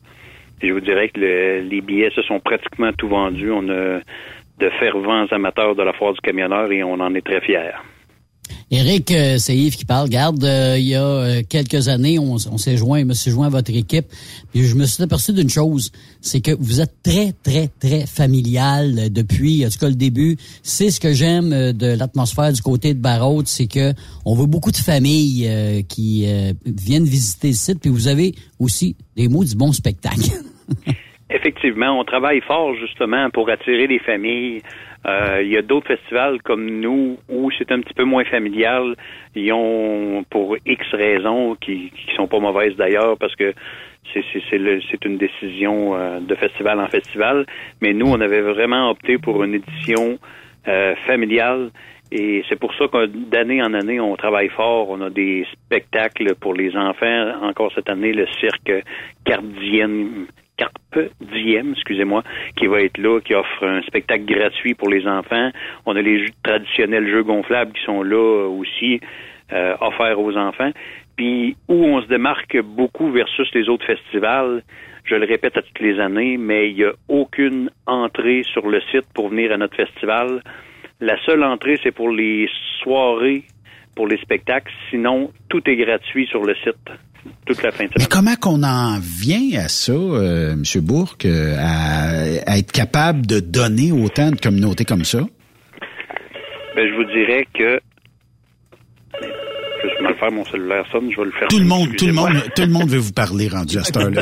Et je vous dirais que les billets se sont pratiquement tout vendus. On a de fervents amateurs de la foire du camionneur et on en est très fiers. Éric, euh, c'est Yves qui parle. Garde, euh, il y a euh, quelques années, on, s'est joint, je me suis joint à votre équipe. Puis je me suis aperçu d'une chose, c'est que vous êtes très, très, très familial depuis, en tout cas le début. C'est ce que j'aime de l'atmosphère du côté de Barraud, c'est que on voit beaucoup de familles qui viennent visiter le site. Puis vous avez aussi des mots du bon spectacle. Effectivement, on travaille fort justement pour attirer les familles. Euh, il y a d'autres festivals comme nous où c'est un petit peu moins familial. Ils ont, pour X raisons, qui, qui sont pas mauvaises d'ailleurs, parce que c'est une décision euh, de festival en festival. Mais nous, on avait vraiment opté pour une édition euh, familiale. Et c'est pour ça que d'année en année, on travaille fort. On a des spectacles pour les enfants. Encore cette année, le cirque Cardienne Carpe Diem, excusez-moi, qui va être là, qui offre un spectacle gratuit pour les enfants. On a les traditionnels jeux gonflables qui sont là aussi, euh, offerts aux enfants. Puis où on se démarque beaucoup versus les autres festivals, je le répète à toutes les années, mais il n'y a aucune entrée sur le site pour venir à notre festival. La seule entrée, c'est pour les soirées, pour les spectacles. Sinon, tout est gratuit sur le site toute la fin de semaine. Mais comment qu'on en vient à ça, euh, M. Bourque, euh, à, être capable de donner autant de communautés comme ça? Ben, je vous dirais que juste laisse-moi le faire, mon cellulaire sonne, je vais le faire. Tout le monde, tout le monde, tout le monde veut vous parler rendu à cette heure-là.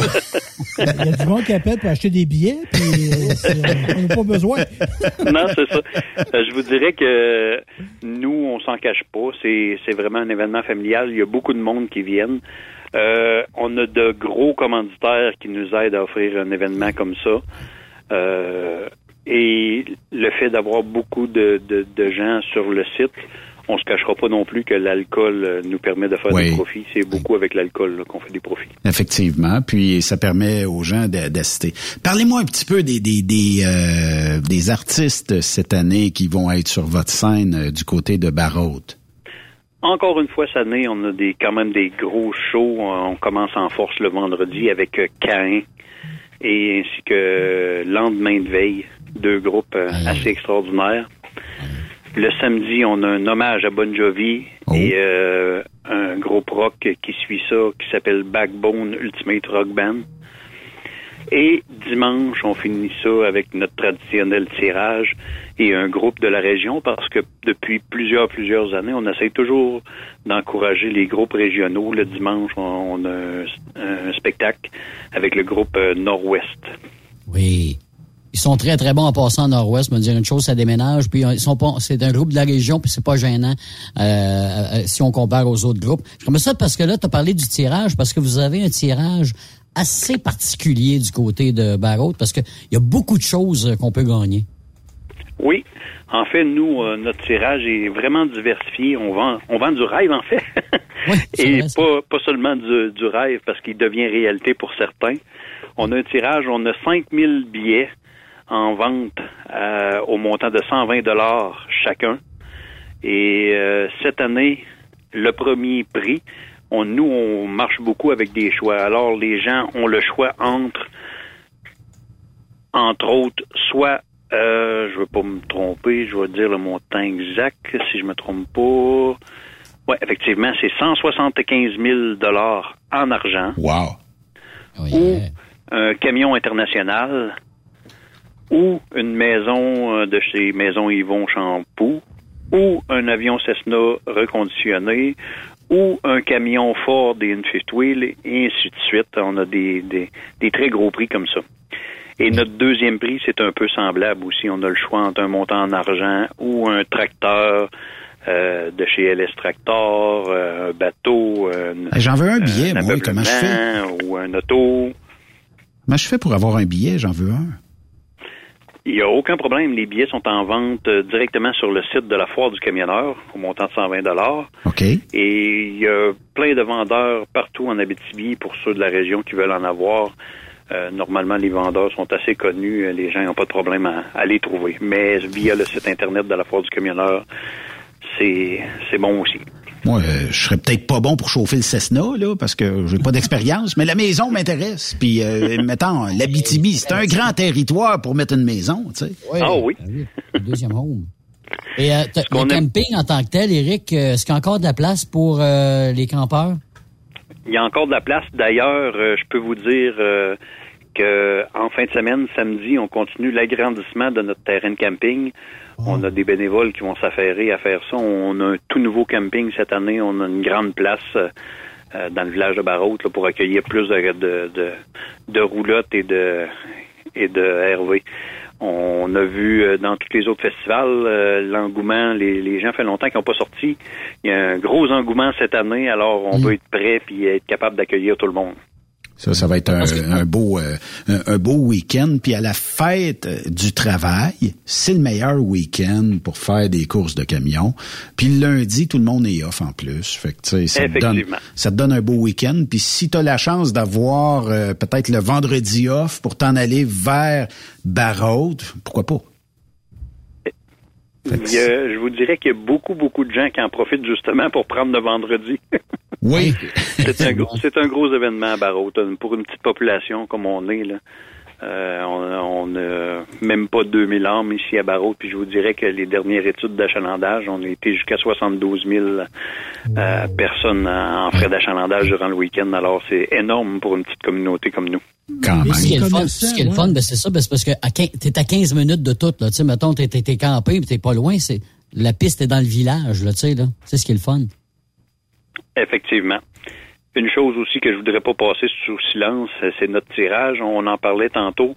Il y a du monde qui appelle pour acheter des billets, puis euh, c'est- on n'a pas besoin. non, c'est ça. Euh, je vous dirais que nous, on s'en cache pas. C'est, c'est vraiment un événement familial. Il y a beaucoup de monde qui viennent. Euh, on a de gros commanditaires qui nous aident à offrir un événement comme ça. Euh, et le fait d'avoir beaucoup de, de, de gens sur le site, on se cachera pas non plus que l'alcool euh, nous permet de faire Oui. des profits. C'est beaucoup avec l'alcool qu'on fait des profits. Effectivement, puis ça permet aux gens d'assister. Parlez-moi un petit peu des des des, euh, des artistes cette année qui vont être sur votre scène euh, du côté de Barraute. Encore une fois cette année, on a des quand même des gros shows. On commence en force le vendredi avec Cain et ainsi que Lendemain de veille, deux groupes assez extraordinaires. Le samedi, on a un hommage à Bon Jovi et euh, un groupe rock qui suit ça qui s'appelle Backbone Ultimate Rock Band. Et dimanche, on finit ça avec notre traditionnel tirage et un groupe de la région parce que depuis plusieurs, plusieurs années, on essaie toujours d'encourager les groupes régionaux. Le dimanche, on, on a un, un spectacle avec le groupe euh, Nord-Ouest. Oui. Ils sont très, très bons en passant en Nord-Ouest. Me dire une chose, ça déménage. Puis ils sont pas, c'est un groupe de la région, puis c'est pas gênant euh, euh, si on compare aux autres groupes. Je remets ça parce que là, tu as parlé du tirage, parce que vous avez un tirage assez particulier du côté de Barrault, parce qu'il y a beaucoup de choses euh, qu'on peut gagner. Oui. En fait, nous, euh, notre tirage est vraiment diversifié. On vend, on vend du rêve, en fait. Et pas, pas seulement du, du rêve, parce qu'il devient réalité pour certains. On a un tirage, on a 5000 billets en vente euh, au montant de 120 dollars chacun. Et euh, cette année, le premier prix, on, nous, on marche beaucoup avec des choix. Alors, les gens ont le choix entre, entre autres, soit, euh, je veux pas me tromper, je vais dire le montant exact, si je me trompe pas. Ouais, effectivement, c'est 175 000 dollars en argent. Wow. Ou un camion international, ou une maison euh, de chez Maison Yvon Champoux, ou un avion Cessna reconditionné, ou un camion Ford et une fifth wheel, et ainsi de suite. On a des, des, des très gros prix comme ça. Et notre deuxième prix, c'est un peu semblable aussi. On a le choix entre un montant en argent ou un tracteur euh, de chez LS Tractor, euh, un bateau. euh, J'en veux un billet, un moi, comment je fais? Ou un auto. Comment je fais pour avoir un billet? J'en veux un. Il n'y a aucun problème. Les billets sont en vente euh, directement sur le site de la Foire du camionneur au montant de 120 OK. Et il y a plein de vendeurs partout en Abitibi pour ceux de la région qui veulent en avoir. Euh, normalement, les vendeurs sont assez connus. Les gens n'ont pas de problème à, à les trouver. Mais via le site Internet de la Foire du camionneur, c'est c'est bon aussi. Moi, euh, je serais peut-être pas bon pour chauffer le Cessna, là, parce que j'ai pas d'expérience, mais la maison m'intéresse. Puis, euh, mettons, l'Abitibi, c'est un grand territoire pour mettre une maison, tu sais. Ah oui. Le deuxième home. Et euh, le camping en tant que tel, Eric, euh, est-ce qu'il y a encore de la place pour euh, les campeurs? Il y a encore de la place. D'ailleurs, euh, je peux vous dire euh, que en fin de semaine, samedi, on continue l'agrandissement de notre terrain de camping. On a des bénévoles qui vont s'affairer à faire ça. On a un tout nouveau camping cette année. On a une grande place euh, dans le village de Barraute là, pour accueillir plus de, de, de, de roulottes et de et de RV. On a vu euh, dans tous les autres festivals euh, l'engouement. Les, les gens fait longtemps qu'ils n'ont pas sorti. Il y a un gros engouement cette année. Alors on veut être prêt puis être capable d'accueillir tout le monde. Ça, ça va être un, un beau, euh, un, un beau week-end. Puis à la fête euh, du travail, c'est le meilleur week-end pour faire des courses de camion. Puis le lundi, tout le monde est off en plus. Fait que, tu sais, ça te donne, ça te donne un beau week-end. Puis si tu as la chance d'avoir euh, peut-être le vendredi off pour t'en aller vers Barraud, pourquoi pas? Il y a- je vous dirais qu'il y a beaucoup, beaucoup de gens qui en profitent justement pour prendre le vendredi. Oui. c'est un, gros- c'est un gros événement à Barrault. Pour une petite population comme on est, là, euh, on n'a même pas 2000 âmes ici à Barrault. Puis je vous dirais que les dernières études d'achalandage, on a été jusqu'à 72 000 euh, personnes en en frais d'achalandage durant le week-end. Alors c'est énorme pour une petite communauté comme nous. Mais ce qui est le fun, ce qui est le fun, ben, c'est ça, ben, c'est parce que t'es à 15 minutes de tout, là. Tu sais, mettons, t'es, t'es, campé pis t'es pas loin, c'est, la piste est dans le village, là, tu sais, là. C'est ce qui est le fun. Effectivement. Une chose aussi que je voudrais pas passer sous silence, c'est notre tirage. On en parlait tantôt.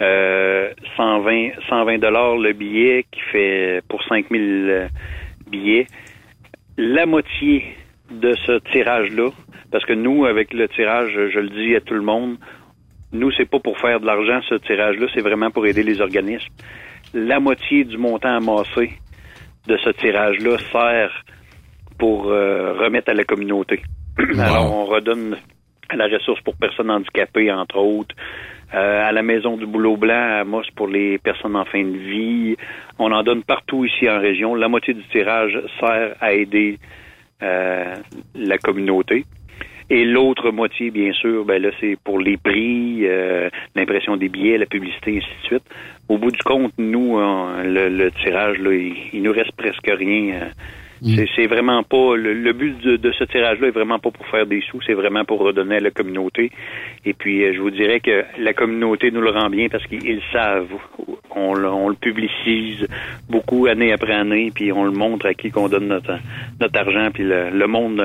Euh, 120, 120 dollars le billet qui fait pour 5000 euh, billets. La moitié de ce tirage-là, parce que nous, avec le tirage, je le dis à tout le monde, nous, c'est pas pour faire de l'argent, ce tirage-là, c'est vraiment pour aider les organismes. La moitié du montant amassé de ce tirage-là sert pour euh, remettre à la communauté. Alors, on redonne à la ressource pour personnes handicapées, entre autres, euh, à la Maison du Boulot Blanc, à Moss pour les personnes en fin de vie. On en donne partout ici en région. La moitié du tirage sert à aider euh, la communauté. Et l'autre moitié, bien sûr, ben là, c'est pour les prix, euh, l'impression des billets, la publicité, ainsi de suite. Au bout du compte, nous, le, le, tirage, là, il, il, nous reste presque rien. C'est, c'est vraiment pas le, le but de, de, ce tirage-là est vraiment pas pour faire des sous, c'est vraiment pour redonner à la communauté. Et puis, euh, je vous dirais que la communauté nous le rend bien parce qu'ils savent. On, on, le publicise beaucoup année après année, puis on le montre à qui qu'on donne notre, notre argent, puis le, le monde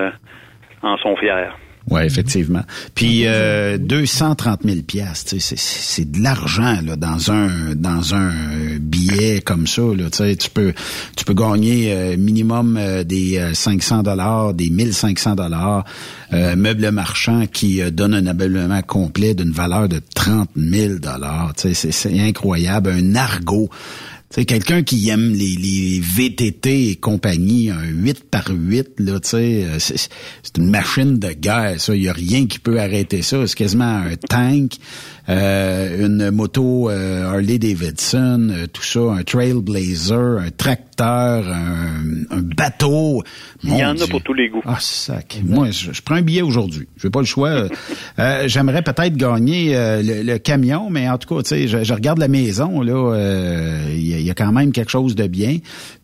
en sont fiers. Oui, effectivement. Puis euh, 230 000 piastres, c'est de l'argent là dans un dans un billet comme ça. Là, tu peux tu peux gagner euh, minimum euh, des 500 dollars, des 1500 dollars. Euh, meubles marchands qui euh, donne un ameublement complet d'une valeur de 30 000 dollars. C'est incroyable. Un argot. C'est quelqu'un qui aime les, les VTT et compagnie, un 8 par 8, là, sais, c'est une machine de guerre, ça. Il y a rien qui peut arrêter ça. C'est quasiment un tank, euh, une moto euh, Harley Davidson, euh, tout ça, un Trailblazer, un tracteur, un, un bateau. Mon Il y en Dieu. a pour tous les goûts. Ah, sac. Moi, je, je, prends un billet aujourd'hui. Je n'ai pas le choix. Euh, j'aimerais peut-être gagner le, le, camion, mais en tout cas, tu sais, je, je, regarde la maison, là, il y, y, a quand même quelque chose de bien.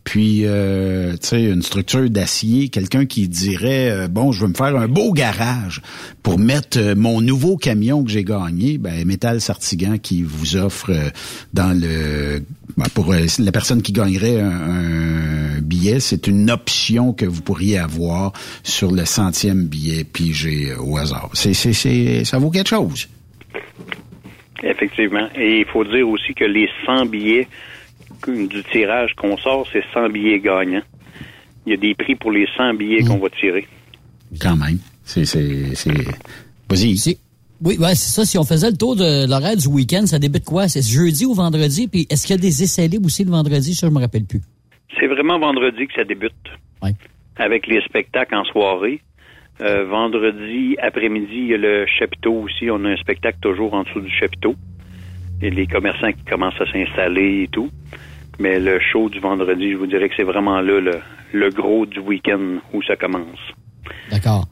Puis, euh, tu sais, une structure d'acier, quelqu'un qui dirait, euh, bon, je veux me faire un beau garage pour mettre euh, mon nouveau camion que j'ai gagné, ben, Métal Sartigan qui vous offre euh, dans le, ben, pour la personne qui gagnerait un, billet, c'est une option que vous pourriez avoir sur le centième billet pigé au hasard. C'est, c'est, c'est, ça vaut quelque chose. Effectivement. Et il faut dire aussi que les 100 billets du tirage qu'on sort, c'est 100 billets gagnants. Il y a des prix pour les 100 billets mmh. qu'on va tirer. Quand même. C'est, c'est, c'est... Vas-y. Oui, ouais, c'est ça. Si on faisait le tour de l'horaire du week-end, ça débute quoi? C'est jeudi ou vendredi? Puis est-ce qu'il y a des essais libres aussi le vendredi? Ça, je me rappelle plus. C'est vraiment vendredi que ça débute. Ouais. Avec les spectacles en soirée. Euh, vendredi après-midi, il y a le chapiteau aussi. On a un spectacle toujours en dessous du chapiteau. Et les commerçants qui commencent à s'installer et tout. Mais le show du vendredi, je vous dirais que c'est vraiment là le, le gros du week-end où ça commence. D'accord.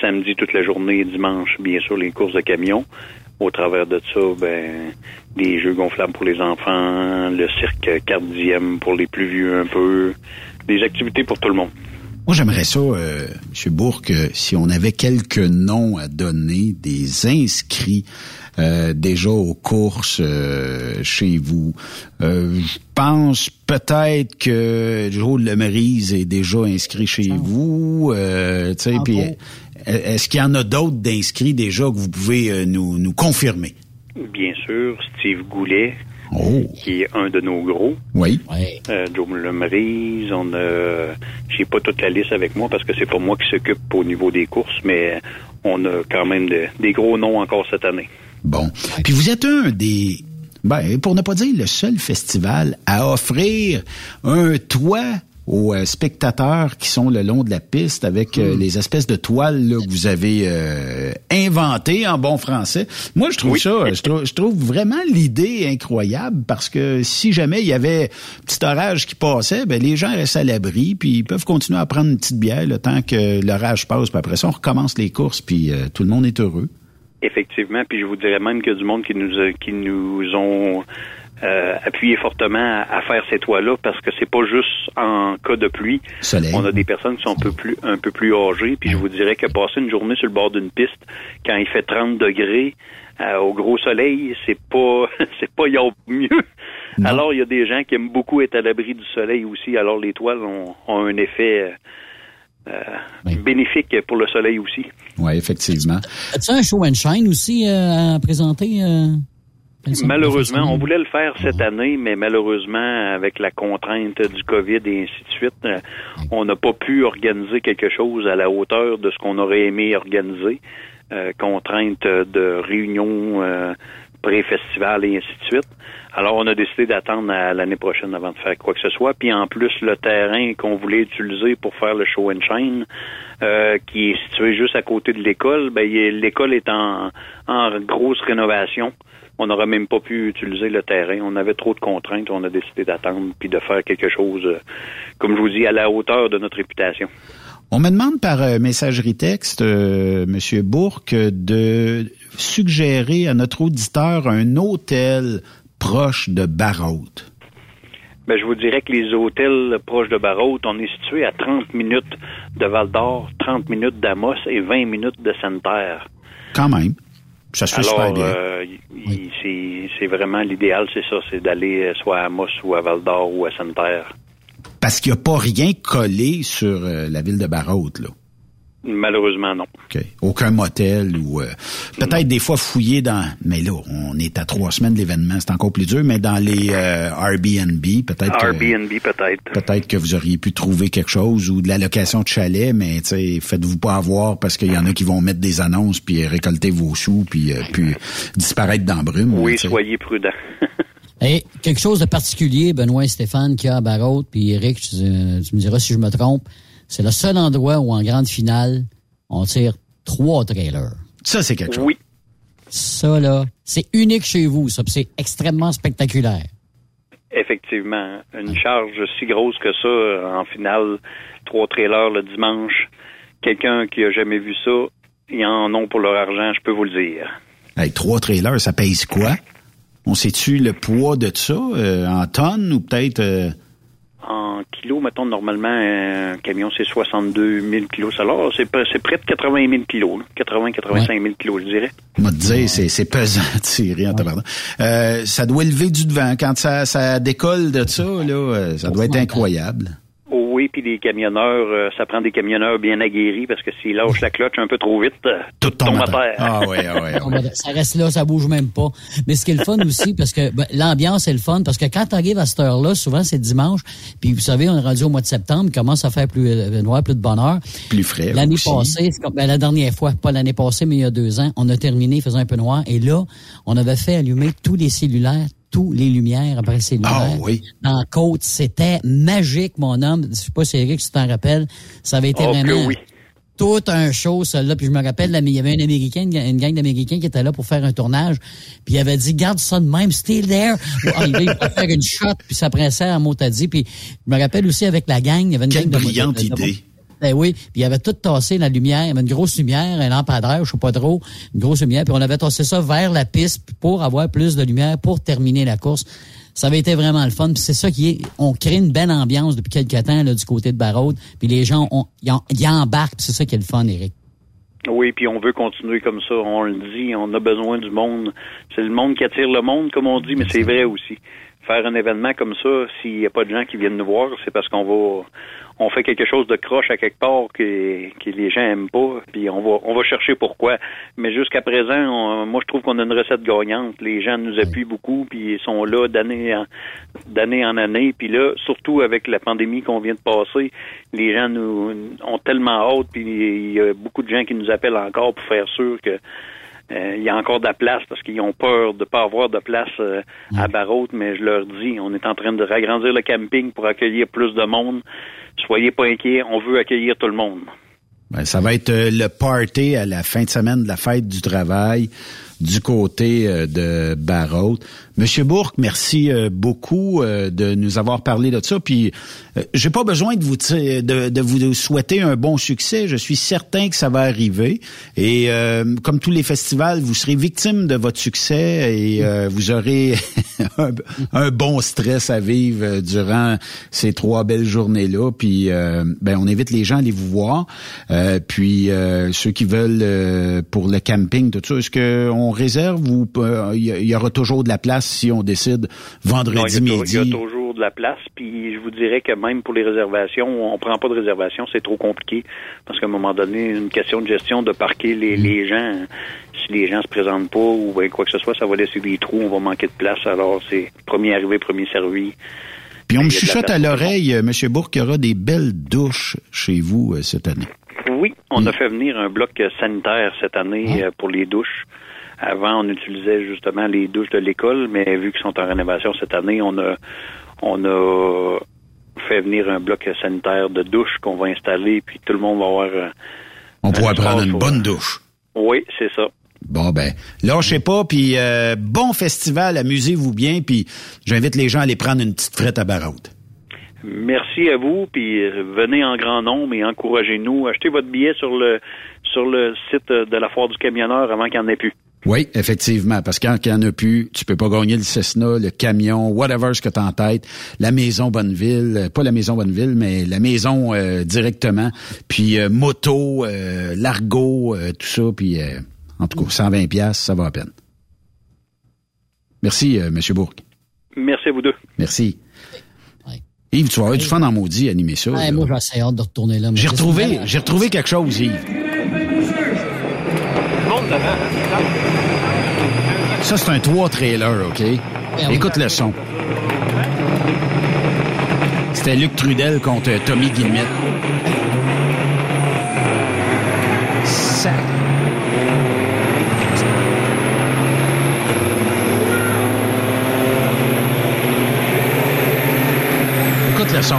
Samedi toute la journée, dimanche, bien sûr, les courses de camions. Au travers de ça, ben, des jeux gonflables pour les enfants, le cirque cardième pour les plus vieux un peu, des activités pour tout le monde. Moi, j'aimerais ça, euh, M. Bourque, si on avait quelques noms à donner des inscrits euh, déjà aux courses euh, chez vous. Euh, je pense peut-être que Joe Lemerise est déjà inscrit chez vous. Euh, puis, est-ce qu'il y en a d'autres d'inscrits déjà que vous pouvez nous, nous confirmer? Bien sûr, Steve Goulet, Oh. qui est un de nos gros. Oui. Euh, Joe Lemerise, on a, j'ai pas toute la liste avec moi parce que c'est pas moi qui s'occupe au niveau des courses, mais on a quand même de, des gros noms encore cette année. Bon. Puis vous êtes un des, ben, pour ne pas dire le seul festival à offrir un toit aux euh, spectateurs qui sont le long de la piste avec euh, mm. les espèces de toiles là, que vous avez euh, inventées en bon français. Moi, je trouve oui. ça, je trouve, je trouve, vraiment l'idée incroyable parce que si jamais il y avait un petit orage qui passait, ben les gens restent à l'abri puis ils peuvent continuer à prendre une petite bière le temps que l'orage passe. Puis après ça, on recommence les courses puis euh, tout le monde est heureux. Effectivement, puis je vous dirais même qu'il y a du monde qui nous a, qui nous ont euh, appuyé fortement à, à faire ces toits-là parce que c'est pas juste en cas de pluie. Soleil. On a des personnes qui sont un peu plus un peu plus âgées, puis je vous dirais que passer une journée sur le bord d'une piste quand il fait 30 degrés euh, au gros soleil, c'est pas c'est pas y a mieux. Non. Alors il y a des gens qui aiment beaucoup être à l'abri du soleil aussi. Alors les toiles ont, ont un effet bénéfique pour le soleil aussi. Oui, effectivement. As-tu un show and shine aussi euh, à présenter? euh? Malheureusement, on voulait le faire cette année, mais malheureusement, avec la contrainte du COVID et ainsi de suite, euh, on n'a pas pu organiser quelque chose à la hauteur de ce qu'on aurait aimé organiser. Euh, contrainte de réunions euh, pré-festival et ainsi de suite. Alors, on a décidé d'attendre à l'année prochaine avant de faire quoi que ce soit. Puis en plus, le terrain qu'on voulait utiliser pour faire le show and shine, euh, qui est situé juste à côté de l'école, ben l'école est en, en grosse rénovation. On n'aurait même pas pu utiliser le terrain. On avait trop de contraintes. On a décidé d'attendre puis de faire quelque chose, euh, comme je vous dis, à la hauteur de notre réputation. On me demande par euh, messagerie texte, euh, Monsieur Bourque, de suggérer à notre auditeur un hôtel proche de Barrault. Ben, je vous dirais que les hôtels proches de Barrault, on est situé à 30 minutes de Val d'Or, 30 minutes d'Amos et 20 minutes de Sainte-Terre. Quand même. Ça se fait super Alors, bien. euh, c'est- c'est vraiment l'idéal, c'est ça, c'est d'aller soit à Amos ou à Val d'Or ou à Sainte-Terre. Parce qu'il n'y a pas rien collé sur euh, la ville de Barrault, là. Malheureusement, non. OK. Aucun motel ou euh, peut-être des fois fouiller dans mais là on est à trois semaines de l'événement c'est encore plus dur mais dans les euh, Airbnb peut-être que Airbnb, peut-être. peut-être que vous auriez pu trouver quelque chose ou de la location de chalet mais tu sais faites-vous pas avoir parce qu'il y en a qui vont mettre des annonces puis récolter vos sous puis euh, puis disparaître dans la brume Oui, là, soyez prudents. Et quelque chose de particulier, Benoît et Stéphane, qui a à puis Eric, tu, euh, tu me diras si je me trompe, c'est le seul endroit où en grande finale, on tire trois trailers. Ça, c'est quelque chose. Oui. Ça, là, c'est unique chez vous, ça, puis c'est extrêmement spectaculaire. Effectivement, une charge si grosse que ça euh, en finale, trois trailers le dimanche. Quelqu'un qui a jamais vu ça, ils en ont pour leur argent, je peux vous le dire. Hey, trois trailers ça pèse quoi? On sait-tu le poids de ça euh, en tonnes ou peut-être euh, En kilos, mettons, normalement, un camion, c'est 62 000 kilos. Alors, c'est près c'est près de 80 000 kilos. 80-85 000 kilos, je dirais. Moi, te dire, c'est, c'est pesant tirer en. Euh, ça doit élever du devant. Quand ça, ça décolle de ça, là, euh, ça doit être incroyable. Oh oui, puis les camionneurs, euh, ça prend des camionneurs bien aguerris parce que s'ils lâchent la cloche un peu trop vite, euh, tout tombe à terre. Ah oui, ah oui. On va- Ça reste là, ça bouge même pas. Mais ce qui est le fun aussi, parce que ben, l'ambiance est le fun, parce que quand t'arrives à cette heure-là, souvent c'est dimanche, puis vous savez, on est rendu au mois de septembre, il commence à faire plus euh, noir, plus de bonheur. Plus frais. L'année passée, c'est comme- ben, la dernière fois, pas l'année passée, mais il y a deux ans, on a terminé, il faisait un peu noir, et là, on avait fait allumer tous les cellulaires, tous les lumières après cellulaires. Ah oui. Dans la côte, c'était magique, mon homme. Je sais pas si Eric, si tu t'en rappelles, ça avait été Oh, que vraiment oui. tout un show, celle-là. Puis je me rappelle, il y avait un Américain, une, gang d'Américains qui était là pour faire un tournage. Puis il avait dit, garde ça de même, still there. Ah, il va faire une shot, puis ça pressait en mot à dit. Puis je me rappelle aussi avec la gang, il y avait une Quelle gang de- brillante de- de- idée. Ben oui, puis il avait tout tassé la lumière, il y avait une grosse lumière, un lampadaire, je sais pas trop, une grosse lumière, puis on avait tassé ça vers la piste pour avoir plus de lumière pour terminer la course. Ça avait été vraiment le fun, c'est ça qui est, on crée une belle ambiance depuis quelques temps là, du côté de Barraud, puis les gens, ont- ils en- ils embarquent, c'est ça qui est le fun, Eric. Oui, puis on veut continuer comme ça. On le dit, on a besoin du monde. C'est le monde qui attire le monde, comme on dit, mais c'est vrai aussi. Faire un événement comme ça, s'il n'y a pas de gens qui viennent nous voir, c'est parce qu'on va, on fait quelque chose de croche à quelque part que, les gens aiment pas, puis on va, on va chercher pourquoi. Mais jusqu'à présent, moi je trouve qu'on a une recette gagnante. Les gens nous appuient beaucoup, puis ils sont là d'année en, d'année en année. Puis là, surtout avec la pandémie qu'on vient de passer, les gens nous ont tellement hâte, puis il y a beaucoup de gens qui nous appellent encore pour faire sûr que il y a encore de la place parce qu'ils ont peur de pas avoir de place euh, à Barraute, mais je leur dis, on est en train de ragrandir le camping pour accueillir plus de monde. Soyez pas inquiets, on veut accueillir tout le monde. Ben, ça va être euh, le party à la fin de semaine de la fête du travail du côté euh, de Barrault. Monsieur Bourque, merci euh, beaucoup euh, de nous avoir parlé de ça. Puis, euh, j'ai pas besoin de vous de, vous souhaiter un bon succès. Je suis certain que ça va arriver. Et comme tous les festivals, vous serez victime de votre succès et vous aurez un, bon stress à vivre durant ces trois belles journées-là. Puis, euh, ben, on invite les gens à aller vous voir. Puis, ceux qui veulent pour le camping, tout ça, est-ce qu'on réserve ou il y aura toujours de la place si on décide vendredi Non, il, midi? il y a toujours de la place. Puis je vous dirais que même pour les réservations, on prend pas de réservation, c'est trop compliqué. Parce qu'à un moment donné, une question de gestion de parquer les, les gens. Si les gens se présentent pas ou ben, quoi que ce soit, ça va laisser des trous, on va manquer de place. Alors c'est premier arrivé, premier servi. Puis on me Il de la chuchote à l'oreille, euh, M. Bourque, qu'il y aura des belles douches chez vous euh, cette année. Oui, on a fait venir un bloc sanitaire cette année euh, pour les douches. Avant, on utilisait justement les douches de l'école, mais vu qu'ils sont en rénovation cette année, on a on a fait venir un bloc euh, sanitaire de douche qu'on va installer, puis tout le monde va avoir. euh, On pourra prendre une pour- bonne douche. Oui, c'est ça. Bon ben, lâchez pas, puis euh, bon festival, amusez-vous bien, puis j'invite les gens à aller prendre une petite frette à Baraude. Merci à vous, puis euh, venez en grand nombre et encouragez-nous. Achetez votre billet sur le sur le site euh, de la foire du camionneur avant qu'il n'y en ait plus. Oui, effectivement, parce que quand il n'y en a plus, tu peux pas gagner le Cessna, le camion, whatever ce que tu en tête, la maison Bonneville, euh, pas la maison Bonneville, mais la maison euh, directement, puis euh, moto, euh, l'argot, euh, tout ça, puis euh, en tout cas, 120 pièces, ça va à peine. Merci, euh, Monsieur Bourque. Merci à vous deux. Merci. Yves, tu vas avoir du fun en maudit à animer ça. Ouais, moi, j'ai assez hâte de retourner là. J'ai retrouvé, j'ai retrouvé quelque chose, Yves. Ça, c'est un toit trailer, OK? Écoute le son. C'était Luc Trudel contre Tommy Guillemette. Sac. Écoute le son.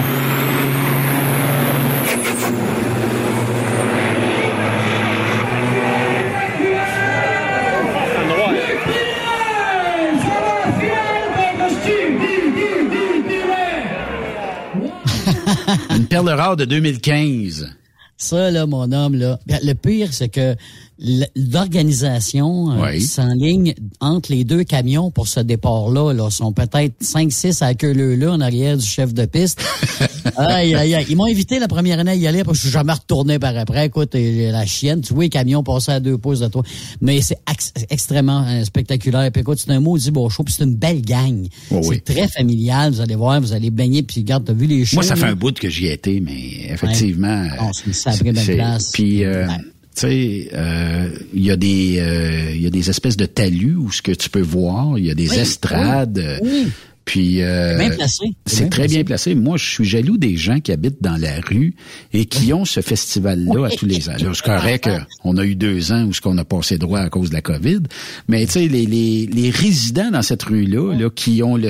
Une perle rare de 2015. Ça, là, mon homme, là. ben, Le pire, c'est que l'organisation euh, Oui. s'enligne entre les deux camions pour ce départ-là. Là, sont peut-être 5-6 à queue leu là en arrière du chef de piste. aïe, aïe, aïe. Ils m'ont invité la première année à y aller parce que je suis jamais retourné par après. Écoute, et la chienne, tu vois, les camions passaient à deux pouces de toi. Mais c'est ex- extrêmement euh, spectaculaire. Puis écoute, c'est un maudit beau show, puis c'est une belle gang. Oh oui. c'est très familial. Vous allez voir, vous allez baigner, puis regarde, t'as vu les shows. Moi, ça fait là? un bout que j'y ai été, mais effectivement. Non, c'est une sacrée belle place. Puis, euh, tu sais, euh, il y a des, euh, il y a des espèces de talus où ce que tu peux voir, il y a des Oui, estrades. euh, oui. Puis euh, Bien placé. C'est très bien placé. Moi, je suis jaloux des gens qui habitent dans la rue et qui ont ce festival-là à tous les ans. C'est correct qu'on a eu deux ans où ce qu'on a passé droit à cause de la COVID, mais tu sais, les, les, les résidents dans cette rue-là, là, qui ont le...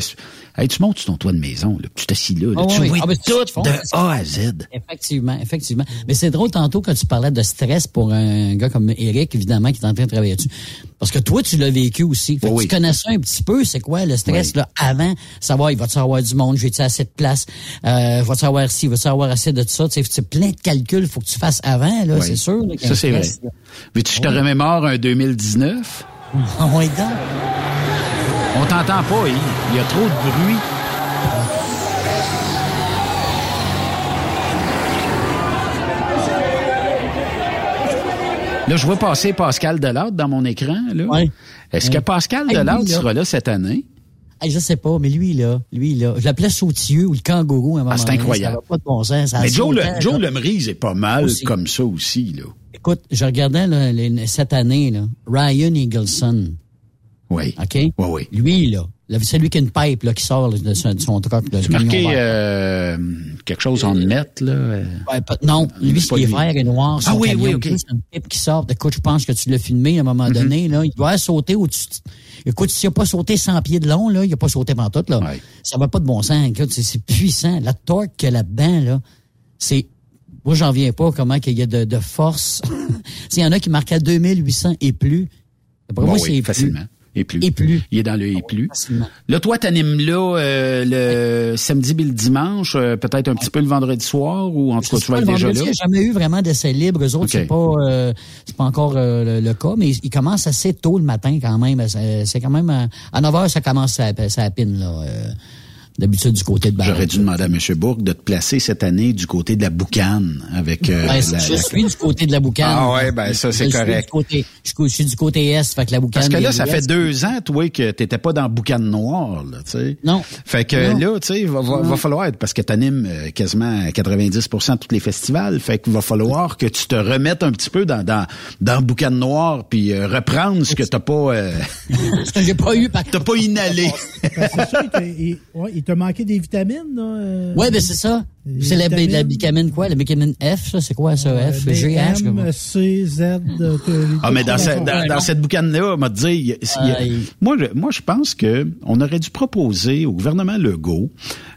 Hey, tu montes sur ton toit de maison, là, tu t'assis là, là, Ah tu oui. vois Ah, tout de A à Z. Effectivement, effectivement. Mais c'est drôle tantôt quand tu parlais de stress pour un gars comme Eric, évidemment, qui est en train de travailler dessus. Parce que toi, tu l'as vécu aussi. Fait que Tu connais ça un petit peu, c'est quoi le stress là avant, savoir il va-tu avoir du monde, j'ai-tu assez de place, euh, va-tu avoir ci, va-tu avoir assez de ça, tu sais, c'est plein de calculs, faut que tu fasses avant, là, c'est sûr. là, Ça, c'est vrai. Veux-tu que je te remémore un 2019? oui, donc. On t'entend pas. Il y a trop de bruit. Là, je vois passer Pascal Delade dans mon écran. Là. Est-ce que. Pascal Hey, là. sera là cette année? Hey, je sais pas, mais lui, là, lui, là, je l'appelais sautieux ou le kangourou à un moment Ah, c'est donné, incroyable. Ça pas de bon sens. ça Mais Joe, le, Joe. Lemrise est pas mal Aussi. comme ça aussi. Là. Écoute, je regardais là, les- cette année, là, Ryan Eagleson. Oui. OK? Oui, oui. Lui, là, là, c'est lui qui a une pipe là, qui sort là, de, son, de son truck. marqué euh, quelque chose en net, là? euh, Ouais, pas- non, lui, c'est vert et noir, son Ah oui, oui, OK. Mm-hmm. c'est une pipe qui sort. Écoute, je pense que tu l'as filmé à un moment donné. Là, il doit sauter au-dessus. Écoute, s'il n'a pas sauté 100 pieds de long, là, il n'a pas sauté pendant tout. Là. Ça va pas de bon sens. C'est, puissant. La torque qu'il y a là-dedans, là, c'est... Moi, j'en viens pas comment qu'il y a de, de force. S'il y en a qui marquent à 2800 et plus, d'après Bon, moi, oui, c'est facilement. plus. Et plus. Et plus. Il est dans le et plus. Facilement. Là, toi, t'animes là euh, le samedi et le dimanche, euh, peut-être un petit peu le vendredi soir, ou en tout cas, tu vas Le être déjà vendredi, là? Il n'y a jamais eu vraiment d'essai libre. Eux autres, c'est pas, euh, c'est pas encore euh, le, le cas, mais ils commencent assez tôt le matin quand même. C'est c'est quand même à, à 9 heures, ça commence à, ça pine, là. D'habitude du côté de. J'aurais dû demander à M. Bourg de te placer cette année du côté de la boucane avec. Euh, Ben, la- je la- suis du côté de la boucane. Ah ouais, ben ça c'est Je suis correct. du côté- je suis- je suis du côté est, fait que la boucane. Parce que là, ça fait deux ans, toi, que t'étais pas dans Boucan Noir, là, tu sais. Non. Fait que Non. là, tu sais, va, va, va falloir être, parce que t'animes euh, quasiment 90% de tous les festivals, fait qu'il va falloir que tu te remettes un petit peu dans dans, dans Boucan Noir, puis euh, reprendre ce que t'as pas... euh, Ce que j'ai pas eu, par T'as pas inhalé. Ben, c'est ça, il t'a- il, ouais, il t'a manqué des vitamines, là. euh, Ouais, ben c'est ça. C'est la, la vitamine quoi? La vitamine F, ça, c'est quoi ça? F, B, G, H? M, quoi? C, Z. euh, t'as- Ah, mais dans, t'as- ce- dans, dans cette boucane-là, on m'a dit, il y a- il y a- il- moi, je, moi, je pense que on aurait dû proposer au gouvernement Legault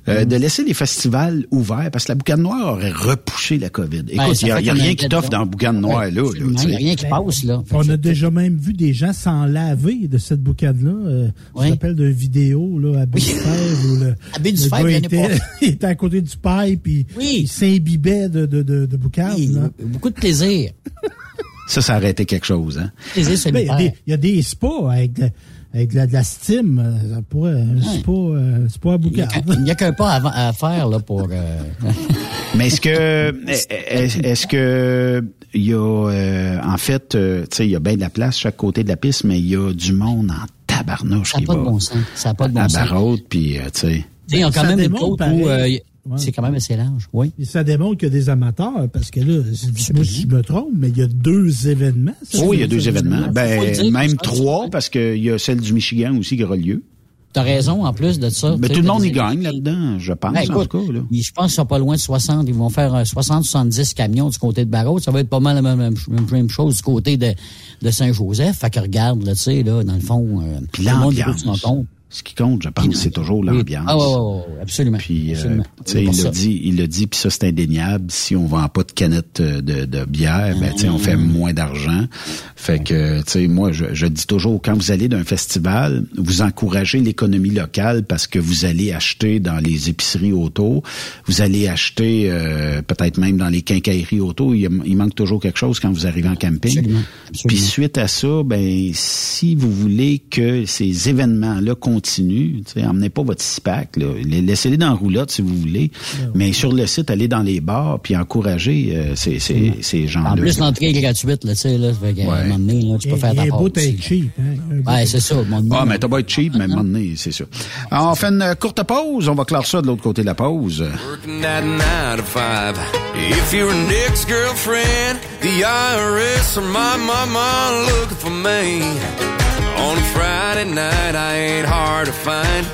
euh, de laisser les festivals ouverts parce que la boucane noire aurait repoussé la COVID. Écoute, Ben, il y a, rien qui t'offre dans la boucane noire, là. il y a rien qui passe, là. On a déjà même vu des gens s'en laver de cette boucane-là. Euh, Je me rappelle d'une vidéo là, à Baie du Fèvre où le, À Baie du gars était, il était à côté du pipe puis il s'imbibait de, de, de, de boucane. là. Beaucoup de plaisir. Ça, ça aurait été quelque chose, hein. Plaisir Ben, Il y, a des- il y a des spas avec de, avec de la, de la steam. euh, Ça pourrait, un spa, euh, spa à boucane. Il n'y a qu'un pas à, à faire, là, pour... euh, Mais est-ce que est-ce que il y a euh, en fait euh, tu sais il y a bien de la place chaque côté de la piste mais il y a du monde en tabarnouche Ça n'a qui pas va de bon sens. Ça n'a pas de bon à sens. Barraud puis euh, tu sais Ils ont quand Ça même une côte où euh, Ouais. c'est quand même assez large. Oui. Et ça démontre qu'il y a des amateurs, parce que là, moi, si je me trompe, mais il y a deux événements. ça, oui, il y a deux événements. le Ben, dire, même ça, trois, parce qu'il y a celle du Michigan aussi qui aura lieu. T'as raison, en plus de ça. Ben, sais, tout le monde y gagne là-dedans, je pense, Ben, en écoute, tout cas. Là. je pense qu'ils sont pas loin de 60. Ils vont faire 60-70 camions du côté de Barrault. Ça va être pas mal la même, même- même chose du côté de, de Saint-Joseph. Fait que regarde, là, tu sais, là, dans le fond, euh, Puis tout le monde son. Ce qui compte, je pense, c'est toujours l'ambiance. Ah, ouais, ouais, ouais, ouais, absolument. Puis, euh, absolument. tu sais, C'est pour il l'a ça. dit, il l'a dit, puis ça c'est indéniable. Si on vend pas de canettes euh, de, de bière, ben tu sais, on fait moins d'argent. Fait que, tu sais, moi, je, je dis toujours, quand vous allez d'un festival, vous encouragez l'économie locale parce que vous allez acheter dans les épiceries auto, vous allez acheter euh, peut-être même dans les quincailleries auto. Il, manque toujours quelque chose quand vous arrivez en camping. Absolument, Puis suite à ça, ben si vous voulez que ces événements-là continuent, tu sais, emmenez pas votre six-pack, laissez-les dans la roulotte si vous voulez, mais sur le site, allez dans les bars puis encouragez euh, ces, ces, ces gens-là. En plus, l'entrée est gratuite, là, tu sais, là. Fait qu'à un moment donné, là, tu peux faire ta part beau là. cheap. Hein? Beau Ouais, c'est ça. donné, Ah, mais t'as pas être cheap, mais à un moment donné, c'est sûr. Alors, on fait une courte pause. On va clore ça de l'autre côté de la pause. Working at nine to five. If you're an ex-girlfriend, the IRS or my mama looking for me. On a Friday night, I ain't hard to find.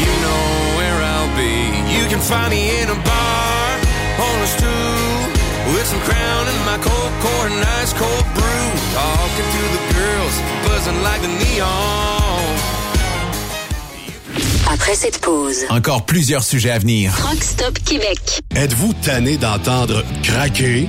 You know where I'll be. You can find me in a bar on a stool with some crown and my cold core and ice cold brew. Talking to the girls, buzzing like the neon. Après cette pause, Encore plusieurs sujets à venir. Rock Stop Québec. Êtes-vous tanné d'entendre craquer,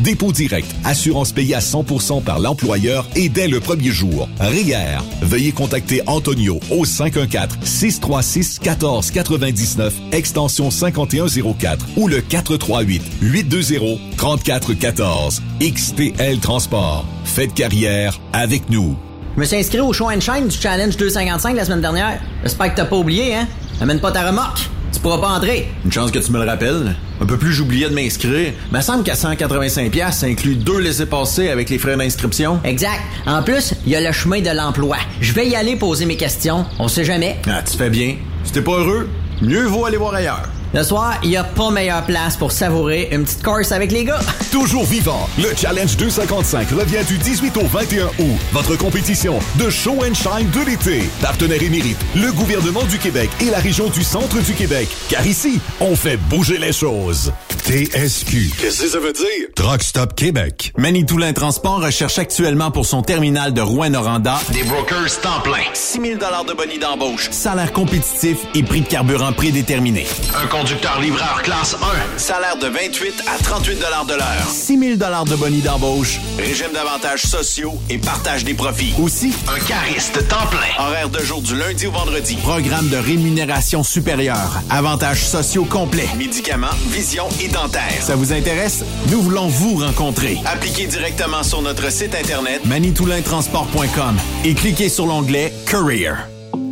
dépôt direct, assurance payée à 100% par l'employeur et dès le premier jour. RIER. Veuillez contacter Antonio au 514-636-1499, extension 5104 ou le 438-820-3414. XTL Transport. Faites carrière avec nous. Je me suis inscrit au show and shine du Challenge 255 la semaine dernière. J'espère que t'as pas oublié, hein? Amène pas ta remorque. Tu pourras pas entrer. Une chance que tu me le rappelles. Un peu plus j'oubliais de m'inscrire. Mais semble qu'à 185 pièces, ça inclut deux laissés-passer avec les frais d'inscription. Exact. En plus, il y a le chemin de l'emploi. Je vais y aller poser mes questions. On sait jamais. Ah, tu fais bien. Si t'es pas heureux, mieux vaut aller voir ailleurs. Le soir, il n'y a pas meilleure place pour savourer une petite course avec les gars. Toujours vivant, le Challenge 255 revient du 18 au 21 août. Votre compétition de show and shine de l'été. Partenaire émérite, le gouvernement du Québec et la région du centre du Québec. Car ici, on fait bouger les choses. TSQ. Qu'est-ce que ça veut dire? Truck Stop Québec. Manitoulin Transport recherche actuellement pour son terminal de Rouen-Noranda Des brokers temps plein. 6 000 de bonus d'embauche, salaire compétitif et prix de carburant prédéterminé. Un conducteur livreur classe 1. Salaire de 28 à 38 de l'heure. 6 000 de bonus d'embauche, Régime d'avantages sociaux et partage des profits. Aussi, un cariste temps plein. Horaire de jour du lundi au vendredi. programme de rémunération supérieure, avantages sociaux complets. Médicaments, vision et dentaire. Ça vous intéresse? Nous voulons vous rencontrer. Appliquez directement sur notre site internet manitoulintransport.com et cliquez sur l'onglet Career.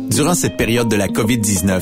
Durant cette période de la COVID-19,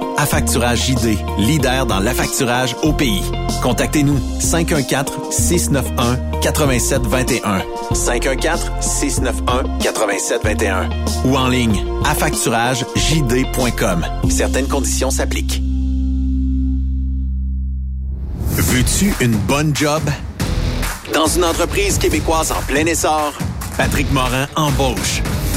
Affacturage JD, leader dans l'affacturage au pays. Contactez-nous 514-691-8721. 514-691-8721. Ou en ligne, affacturagejd.com. Certaines conditions s'appliquent. Veux-tu une bonne job? Dans une entreprise québécoise en plein essor, Patrick Morin embauche.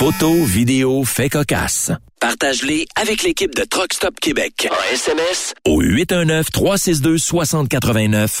Photos, vidéos, faits cocasse. Partage-les avec l'équipe de Truck Stop Québec. En SMS au 819-362-6089.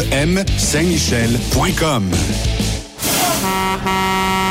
REM Saint-Michel.com.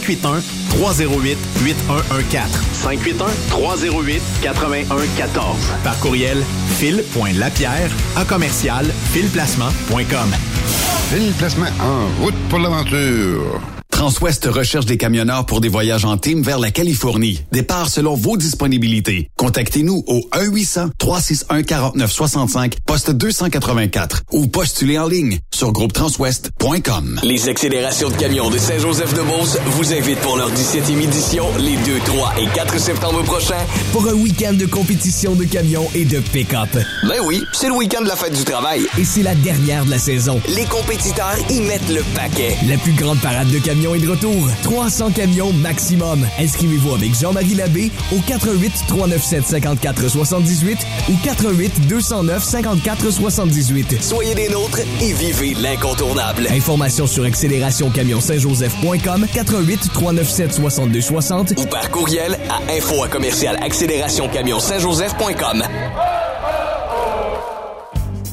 308 8114. 581 308 8114. Par courriel fil.lapierre à commercial filplacement.com. Fil Placement en route pour l'aventure. Transwest recherche des camionneurs pour des voyages en team vers la Californie. Départ selon vos disponibilités. Contactez-nous au 1-800-361-4965, poste 284 ou postulez en ligne sur groupetranswest.com. Les accélérations de camions de Saint-Joseph-de-Beauce vous invitent pour leur 17e édition les 2, 3 et 4 septembre prochains. Pour un week-end de compétition de camions et de pick-up. Ben oui, c'est le week-end de la fête du travail. Et c'est la dernière de la saison. Les compétiteurs y mettent le paquet. La plus grande parade de camions est de retour. 300 camions maximum. Inscrivez-vous avec Jean-Marie Labbé au 88 397 54 78 ou 88 209 54 78. Soyez des nôtres et vivez l'incontournable. Informations sur accélérationcamion-saint-joseph.com 88 397 62 60 ou par courriel à info à commercial accélérationcamion-saint-joseph.com.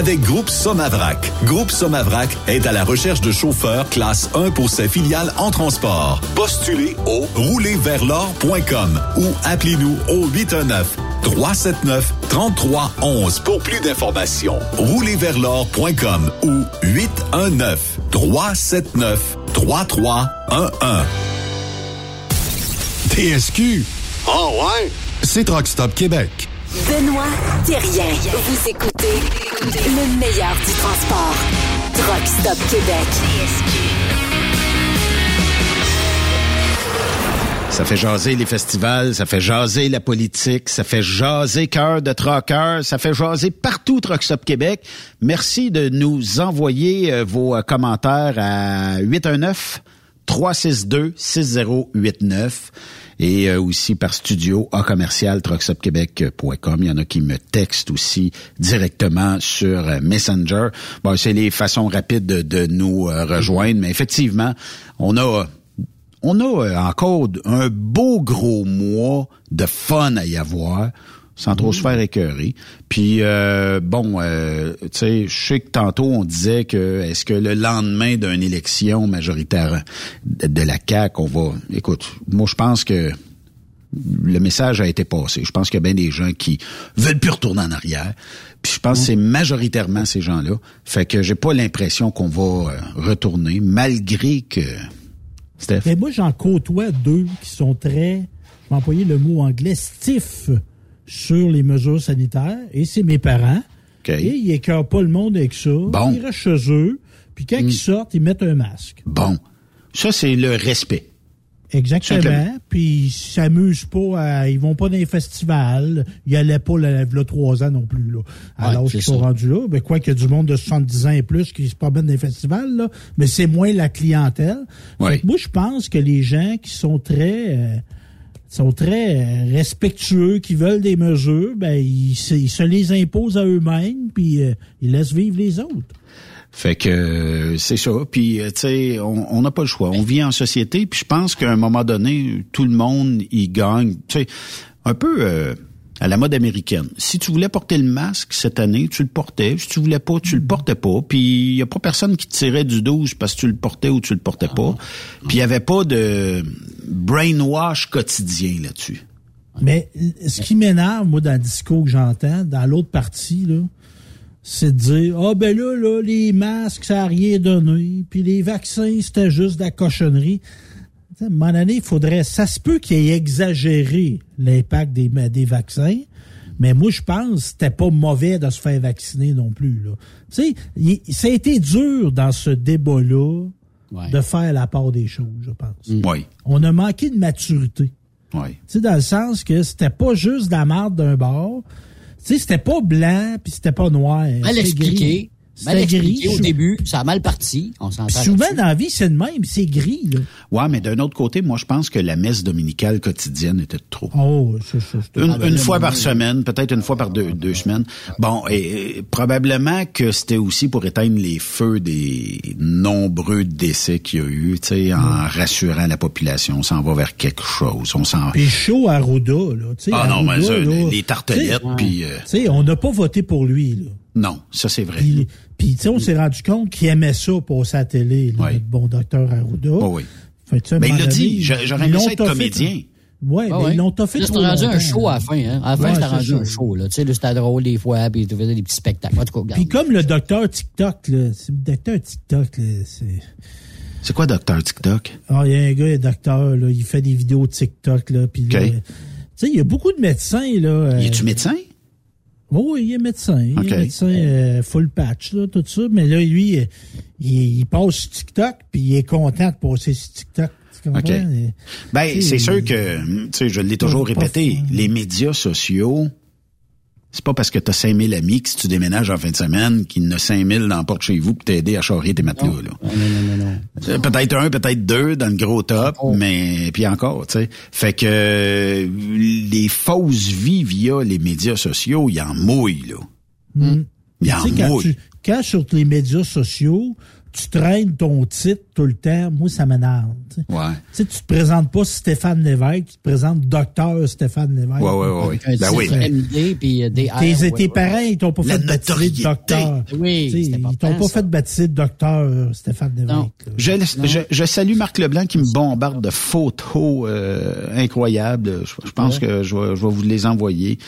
avec Groupe Somavrac. Groupe Somavrac est à la recherche de chauffeurs classe 1 pour ses filiales en transport. Postulez au roulerversl'or.com ou appelez-nous au 819 379 3311 pour plus d'informations. Roulerversl'or.com ou 819 379 3311. TSQ. Oh ouais? C'est Truck Stop Québec. Benoît Thérien. Vous écoutez le meilleur du transport. Truck Stop Québec. Ça fait jaser les festivals, ça fait jaser la politique, ça fait jaser cœur de truckers, ça fait jaser partout Truck Stop Québec. Merci de nous envoyer euh, vos euh, commentaires à 819 362 6089 et euh, aussi par studio à commercial truckstopquebec.com. Il y en a qui me textent aussi directement sur euh, Messenger. Bon, c'est les façons rapides de, de nous euh, rejoindre, mais effectivement, on a on a encore un beau gros mois de fun à y avoir sans trop se faire écœurer. Puis euh, bon, euh, tu sais, je sais que tantôt on disait que est-ce que le lendemain d'une élection majoritaire de, de la CAQ, on va. Écoute, moi je pense que le message a été passé. Je pense qu'il y a bien des gens qui veulent plus retourner en arrière. Puis je pense que c'est majoritairement ces gens-là. Fait que j'ai pas l'impression qu'on va euh, retourner, malgré que. Steph. Mais moi, j'en côtoie deux qui sont très, je vais employer le mot anglais, stiff sur les mesures sanitaires. Et c'est mes parents. Et ils écœurent pas le monde avec ça. Bon. Ils restent chez eux. Puis quand ils sortent, ils mettent un masque. Bon. Ça, c'est le respect. Exactement. Simplement. Puis ils s'amusent pas, à, ils vont pas dans les festivals. Ils allaient pas là, là trois ans non plus. Là. Alors Ouais, qu'ils sont rendus là. Ben, quoi qu'il y a du monde de 70 ans et plus qui se promènent dans les festivals, là, mais c'est moins la clientèle. Ouais. Fait que moi, je pense que les gens qui sont très euh, sont très euh, respectueux, qui veulent des mesures, ben ils, se- ils se les imposent à eux-mêmes, puis euh, ils laissent vivre les autres. Fait que euh, c'est ça. Puis euh, tu sais, on on n'a pas le choix. On vit en société. Puis je pense qu'à un moment donné, tout le monde y gagne. Tu sais, un peu euh, à la mode américaine. Si tu voulais porter le masque cette année, tu le portais. Si tu voulais pas, tu le portais pas. Puis il y a pas personne qui te tirait du 12 parce que tu le portais ou tu le portais pas. Puis il y avait pas de brainwash quotidien là-dessus. Mais ce qui m'énerve, moi, dans le discours que j'entends, dans l'autre partie, là, c'est de dire Ah ben là, là, les masques, ça n'a rien donné, puis les vaccins, c'était juste de la cochonnerie. À un moment donné, il faudrait. Ça se peut qu'il ait exagéré l'impact des, des vaccins, mais moi, je pense que c'était pas mauvais de se faire vacciner non plus. Là. Tu sais, il- ça a été dur dans ce débat-là de faire la part des choses, je pense. Oui. On a manqué de maturité. Oui. Tu sais, dans le sens que c'était pas juste de la marde d'un bord. Tu sais, c'était pas blanc puis c'était pas noir. Expliqué. gris. Mal gris. au début. Ça a mal parti. On souvent, dans la vie, c'est de même. C'est gris, là. Ouais, mais d'un autre côté, moi, je pense que la messe dominicale quotidienne était de trop. Oh, c'est ça. c'est- Une, une fois par semaine, peut-être une fois par deux, deux semaines. Bon, et, et probablement que c'était aussi pour éteindre les feux des nombreux décès qu'il y a eu, tu sais, en rassurant la population. On s'en va vers quelque chose. On s'en. Puis chaud à Arruda, là. tu sais, Ah non, mais ça, là, les- les tartelettes, puis, euh, Tu sais, on n'a pas voté pour lui, là. Non, ça c'est vrai. Puis, puis, tu sais, on s'est rendu compte qu'il aimait ça passer à la télé, là, notre bon docteur Arruda. Oh oui. Fait tu Mais il l'a dit, j'aurais aimé ça être comédien. Ouais, Ah mais ouais? ils l'ont toffé Là, trop c'était rendu un show à la fin. Hein? À la fin, Ouais, c'était rendu ça. un show. Là. Tu sais, c'était drôle des fois, puis tu faisais des petits spectacles. En tout cas, regarde. Puis comme le docteur TikTok, là, c'est le docteur TikTok, là, c'est... C'est quoi docteur TikTok? Ah, il y a un gars, il est docteur, là, il fait des vidéos TikTok, là, puis là, OK. tu sais, il y a beaucoup de médecins, là. euh, Y es-tu médecin? Oh, oui, il est médecin. Il est médecin euh, full patch, là, tout ça. Mais là, lui, euh, il, il passe sur TikTok, puis il est content de passer sur TikTok. Tu comprends? OK. Et- Ben, c'est sûr que, tu sais, je l'ai toujours répété, fin. les médias sociaux, c'est pas parce que t'as 5000 amis que si tu déménages en fin de semaine qu'il y en a 5000 dans la porte chez vous pour t'aider à charrer tes matelas, là. Non, non, non, non. Euh, Peut-être un, peut-être deux dans le gros top, mais puis encore, tu sais. Fait que les fausses vies via les médias sociaux, il en mouille, là. Mm. Il en quand, mouille. tu, quand sur les médias sociaux, tu traînes ton titre tout le temps, moi, ça m'énerve. Tu sais. Ouais. Tu sais, tu te présentes pas Stéphane Lévesque, tu te présentes docteur Stéphane Lévesque. Ouais, ouais, ouais, ouais. Un Ben titre oui. Puis euh, des Tes, tes ouais. parents, ils t'ont pas La fait baptiser docteur. Oui, sais, c'est ils t'ont pas ça. fait baptiser de docteur Stéphane Lévesque. Non. Je, je, je salue Marc Leblanc qui me bombarde de photos euh, incroyables. Je, je pense que je vais vous les envoyer.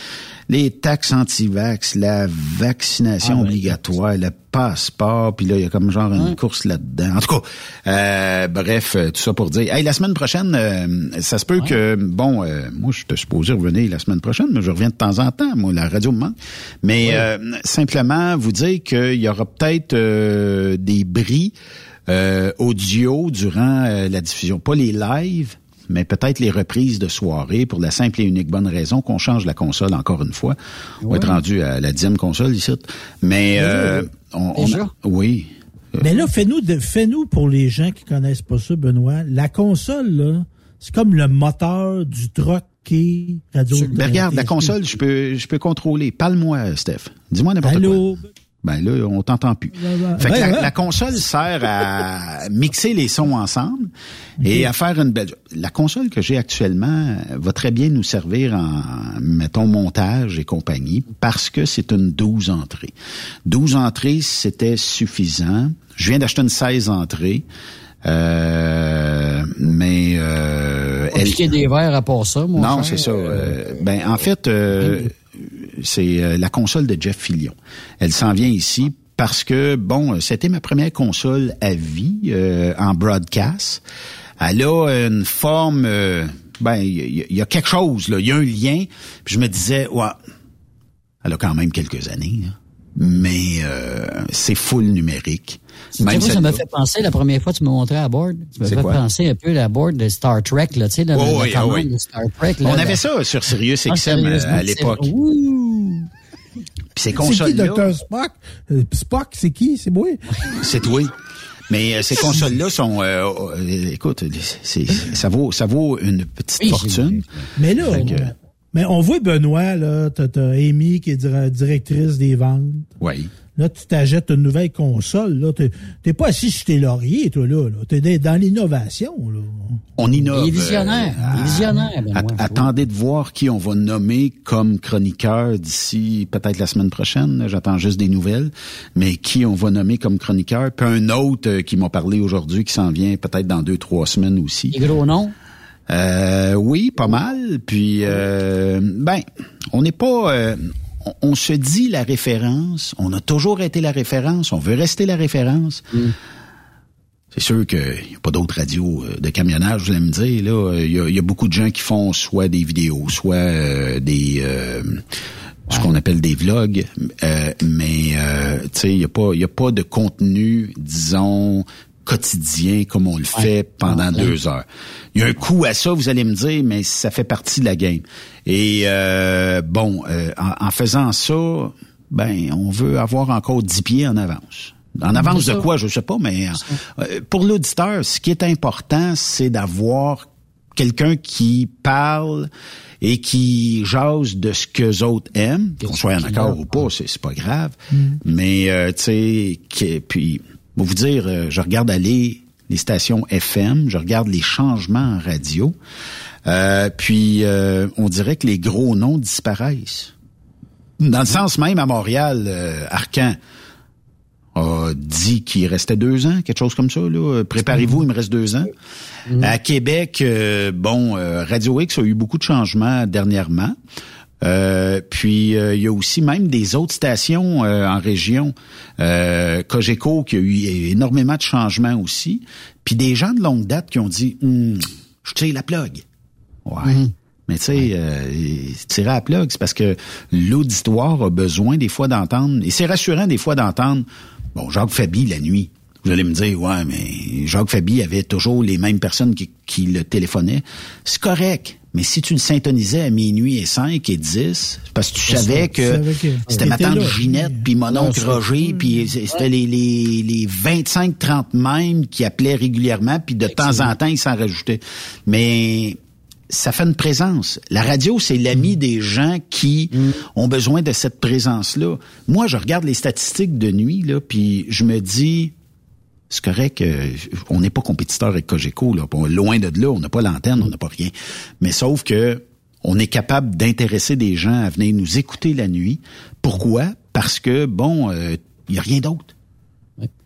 Les taxes anti-vax, la vaccination Ah obligatoire, le passeport, puis là, il y a comme genre une course là-dedans. En tout cas, euh, bref, euh, tout ça pour dire. Hey, la semaine prochaine, euh, ça se peut que, bon, euh, moi, je te supposé revenir la semaine prochaine, mais je reviens de temps en temps. Moi, la radio me manque. Mais euh, simplement vous dire qu'il y aura peut-être euh, des bris euh, audio durant la diffusion. Pas les lives, mais peut-être les reprises de soirée pour la simple et unique bonne raison qu'on change la console encore une fois. On va être rendu à la dixième console ici. Mais euh, on, oui. Mais là, fais-nous, de- fais-nous pour les gens qui connaissent pas ça, Benoît. La console, là, c'est comme le moteur du truck qui radio. Ben, regarde, la console, je peux, je peux contrôler. Parle-moi, Steph. Dis-moi n'importe quoi. Ben là, on t'entend plus. ben, Fait que ouais, la, ouais. la console sert à mixer les sons ensemble et à faire une belle. La console que j'ai actuellement va très bien nous servir en, mettons, montage et compagnie parce que c'est une 12 entrées. 12 entrées, c'était suffisant. Je viens d'acheter une 16 entrées. Euh, mais euh, piquer des verres à part ça, mon non, c'est ça. Euh, ben, en fait, euh, c'est euh, la console de Jeff Fillion. Elle s'en vient ici parce que, bon, c'était ma première console à vie euh, en broadcast. Elle a une forme... euh, ben, il y, a quelque chose. Il y a un lien. Puis je me disais, ouais, elle a quand même quelques années, là. mais euh, c'est full numérique. Tu sais, moi, ça m'a fait penser, la première fois que tu m'as montré à board, tu m'as fait quoi? penser un peu à la board de Star Trek, là, tu sais, le, Oh, le oui, commande oui. de Star Trek. Là, On là. avait ça sur Sirius Ah, XM à l'époque. Ouh! Puis ces C'est qui. Dr. Spock? Euh, Spock, c'est qui? C'est moi? C'est toi. Mais euh, ces consoles-là sont, euh, euh, écoute, c'est, ça vaut, ça vaut une petite Oui, fortune. Mais là, que- on- mais on voit Benoît, là, t'as, t'as Amy qui est dir- directrice des ventes. Oui. Là, tu t'achètes une nouvelle console. Là, t'es, pas assis sur tes lauriers, toi, là. là. T'es dans- dans l'innovation, là. On innove. Il est visionnaire. euh, Il est visionnaire. At- attendez de voir qui on va nommer comme chroniqueur d'ici peut-être la semaine prochaine. J'attends juste des nouvelles. Mais qui on va nommer comme chroniqueur? Puis un autre euh, qui m'a parlé aujourd'hui qui s'en vient peut-être dans deux, trois semaines aussi. Les gros noms? Euh, oui, pas mal. Puis, euh, ben, on n'est pas. euh, on, on se dit la référence. On a toujours été la référence. On veut rester la référence. C'est sûr qu'il n'y a pas d'autres radios euh, de camionnage, vous allez me dire. Là, il y, a, il y a beaucoup de gens qui font soit des vidéos, soit euh, des euh, ce qu'on appelle des vlogs. Euh, mais tu sais, il n'y a pas, il y a pas de contenu, disons quotidien comme on le fait pendant Ouais. deux heures. Il y a un coût à ça, vous allez me dire, mais ça fait partie de la game. Et euh, bon, euh, en, en faisant ça, ben, on veut avoir encore 10 pieds en avance. En avance de quoi, je sais pas, mais euh, pour l'auditeur, ce qui est important, c'est d'avoir quelqu'un qui parle et qui jase de ce que autres aiment, qu'on soit en accord ou pas, c'est pas grave. Mais euh, tu sais, que- puis pour vous dire, euh, je regarde aller les stations FM, je regarde les changements en radio, euh, puis euh, on dirait que les gros noms disparaissent. Dans le sens même à Montréal, euh, Arcan a dit qu'il restait deux ans, quelque chose comme ça. Là. Préparez-vous, il me reste deux ans. À Québec, euh, bon, euh, Radio X a eu beaucoup de changements dernièrement. Euh, puis euh, il y a aussi même des autres stations euh, en région, euh, Cogeco qui a eu énormément de changements aussi, puis des gens de longue date qui ont dit, Hum, je tire la plug. Ouais. Mais tu sais, euh, tirer à la plug, c'est parce que l'auditoire a besoin des fois d'entendre, et c'est rassurant des fois d'entendre, bon, Jacques Fabi la nuit. Vous allez me dire, ouais, mais Jacques Fabi avait toujours les mêmes personnes qui, qui le téléphonaient. C'est correct. Mais si tu le syntonisais à minuit et 5 et 10, c'est parce que tu savais que c'était ma tante là. Ginette, puis mon oncle Roger, puis c'était les, les, les 25-30 mêmes qui appelaient régulièrement, puis de temps en temps, ils s'en rajoutaient. Mais ça fait une présence. La radio, c'est l'ami des gens qui ont besoin de cette présence-là. Moi, je regarde les statistiques de nuit, là, puis je me dis, c'est correct, euh, on n'est pas compétiteur avec Cogeco, là. Bon, Loin de là, on n'a pas l'antenne, on n'a pas rien. Mais sauf que on est capable d'intéresser des gens à venir nous écouter la nuit. Pourquoi? Parce que, bon, il n'y a rien d'autre.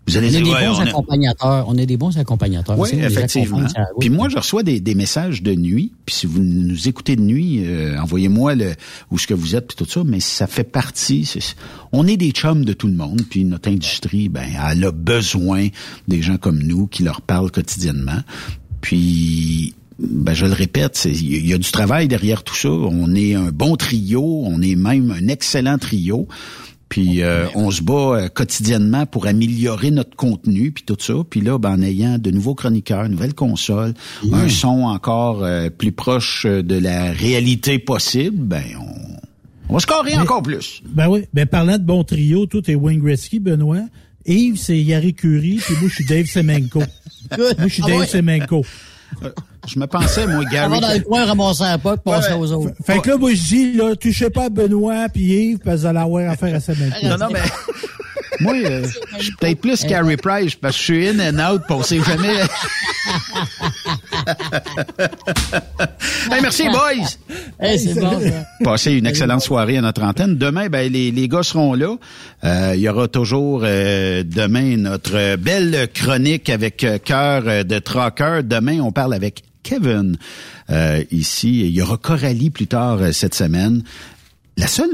Vous allez on est dire, des ouais, bons on a- accompagnateurs. On est des bons accompagnateurs. oui, effectivement. Puis moi, je reçois des, des messages de nuit. Puis si vous nous écoutez de nuit, euh, envoyez-moi le où ce que vous êtes puis tout ça. Mais ça fait partie. on est des chums de tout le monde. Puis notre industrie, ben, elle a besoin des gens comme nous qui leur parlent quotidiennement. Puis ben, je le répète, c'est- il y a du travail derrière tout ça. On est un bon trio, on est même un excellent trio. Puis euh, on se bat euh, quotidiennement pour améliorer notre contenu, puis tout ça. Puis là, ben, en ayant de nouveaux chroniqueurs, nouvelles consoles, un son encore euh, plus proche euh, de la réalité possible, ben on, on va scorer Mais- encore plus. Ben oui. Ben parlant de bon trio, toi, t'es Wayne Gretzky, Benoît. Yves, c'est Yari Curie, puis moi, je suis Dave Semenko. moi, je suis Ah Dave ouais? Semenko. Je me pensais, moi, On Gary. va dans le coin ramasser un pas, passer aux autres. Fait que là, moi, je dis, là, touchez pas Benoît puis Yves, parce que vous allez avoir affaire à Semenko. Non, non, mais moi, euh, je suis peut-être plus Carey Price parce que je suis in and out, on sait jamais. Hey, merci, boys! Hey, c'est bon, ça. Passez une excellente soirée à notre antenne. Demain, ben, les, les gars seront là. Euh, il y aura toujours euh, demain notre belle chronique avec euh, cœur euh, de trocker. Demain, on parle avec Kevin euh, ici. Il y aura Coralie plus tard euh, cette semaine. La seule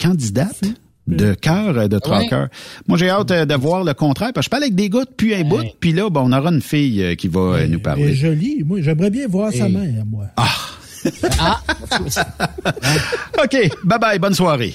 candidate de cœur euh, de trocker. Moi, j'ai hâte euh, de voir le contraire. Parce que je parle avec des gars depuis un bout, puis là, ben, on aura une fille euh, qui va euh, nous Elle est parler. jolie. Moi, j'aimerais bien voir sa mère, moi. Ah, OK, bye-bye, bonne soirée.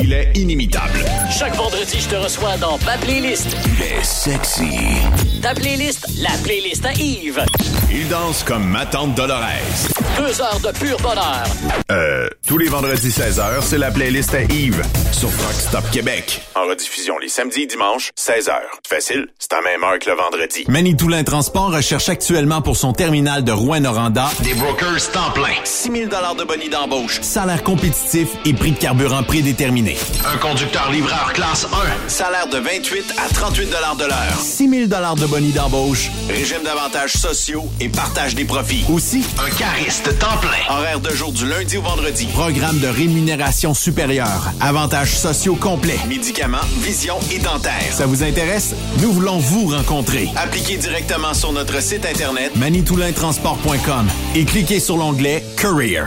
Il est inimitable. Chaque vendredi, je te reçois dans ma playlist. Il est sexy. Ta playlist, la playlist à Yves. Il danse comme ma tante Dolores. Deux heures de pur bonheur. Euh, tous les vendredis 16h, c'est la playlist à Yves sur Rock Stop Québec. En rediffusion les samedis et dimanches, 16h. Facile, c'est à même heure que le vendredi. Manitoulin Transport recherche actuellement pour son terminal de Rouen-Noranda Des brokers temps plein. 6 000 de bonus d'embauche, salaire compétitif et prix de carburant prédéterminé. Un conducteur livreur classe 1. Salaire de 28 à 38 de l'heure. 6 000 de bonus d'embauche. Régime d'avantages sociaux et partage des profits. Aussi, Un cariste temps plein. Horaire de jour du lundi au vendredi. programme de rémunération supérieure, avantages sociaux complets. Médicaments, vision et dentaire. Ça vous intéresse? Nous voulons vous rencontrer. Appliquez directement sur notre site internet manitoulintransport.com et cliquez sur l'onglet Career.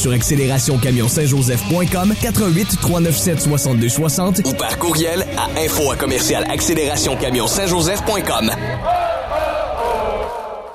sur accélérationcamion-saint-joseph.com 88 397 62 60 ou par courriel à info à commercial accélérationcamion-saint-joseph.com.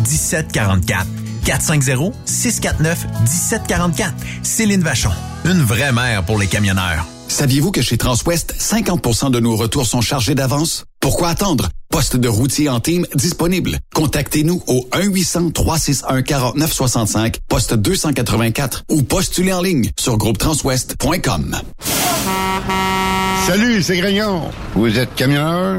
1744. 450-649-1744. Céline Vachon. Une vraie mère pour les camionneurs. Saviez-vous que chez Transwest, 50% de nos retours sont chargés d'avance? Pourquoi attendre? Poste de routier en team disponible. Contactez-nous au 1-800-361-4965, poste 284 ou postulez en ligne sur groupetranswest.com. Salut, c'est Grignon. Vous êtes camionneur?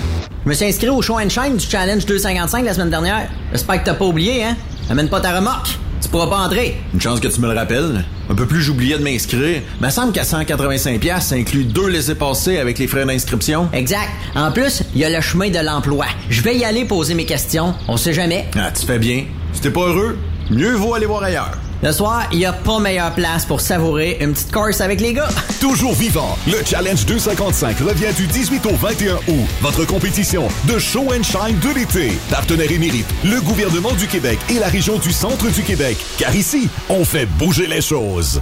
Je me suis inscrit au show and shine du Challenge 255 la semaine dernière. J'espère que t'as pas oublié, hein? Amène pas ta remorque. Tu pourras pas entrer. Une chance que tu me le rappelles. Un peu plus, j'oubliais de m'inscrire. Mais il semble qu'à 185$, ça inclut deux laissés-passer avec les frais d'inscription. Exact. En plus, il y a le chemin de l'emploi. Je vais y aller poser mes questions. On sait jamais. Ah, tu fais bien. Si t'es pas heureux, mieux vaut aller voir ailleurs. Le soir, il y a pas meilleure place pour savourer une petite course avec les gars. Toujours vivant, le Challenge 255 revient du 18 au 21 août. Votre compétition de show and shine de l'été. Partenaire émérite, le gouvernement du Québec et la région du centre du Québec. Car ici, on fait bouger les choses.